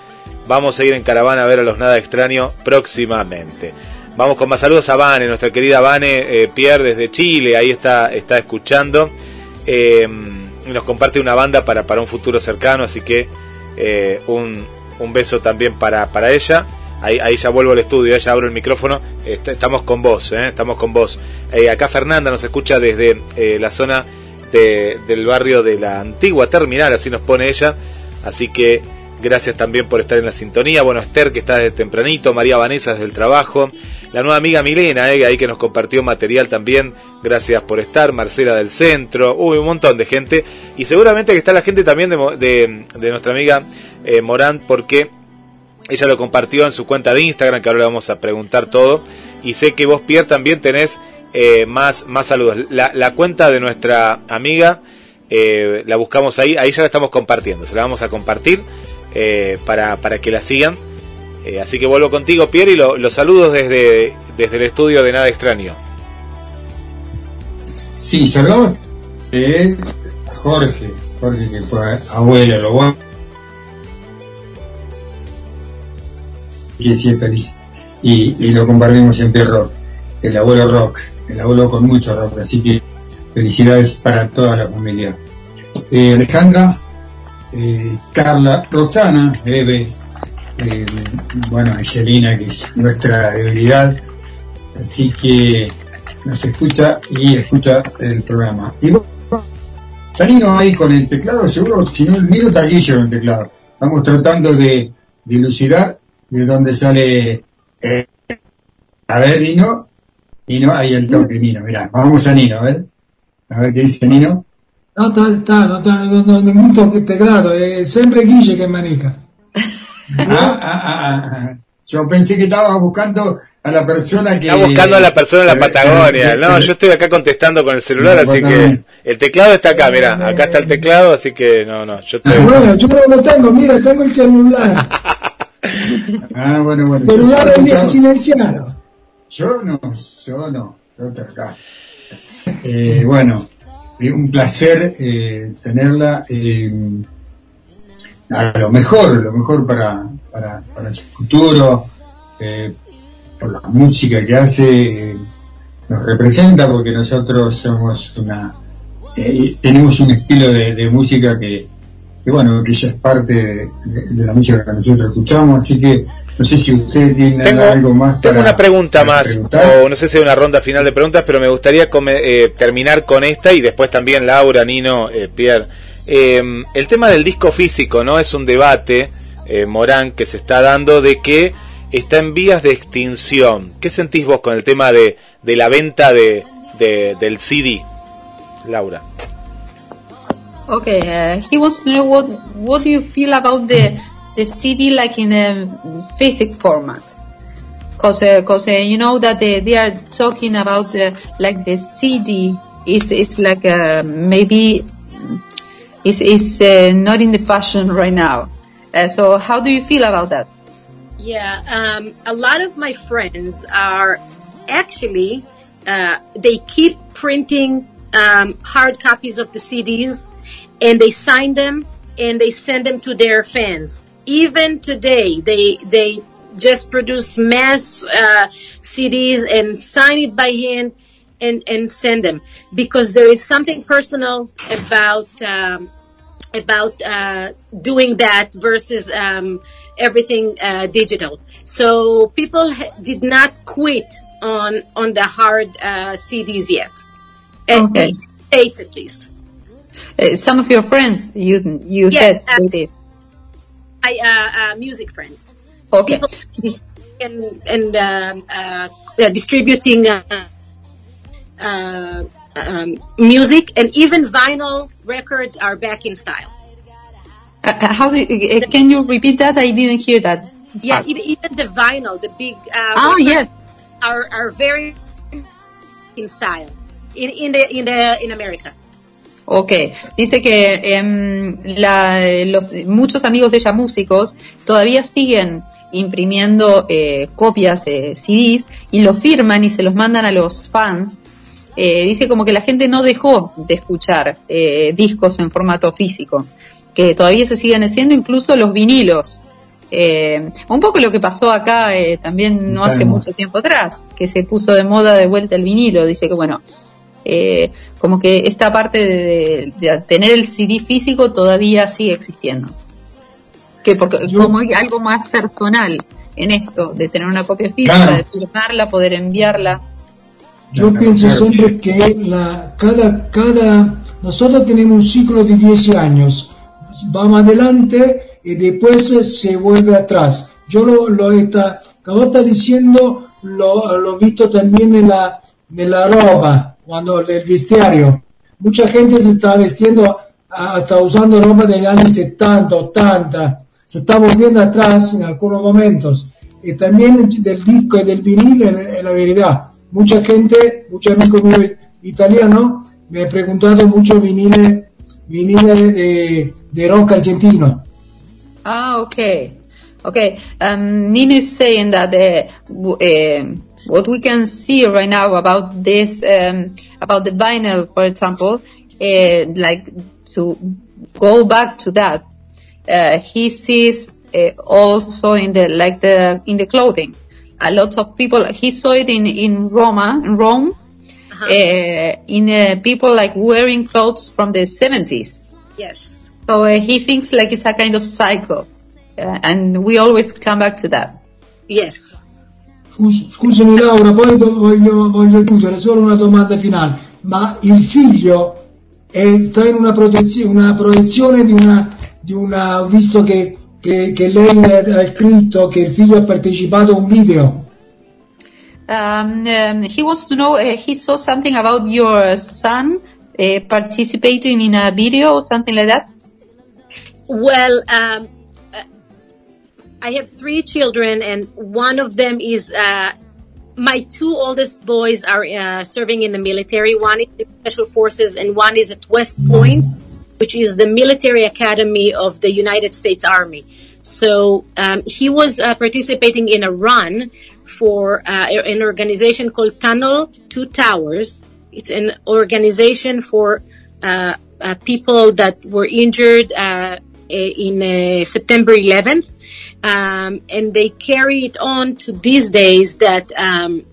vamos a ir en caravana a ver a los nada extraño próximamente. Vamos con más saludos a Vane, nuestra querida Vane eh, Pierre desde Chile. Ahí está, está escuchando. Eh, nos comparte una banda para, para un futuro cercano, así que eh, un, un beso también para, para ella. Ahí, ahí ya vuelvo al estudio, ya abro el micrófono. Est- estamos con vos, ¿eh? estamos con vos. Eh, acá Fernanda nos escucha desde la zona de- del barrio de la antigua terminal, así nos pone ella. Así que gracias también por estar en la sintonía. Bueno, Esther que está desde tempranito, María Vanessa desde el trabajo. La nueva amiga Milena, eh, ahí que nos compartió material también. Gracias por estar. Marcela del Centro. Uy, un montón de gente. Y seguramente que está la gente también de, de- de nuestra amiga eh, Morán, porque ella lo compartió en su cuenta de Instagram, que ahora le vamos a preguntar todo. Y sé que vos, Pierre, también tenés eh, más, más saludos. La, la cuenta de nuestra amiga, eh, la buscamos ahí, ahí ya la estamos compartiendo. Se la vamos a compartir eh, para, para que la sigan. Eh, así que vuelvo contigo, Pierre, y lo- los saludos desde, desde el estudio de Nada Extraño. Sí, saludos Jorge, Jorge que fue abuelo, lo bueno. Y sí feliz. Y, y lo compartimos en Rock, el abuelo rock, el abuelo con mucho rock, así que felicidades para toda la familia. Eh, Alejandra, eh, Carla, Roxana, Eve, eh, bueno, Angelina, que es nuestra debilidad, así que nos escucha y escucha el programa. Y vos, Tanino ahí con el teclado, seguro, si no, está Guillo en el teclado. Estamos tratando de dilucidar de dónde sale. eh, a ver, Nino. Nino, ahí el toque, Nino. Mirá, vamos a Nino, a ver. A ver qué dice Nino. No, está, está, no, está, no, no, teclado, è sempre Guille che maneja. Ah, ah, ah, ah. Yo pensé que estaba buscando a la persona que. Está buscando a la persona en la Eh, Patagonia. eh, No, eh, yo estoy acá contestando con el celular, La así que el teclado está acá, mira, acá está el teclado, así que no, no, yo estoy... Bueno, yo no lo tengo, mira, tengo el celular. Ah, bueno, bueno. El celular silenciado. Yo no, yo no, yo estoy acá. Eh, bueno, un placer eh, tenerla. eh, a lo mejor, lo mejor para, para, para su futuro, eh, por la música que hace, eh, nos representa porque nosotros somos una, eh, tenemos un estilo de, de música que, que bueno, que ya es parte de, de- de la música que nosotros escuchamos, así que no sé si usted tiene Tengo, algo más tengo para- una pregunta para más, preguntar. o no sé si hay una ronda final de preguntas, pero me gustaría come- eh, terminar con esta y después también Laura, Nino, eh, Pierre. Eh, el tema del disco físico, ¿no? Es un debate, eh, Morán, que se está dando de que está en vías de extinción. ¿Qué sentís vos con el tema de, de la venta de, de- del CD, Laura? Okay, uh, he wants to know what what do you feel about the the CD like in a physical format? Because because uh, you know that they, they are talking about uh, like the CD is it's like uh, maybe is is uh, not in the fashion right now. Uh, so how do you feel about that? Yeah, um, a lot of my friends are actually uh, they keep printing um, hard copies of the CDs and they sign them and they send them to their fans. Even today, they they just produce mass uh, CDs and sign it by hand and and send them because there is something personal about um, about uh, doing that versus um, everything uh, digital. So people ha- did not quit on on the hard uh, CDs yet. At Okay. States at least. Uh, some of your friends, you you Yeah, said uh, did. I uh, music friends. Okay. and and um, distributing uh, uh, um, music and even vinyl records are back in style. Uh, uh, how do you, uh, can you repeat that? I didn't hear that. Yeah, part. even, even the vinyl, the big uh, Ah, records yes. are are very in style in in the in the in America. Ok, dice que em, la- los, muchos amigos de ella músicos todavía siguen imprimiendo eh, copias, eh, CDs, y los firman y se los mandan a los fans. Eh, dice como que la gente no dejó de escuchar eh, discos en formato físico, que todavía se siguen haciendo incluso los vinilos. Eh, un poco lo que pasó acá eh, también no hace mucho tiempo atrás, que se puso de moda de vuelta el vinilo. Dice que bueno, eh, como que esta parte de, de tener el CD físico todavía sigue existiendo. Que porque como hay algo más personal en esto, de tener una copia física, Claro. de firmarla, poder enviarla. Yo pienso siempre que la, cada, cada, nosotros tenemos un ciclo de 10 años, vamos adelante y después se vuelve atrás. Yo lo, lo está, como está diciendo, lo, lo he visto también en la, en la ropa, cuando el vestuario. Mucha gente se está vestiendo, ah, está usando ropa de los años 70, 80, se está volviendo atrás en algunos momentos. Y también del disco y del vinilo, en la verdad. Mucha gente, muchos amigos míos italianos, me han preguntado mucho vinile, vinile de, de rock argentino. Ah, okay. Okay. Um, Nina is saying that uh, uh, what we can see right now about this, um, about the vinyl, for example, uh, like to go back to that, he sees also in the like the in the clothing. A lot of people. He saw it in in Roma, in Rome, uh, in uh, people like wearing clothes from the 70s. Yes. So uh, he thinks like it's a kind of cycle, uh, and we always come back to that. Yes. Scus- Scusami Laura, poi do- voglio, voglio chiudere, solo una domanda finale. Ma il figlio è- sta in una, protezio- una proiezione di una, di una, ho visto che, che, che lei ha ha scritto che il figlio ha partecipato a un video. Um, um, he wants to know. Uh, he saw something about your son uh, participating in a video or something like that. Well, um, uh, I have three children, and one of them is uh, my two oldest boys are uh, serving in the military. One is in special forces, and one is at West Point, which is the military academy of the United States Army. So um, he was uh, participating in a run for uh, an organization called Tunnel Two Towers. It's an organization for uh, uh, people that were injured uh, in uh, September 11th, um, and they carry it on to these days that. Um,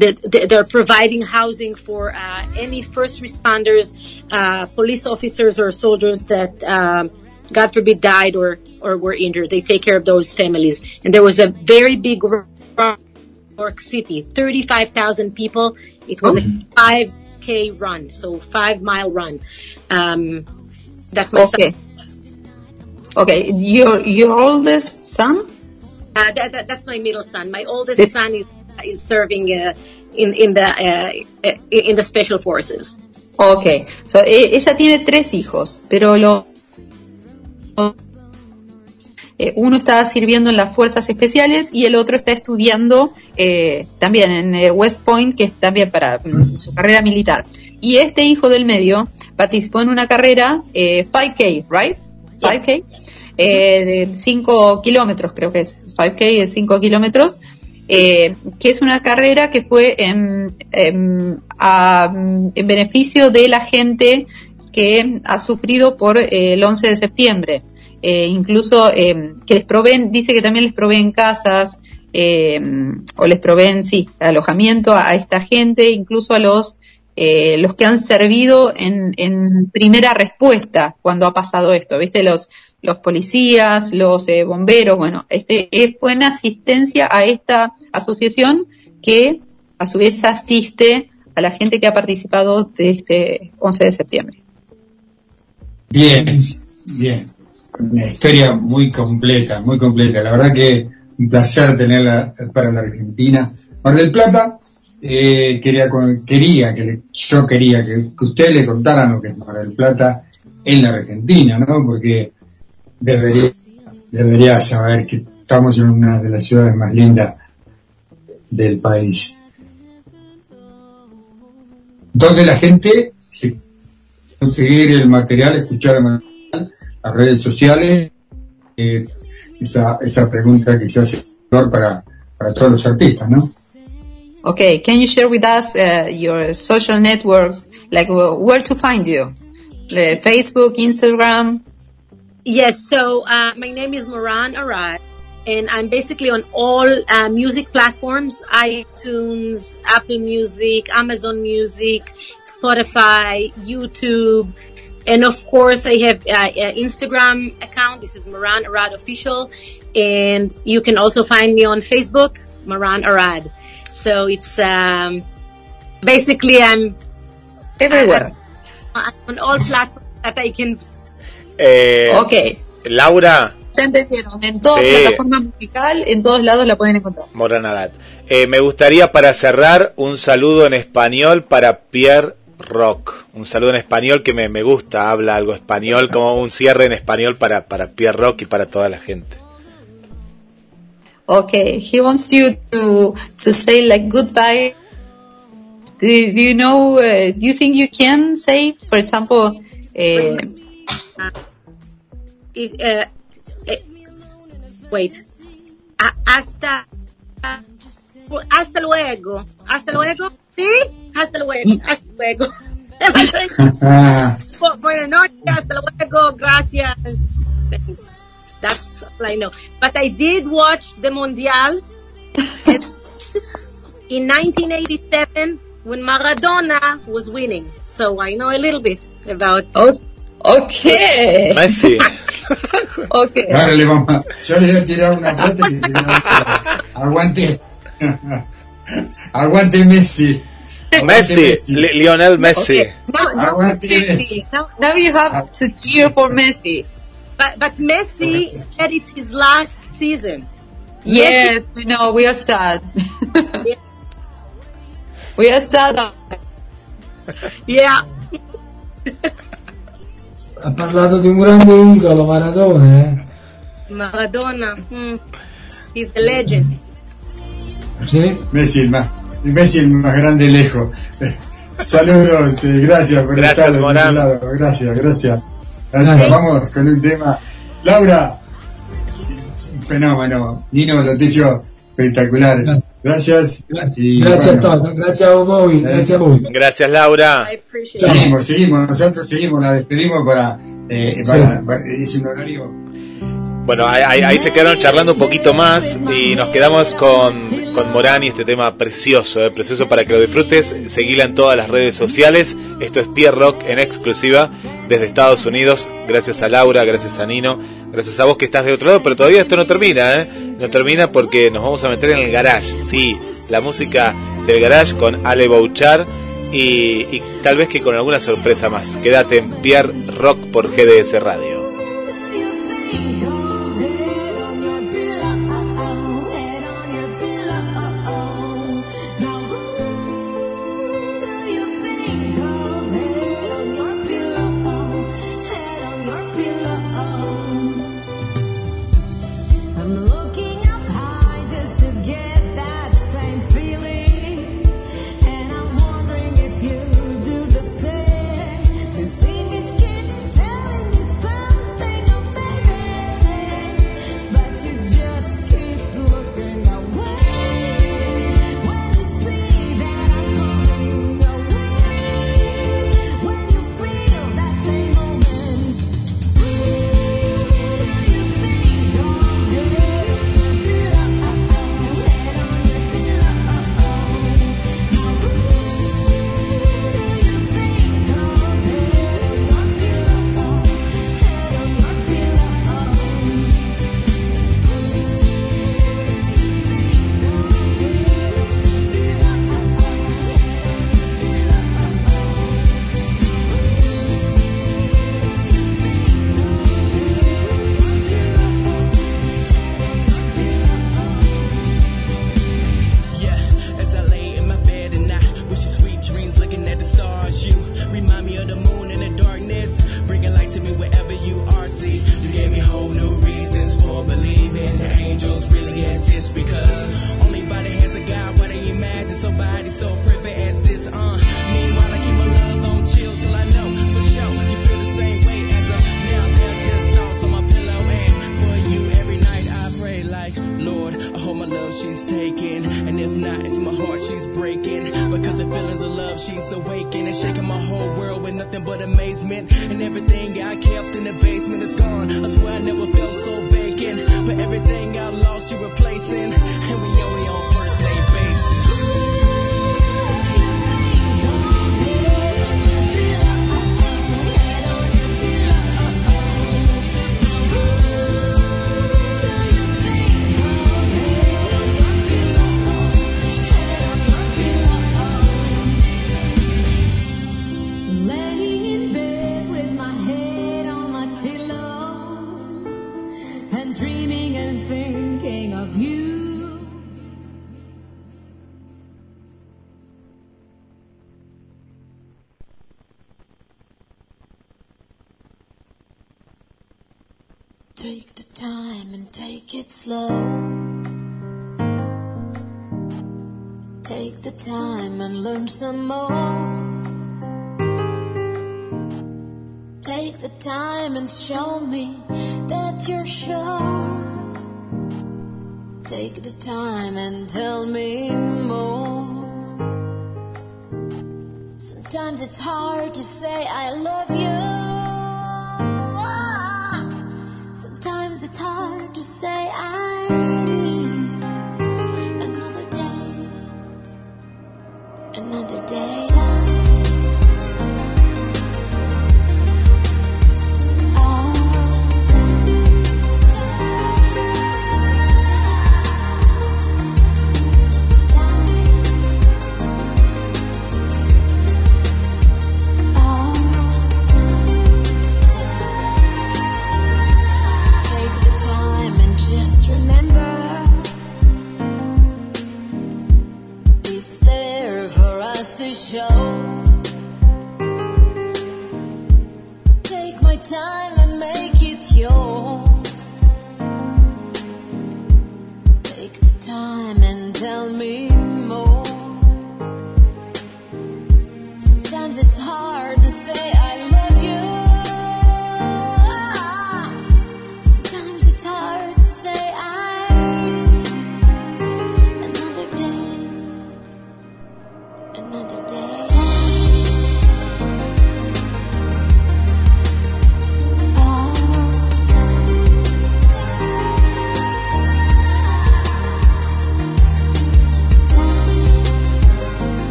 they're providing housing for uh, any first responders, uh, police officers, or soldiers that, um, God forbid, died or or were injured. They take care of those families. And there was a very big run in New York City, thirty-five thousand people. It was a five k run, so five mile run. Um, that's my Okay. son. Okay, your your oldest son. Uh, that, that, that's my middle son. My oldest It- son is is serving uh, in in the uh, in the special forces. Okay, so e- ella tiene tres hijos, pero lo eh, uno está sirviendo en las fuerzas especiales y el otro está estudiando eh, también en eh, West Point, que es también para mm, su carrera militar. Y este hijo del medio participó en una carrera eh, 5K, right? 5K, eh, de 5 kilómetros, creo que es 5K, es 5 kilómetros. Eh, que es una carrera que fue en, en- beneficio de la gente que ha sufrido por eh, el 11 de septiembre. Eh, incluso eh, que les proveen, dice que también les proveen casas eh, o les proveen, sí, alojamiento a, a esta gente, incluso a los eh, los que han servido en, en primera respuesta cuando ha pasado esto, ¿viste? Los, los policías, los eh, bomberos, bueno, este fue en asistencia a esta asociación que a su vez asiste a la gente que ha participado de este 11 de septiembre. Bien, bien. Una historia muy completa, muy completa. La verdad que un placer tenerla para la Argentina. Mar del Plata, eh, quería, quería que le- yo quería que, que ustedes le contaran lo que es Mar del Plata en la Argentina, ¿no? Porque debería, debería saber que estamos en una de las ciudades más lindas del país. Donde la gente, si conseguir el material, escuchar el material, las redes sociales, eh, esa, esa pregunta que se hace para, para todos los artistas, ¿no? Okay, can you share with us uh, your social networks, like wh- where to find you? Uh, Facebook, Instagram? Yes, so uh, my name is Moran Arad, and I'm basically on all uh, music platforms iTunes, Apple Music, Amazon Music, Spotify, YouTube, and of course, I have uh, uh, Instagram account. This is Moran Arad Official, and you can also find me on Facebook, Moran Arad. So it's um, basically I'm everywhere. I'm on all platforms that I can. Eh, Ok. Laura ¿Te entendieron? En toda Sí. plataforma musical, en todos lados la pueden encontrar. Moranadat. Eh, me gustaría para cerrar un saludo en español para Pierre Rock. Un saludo en español que me, me gusta, habla algo español, como un cierre en español para, para Pierre Rock y para toda la gente. Okay, he wants you to to say like goodbye. Do, you- do you know? Uh, do you think you can say, for example, uh, It, uh, eh, wait. A- hasta. Hasta luego. Hasta luego. Sí. Hasta luego. Hasta luego. Bu- Buenas noches. Hasta luego. Gracias. That's all I know. But I did watch the Mundial in 1987 when Maradona was winning. So I know a little bit about. Oh, okay. Messi. okay. Ahora le vamos a, yo le voy a tirar una frase que se aguante, aguante Messi. Messi, Li- Lionel Messi. Okay. Now, now, Messi. now, now you have to cheer for Messi. But, but Messi said it's his last season. Yes, we know. We are sad. we are sad. Yeah. Ha parlato di un grande idolo, Maradona, eh? Maradona. hmm, He's a legend. Sì? Messi el más, Messi el más grande lejos. Saludos, eh, gracias por Gracias, estar de Morán. este lado. Gracias, gracias. Vamos con un tema. Laura, un fenómeno. Nino Loticio, espectacular. Gracias. Y Grazie bueno, a tutti, grazie a voi, grazie a voi. Gracias, Laura. Seguimos, seguimos, nosotros seguimos, la despedimos para, eh, para, para- es un horario Bueno, ahí, ahí- ahí se quedaron charlando un poquito más y nos quedamos con, con Morán y este tema precioso, eh, precioso para que lo disfrutes. Seguila en todas las redes sociales. Esto es Pierre Rock en exclusiva desde Estados Unidos. Gracias a Laura, gracias a Nino, gracias a vos que estás de otro lado. Pero todavía esto no termina, ¿eh? No termina porque nos vamos a meter en el garage. Sí, la música del garage con Ale Bouchard y, y tal vez que con alguna sorpresa más. Quédate en Pierre Rock por GDS Radio.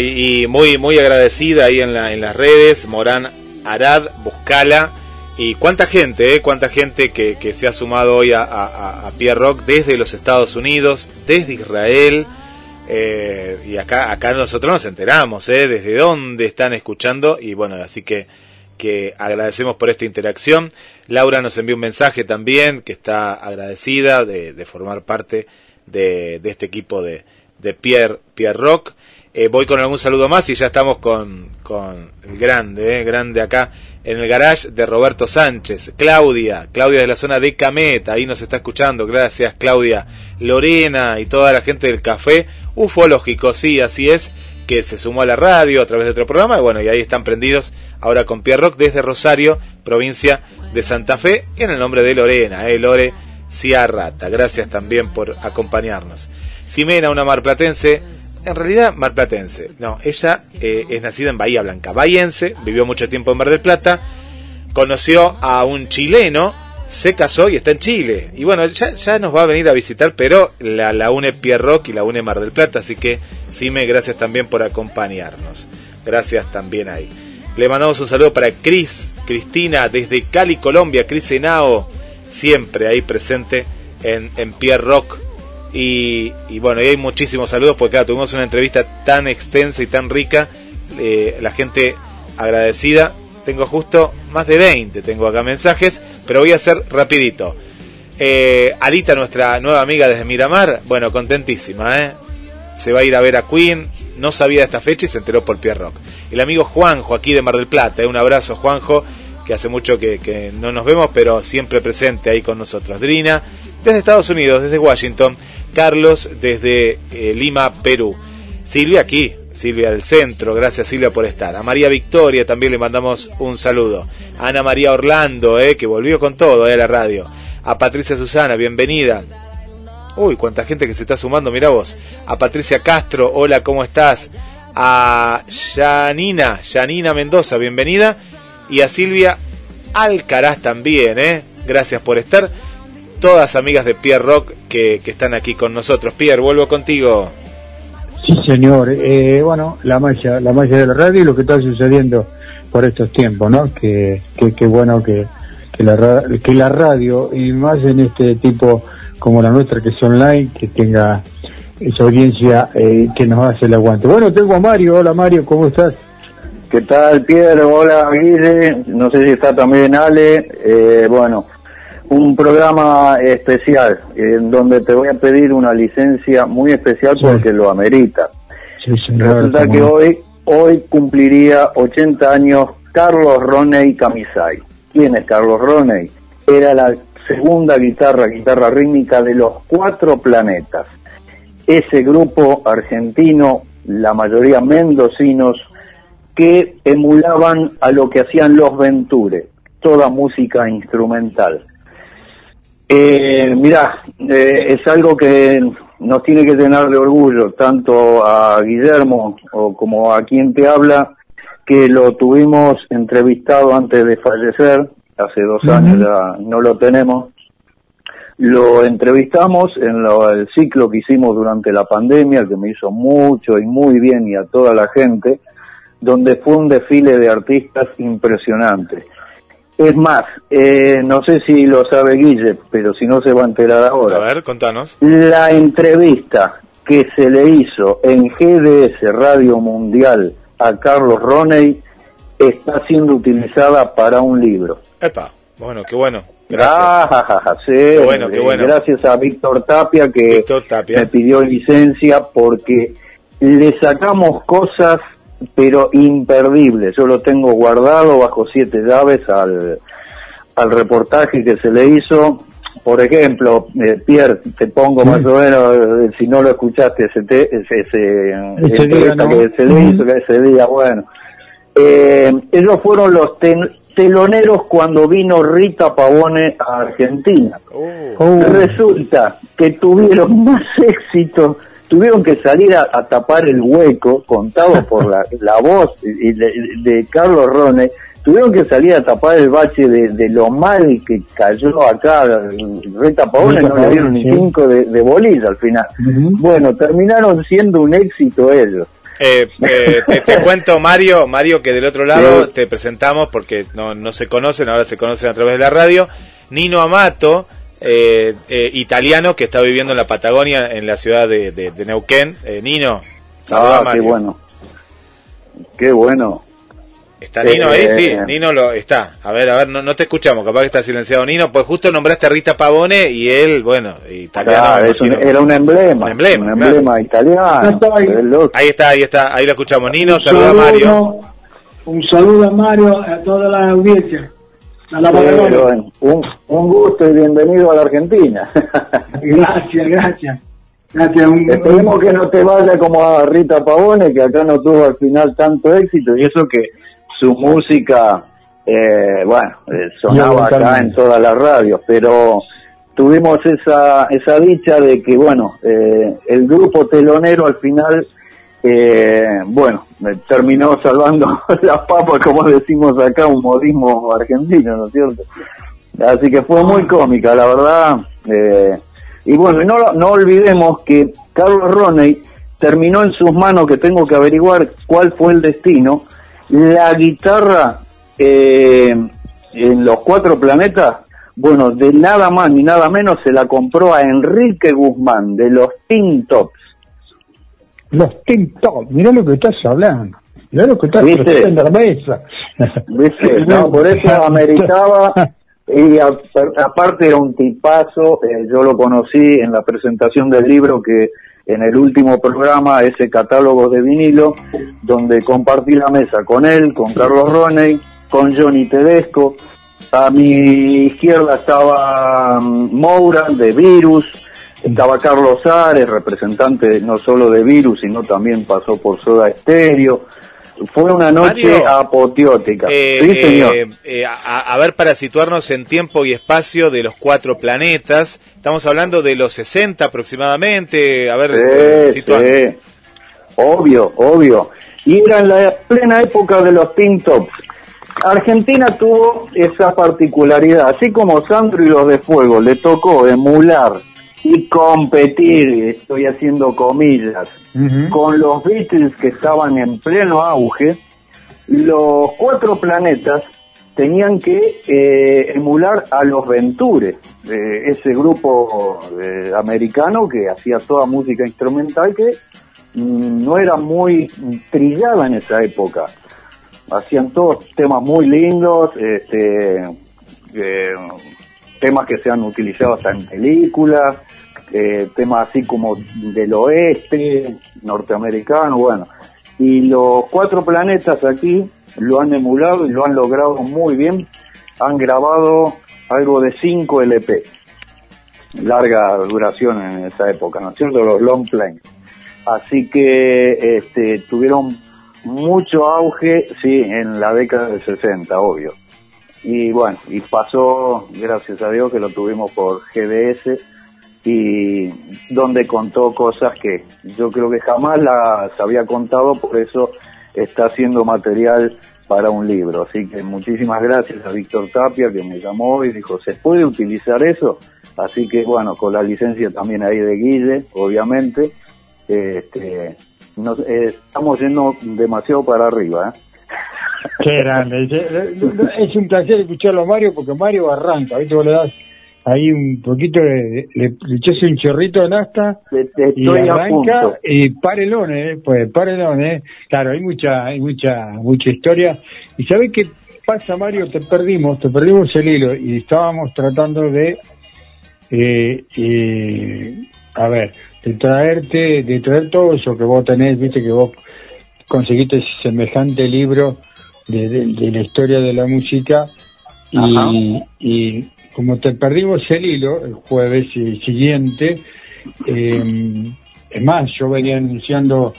Y muy muy agradecida ahí en, la, en las redes, Morán Arad, Buscala. Y cuánta gente, ¿eh? cuánta gente que, que se ha sumado hoy a, a, a Pierre Rock desde los Estados Unidos, desde Israel. eh, y acá, acá nosotros nos enteramos, ¿eh? desde dónde están escuchando. Y bueno, así que, que agradecemos por esta interacción. Laura nos envió un mensaje también que está agradecida de, de formar parte de, de este equipo de, de Pierre, Pierre Rock. Eh, voy con algún saludo más y ya estamos con, con el grande, eh, grande acá en el garage de Roberto Sánchez. Claudia, Claudia de la zona de Cameta, ahí nos está escuchando. Gracias, Claudia. Lorena y toda la gente del café. Ufológico, sí, así es, que se sumó a la radio a través de otro programa. Y bueno, y ahí están prendidos ahora con Pierre Rock desde Rosario, provincia de Santa Fe, y en el nombre de Lorena, eh, Lore Ciarrata. Gracias también por acompañarnos. Ximena, una marplatense, en realidad marplatense. No, ella eh, es nacida en Bahía Blanca, bahiense, vivió mucho tiempo en Mar del Plata, conoció a un chileno, se casó y está en Chile. Y bueno, ya, ya nos va a venir a visitar, pero la, la une Pierre Rock y la une Mar del Plata, así que Sime, gracias también por acompañarnos. Gracias también ahí. Le mandamos un saludo para Cris, Cristina, desde Cali, Colombia, Cris Henao, siempre ahí presente en, en Pierre Rock. Y, bueno, y hay muchísimos saludos porque claro, tuvimos una entrevista tan extensa y tan rica. eh, la gente agradecida. Tengo justo más de 20, tengo acá mensajes, pero voy a hacer rapidito. Eh, Alita, nuestra nueva amiga desde Miramar, bueno, contentísima, ¿eh? Se va a ir a ver a Queen, no sabía esta fecha y se enteró por Pierre Rock. El amigo Juanjo, aquí de Mar del Plata, ¿eh? un abrazo Juanjo, que hace mucho que no nos vemos, pero siempre presente ahí con nosotros. Drina, desde Estados Unidos, desde Washington. Carlos, desde eh, Lima, Perú. Silvia aquí, Silvia del Centro, gracias Silvia por estar. A María Victoria también le mandamos un saludo. Ana María Orlando, eh, que volvió con todo eh, a la radio. A Patricia Susana, bienvenida. Uy, cuánta gente que se está sumando, mira vos. A Patricia Castro, hola, ¿cómo estás? A Janina, Janina Mendoza, bienvenida. Y a Silvia Alcaraz también, ¿eh? Gracias por estar. Todas amigas de Pierre Rock que, que están aquí con nosotros. Pierre, vuelvo contigo. Sí, señor. Eh, bueno, la magia, la magia de la radio y lo que está sucediendo por estos tiempos, ¿no? Que, que, que bueno que, que, la, que la radio, y más en este tipo como la nuestra, que es online, que tenga esa audiencia eh, que nos hace el aguante. Bueno, tengo a Mario. Hola, Mario, ¿cómo estás? ¿Qué tal, Pierre? Hola, Guille. No sé si está también Ale. Eh, bueno, un programa especial en donde te voy a pedir una licencia muy especial porque lo amerita. Sí, señor. Resulta que no. hoy, hoy cumpliría 80 años Carlos Roney Camisay. ¿Quién es Carlos Roney? Era la segunda guitarra, guitarra rítmica de los cuatro planetas. Ese grupo argentino, la mayoría mendocinos, que emulaban a lo que hacían los Venture, toda música instrumental. Eh, mirá, eh, es algo que nos tiene que llenar de orgullo, tanto a Guillermo o como a quien te habla, que lo tuvimos entrevistado antes de fallecer, hace dos años ya no lo tenemos. Lo entrevistamos en lo- el ciclo que hicimos durante la pandemia, que me hizo mucho y muy bien y a toda la gente, donde fue un desfile de artistas impresionante. Es más, eh, no sé si lo sabe Guille, pero si no se va a enterar ahora. A ver, contanos. La entrevista que se le hizo en GDS Radio Mundial a Carlos Roney está siendo utilizada para un libro. Epa, bueno, qué bueno. Gracias. Ah, sí, Qué bueno, qué bueno. Gracias a Víctor Tapia que Víctor Tapia. me pidió licencia porque le sacamos cosas pero imperdibles. Yo lo tengo guardado bajo siete llaves al, al reportaje que se le hizo. Por ejemplo, eh, Pierre, te pongo más o menos, eh, si no lo escuchaste, ese, te- ese, ese, día, ¿no? que se le hizo, que ese día, bueno. Eh, ellos fueron los ten- teloneros cuando vino Rita Pavone a Argentina. Oh. Resulta que tuvieron más éxito, tuvieron que salir a, a tapar el hueco contado por la, la voz y de, de Carlos Rone, tuvieron que salir a tapar el bache de, de lo mal que cayó acá Rita Pavone, Rita no le dieron ni sí. cinco de, de bolilla al final. Bueno, terminaron siendo un éxito ellos. Eh, eh, te, te cuento, Mario, Mario, que del otro lado Sí. te presentamos, porque no, no se conocen, ahora se conocen a través de la radio, Nino Amato, eh, eh, italiano que está viviendo en la Patagonia, en la ciudad de, de- de Neuquén. Eh, Nino, saluda a Ah, qué bueno. Qué bueno. ¿Está Nino ahí? Eh, Sí, Nino lo está. A ver, a ver, no, no te escuchamos, capaz que está silenciado Nino, pues justo nombraste a Rita Pavone y él, bueno, italiano. Es era un emblema. Un emblema, un claro. emblema italiano. Ahí está, ahí está, ahí lo escuchamos. Nino, Un saluda a saludo, Mario. Un saludo a Mario, a toda la audiencia. Bueno, un, un gusto y bienvenido a la Argentina. Gracias, gracias. Gracias. Un, Esperemos que no te vaya como a Rita Pavone, que acá no tuvo al final tanto éxito, y eso que su música, eh, bueno, eh, sonaba acá en todas las radios, pero tuvimos esa, esa dicha de que, bueno, eh, el grupo telonero al final, eh, bueno, me terminó salvando las papas, como decimos acá, un modismo argentino, ¿no es cierto? Así que fue muy cómica, la verdad. eh, y bueno, no, olvidemos que Carlos Roney terminó en sus manos, que tengo que averiguar cuál fue el destino, la guitarra eh, en los cuatro planetas, bueno, de nada más ni nada menos se la compró a Enrique Guzmán, de los Tin Tops. Los TikTok, mirá lo que estás hablando. Mirá lo que estás ¿Viste? a la mesa. ¿Viste? No, por eso ameritaba, y a- aparte era un tipazo, eh, yo lo conocí en la presentación del libro que en el último programa, ese catálogo de vinilo, donde compartí la mesa con él, con Carlos Roney, con Johnny Tedesco. A mi izquierda estaba mm, Moura de Virus, estaba Carlos Ares, representante no solo de Virus, sino también pasó por Soda Stereo. Fue una noche Mario, apoteótica. Eh, sí, señor. eh, eh, a, a ver, para situarnos en tiempo y espacio de los cuatro planetas, estamos hablando de los 60 aproximadamente. A ver, eh, Sí, sí. Obvio, obvio. Y era en la plena época de los Teen Tops. Argentina tuvo esa particularidad, así como Sandro y los de Fuego le tocó emular y competir, estoy haciendo comillas, con los Beatles que estaban en pleno auge, los cuatro planetas tenían que eh, emular a los Ventures, eh, ese grupo eh, americano que hacía toda música instrumental que mm, no era muy trillada en esa época. Hacían todos temas muy lindos, este, eh, temas que se han utilizado hasta en películas, eh, temas así como del oeste, norteamericano, bueno. Y los cuatro planetas aquí lo han emulado y lo han logrado muy bien. Han grabado algo de 5 LP. Larga duración en esa época, ¿no es cierto? Los long play. Así que este, tuvieron mucho auge, sí, en la década del 60, obvio. Y bueno, y pasó, gracias a Dios, que lo tuvimos por GDS y donde contó cosas que yo creo que jamás las había contado, por eso está haciendo material para un libro. Así que muchísimas gracias a Víctor Tapia que me llamó y dijo, ¿se puede utilizar eso? Así que bueno, con la licencia también ahí de Guille, obviamente, este, nos, eh, estamos yendo demasiado para arriba. ¿eh? Qué grande. Es- un placer escucharlo a Mario porque Mario arranca. ¿viste? Vos le das ahí un poquito, de, le, le echas un chorrito de nafta y arranca y párelón, ¿eh? Pues párelón, ¿eh? Claro, hay mucha, hay mucha, mucha historia. ¿Y sabés qué pasa, Mario? Te perdimos, te perdimos el hilo y estábamos tratando de, eh, eh, a ver, de traerte, de traer todo eso que vos tenés, viste que vos conseguiste semejante libro de, de- de la historia de la música y, y como te perdimos el hilo el jueves siguiente, eh, es más, yo venía anunciando,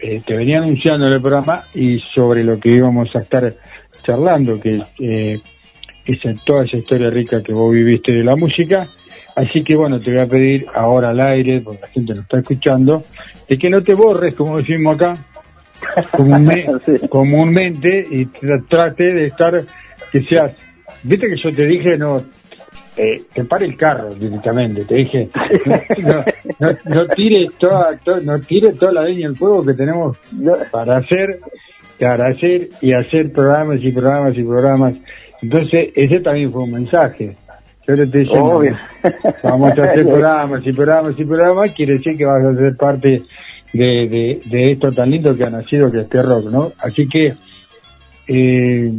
eh, te venía anunciando en el programa y sobre lo que íbamos a estar charlando, que eh, es toda esa historia rica que vos viviste de la música. Así que bueno, te voy a pedir ahora al aire, porque la gente lo está escuchando, de que no te borres, como decimos acá, comúnme- comúnmente, y tra- trate de estar, que seas, viste que yo te dije, no, eh, te pare el carro directamente, te dije, no, no, no tire toda, to- no tire toda la leña al fuego que tenemos para hacer, para hacer y hacer programas y programas y programas. Entonces, ese también fue un mensaje. Yo le estoy diciendo, Obvio. vamos a hacer programas y programas y programas, quiere decir que vas a ser parte de, de, de esto tan lindo que ha nacido que es este rock, ¿no? Así que eh,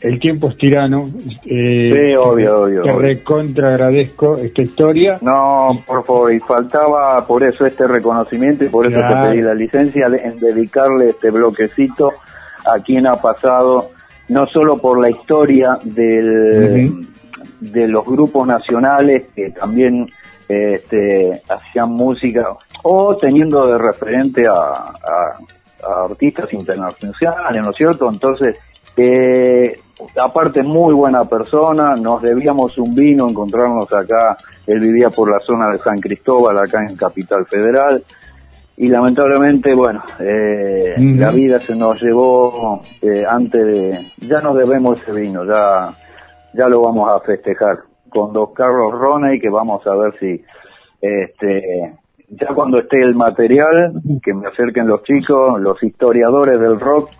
el tiempo es tirano. Eh, Sí, obvio, obvio, Te recontra agradezco esta historia. No, por favor, y faltaba por eso este reconocimiento y por eso Claro. te pedí la licencia en dedicarle este bloquecito a quien ha pasado, no solo por la historia del, de los grupos nacionales que también este, hacían música o teniendo de referente a, a- a artistas internacionales, ¿no es cierto? Entonces, eh, aparte muy buena persona, nos debíamos un vino, encontrarnos acá, él vivía por la zona de San Cristóbal, acá en Capital Federal, y lamentablemente, bueno, eh, la vida se nos llevó eh, antes de, ya nos debemos ese vino, ya, ya lo vamos a festejar con dos Carlos Roney, que vamos a ver si, este, ya cuando esté el material, que me acerquen los chicos, los historiadores del rock,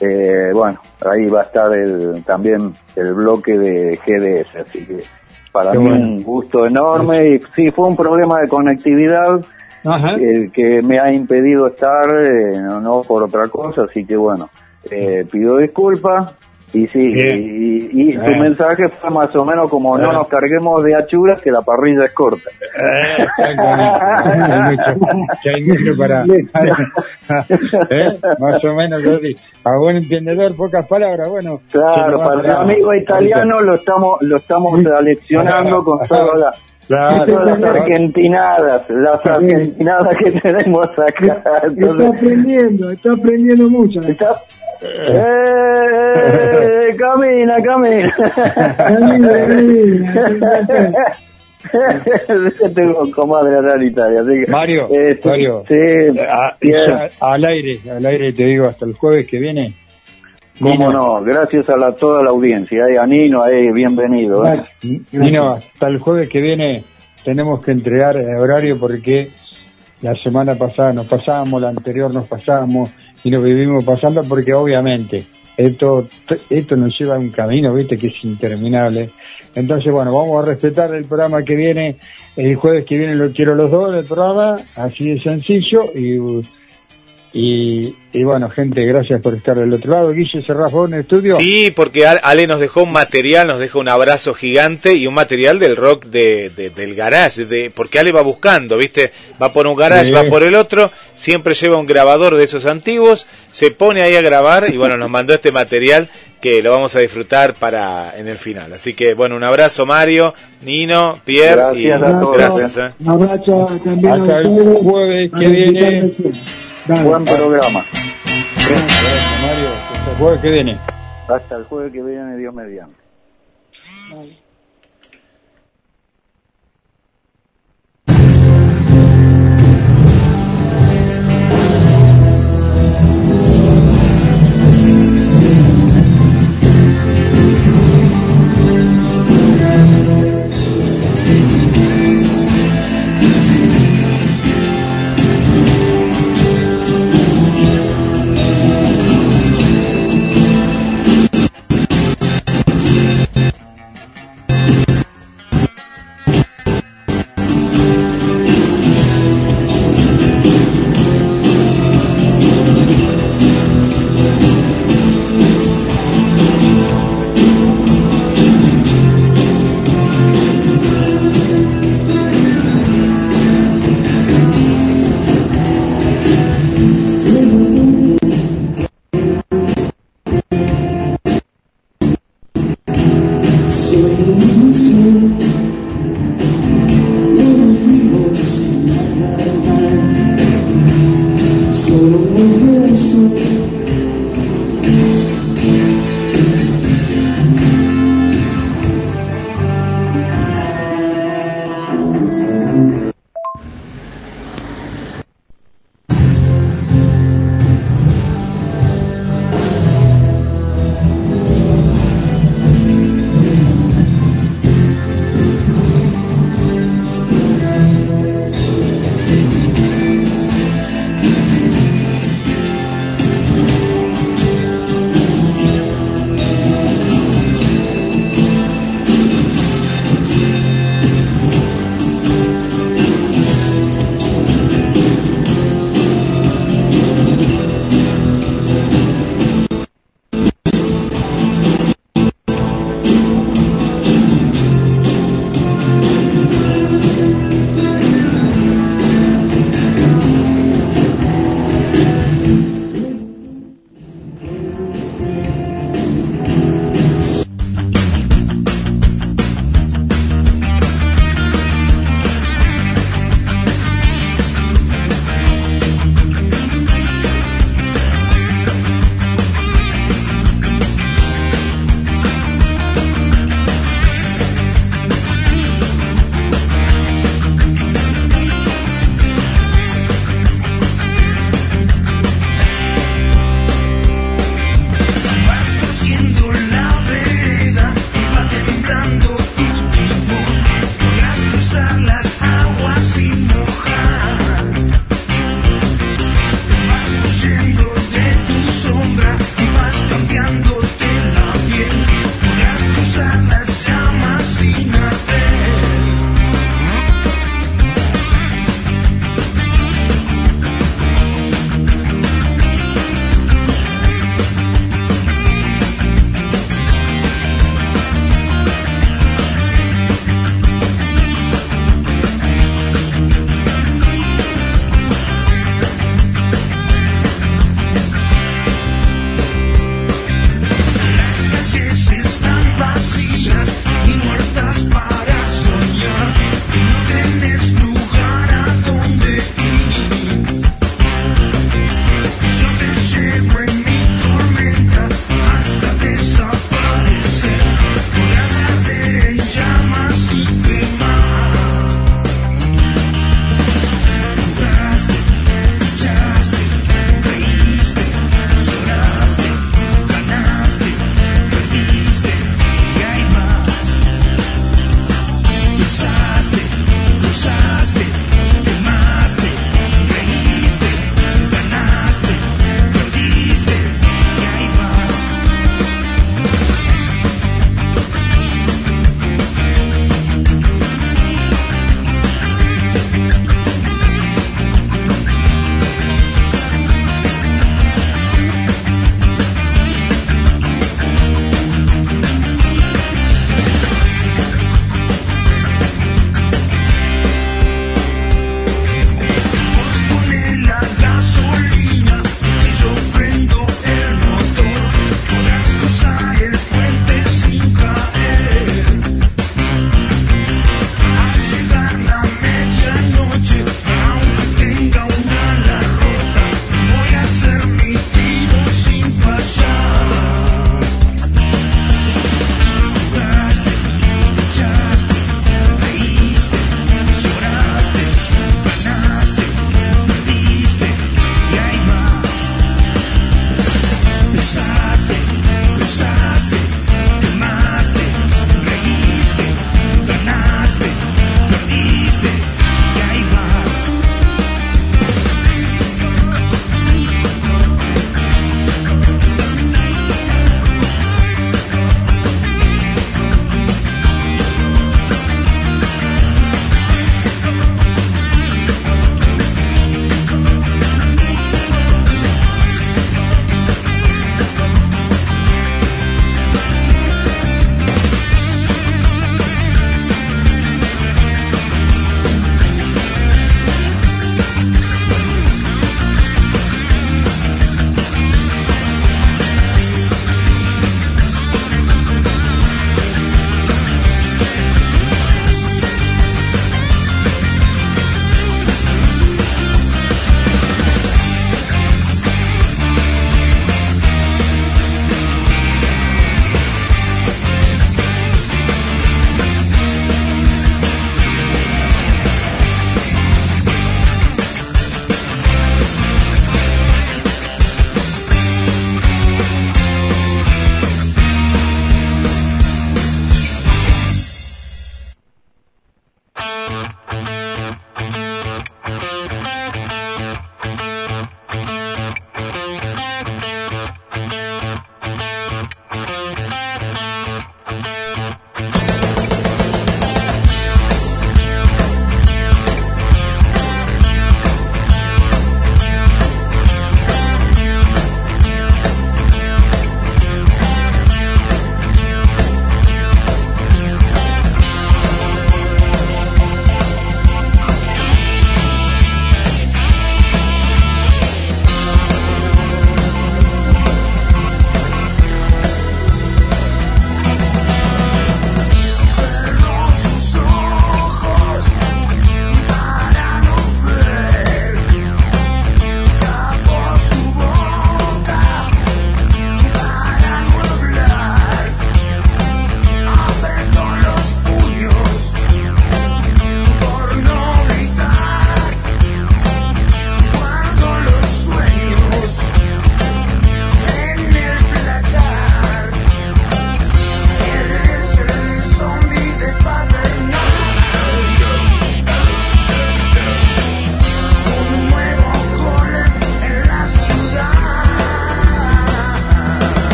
eh, bueno, ahí va a estar el, también el bloque de GDS, así que para Qué mí bueno. un gusto enorme. Y sí, fue un problema de conectividad el que me ha impedido estar, eh, no, no por otra cosa, así que bueno, eh, pido disculpas, Y sí, y, y- y tu mensaje fue más o menos como no Bueno. nos carguemos de achuras que la parrilla es corta. hay mucho, que hay mucho para, ¿Eh? más o menos así. a buen entendedor pocas palabras bueno Claro, para el para- amigo italiano lo estamos lo estamos aleccionando con todas las, Claro, las claro. argentinadas, las argentinadas que tenemos acá. Está aprendiendo, está aprendiendo mucho. está- ¡Eh! camina, camina. Tengo comadre acá en Italia, así que, Mario, eh, Mario, sí, a- bien. ya al aire, al aire te digo, hasta el jueves que viene. Cómo no, gracias a la, toda la audiencia, eh, a Nino, ahí, bienvenido. eh. Nino, hasta el jueves que viene tenemos que entregar el horario porque la semana pasada nos pasábamos, la anterior nos pasábamos y nos vivimos pasando porque obviamente esto esto nos lleva a un camino, viste, que es interminable. Entonces, bueno, vamos a respetar el programa que viene, el jueves que viene lo quiero los dos del programa, así de sencillo y y, y bueno, gente, gracias por estar del otro lado. Guille Serrafón en el estudio. Sí, porque Al- Ale nos dejó un material, nos dejó un abrazo gigante y un material del rock de, de- del garage, de, porque Ale va buscando, ¿viste? Va por un garage, Sí. va por el otro, siempre lleva un grabador de esos antiguos, se pone ahí a grabar y bueno, nos mandó este material que lo vamos a disfrutar para en el final. Así que bueno, un abrazo Mario, Nino, Pierre Gracias y a todos. gracias. ¿eh? Un abrazo también a Hasta el jueves que viene. Dale. Buen programa. Gracias, Mario. Hasta el jueves que viene. Hasta el jueves que viene, Dios mediante.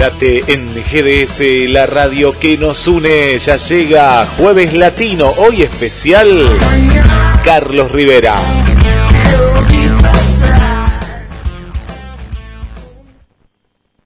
Quédate en GDS, la radio que nos une. Ya llega Jueves Latino, hoy especial Carlos Rivera.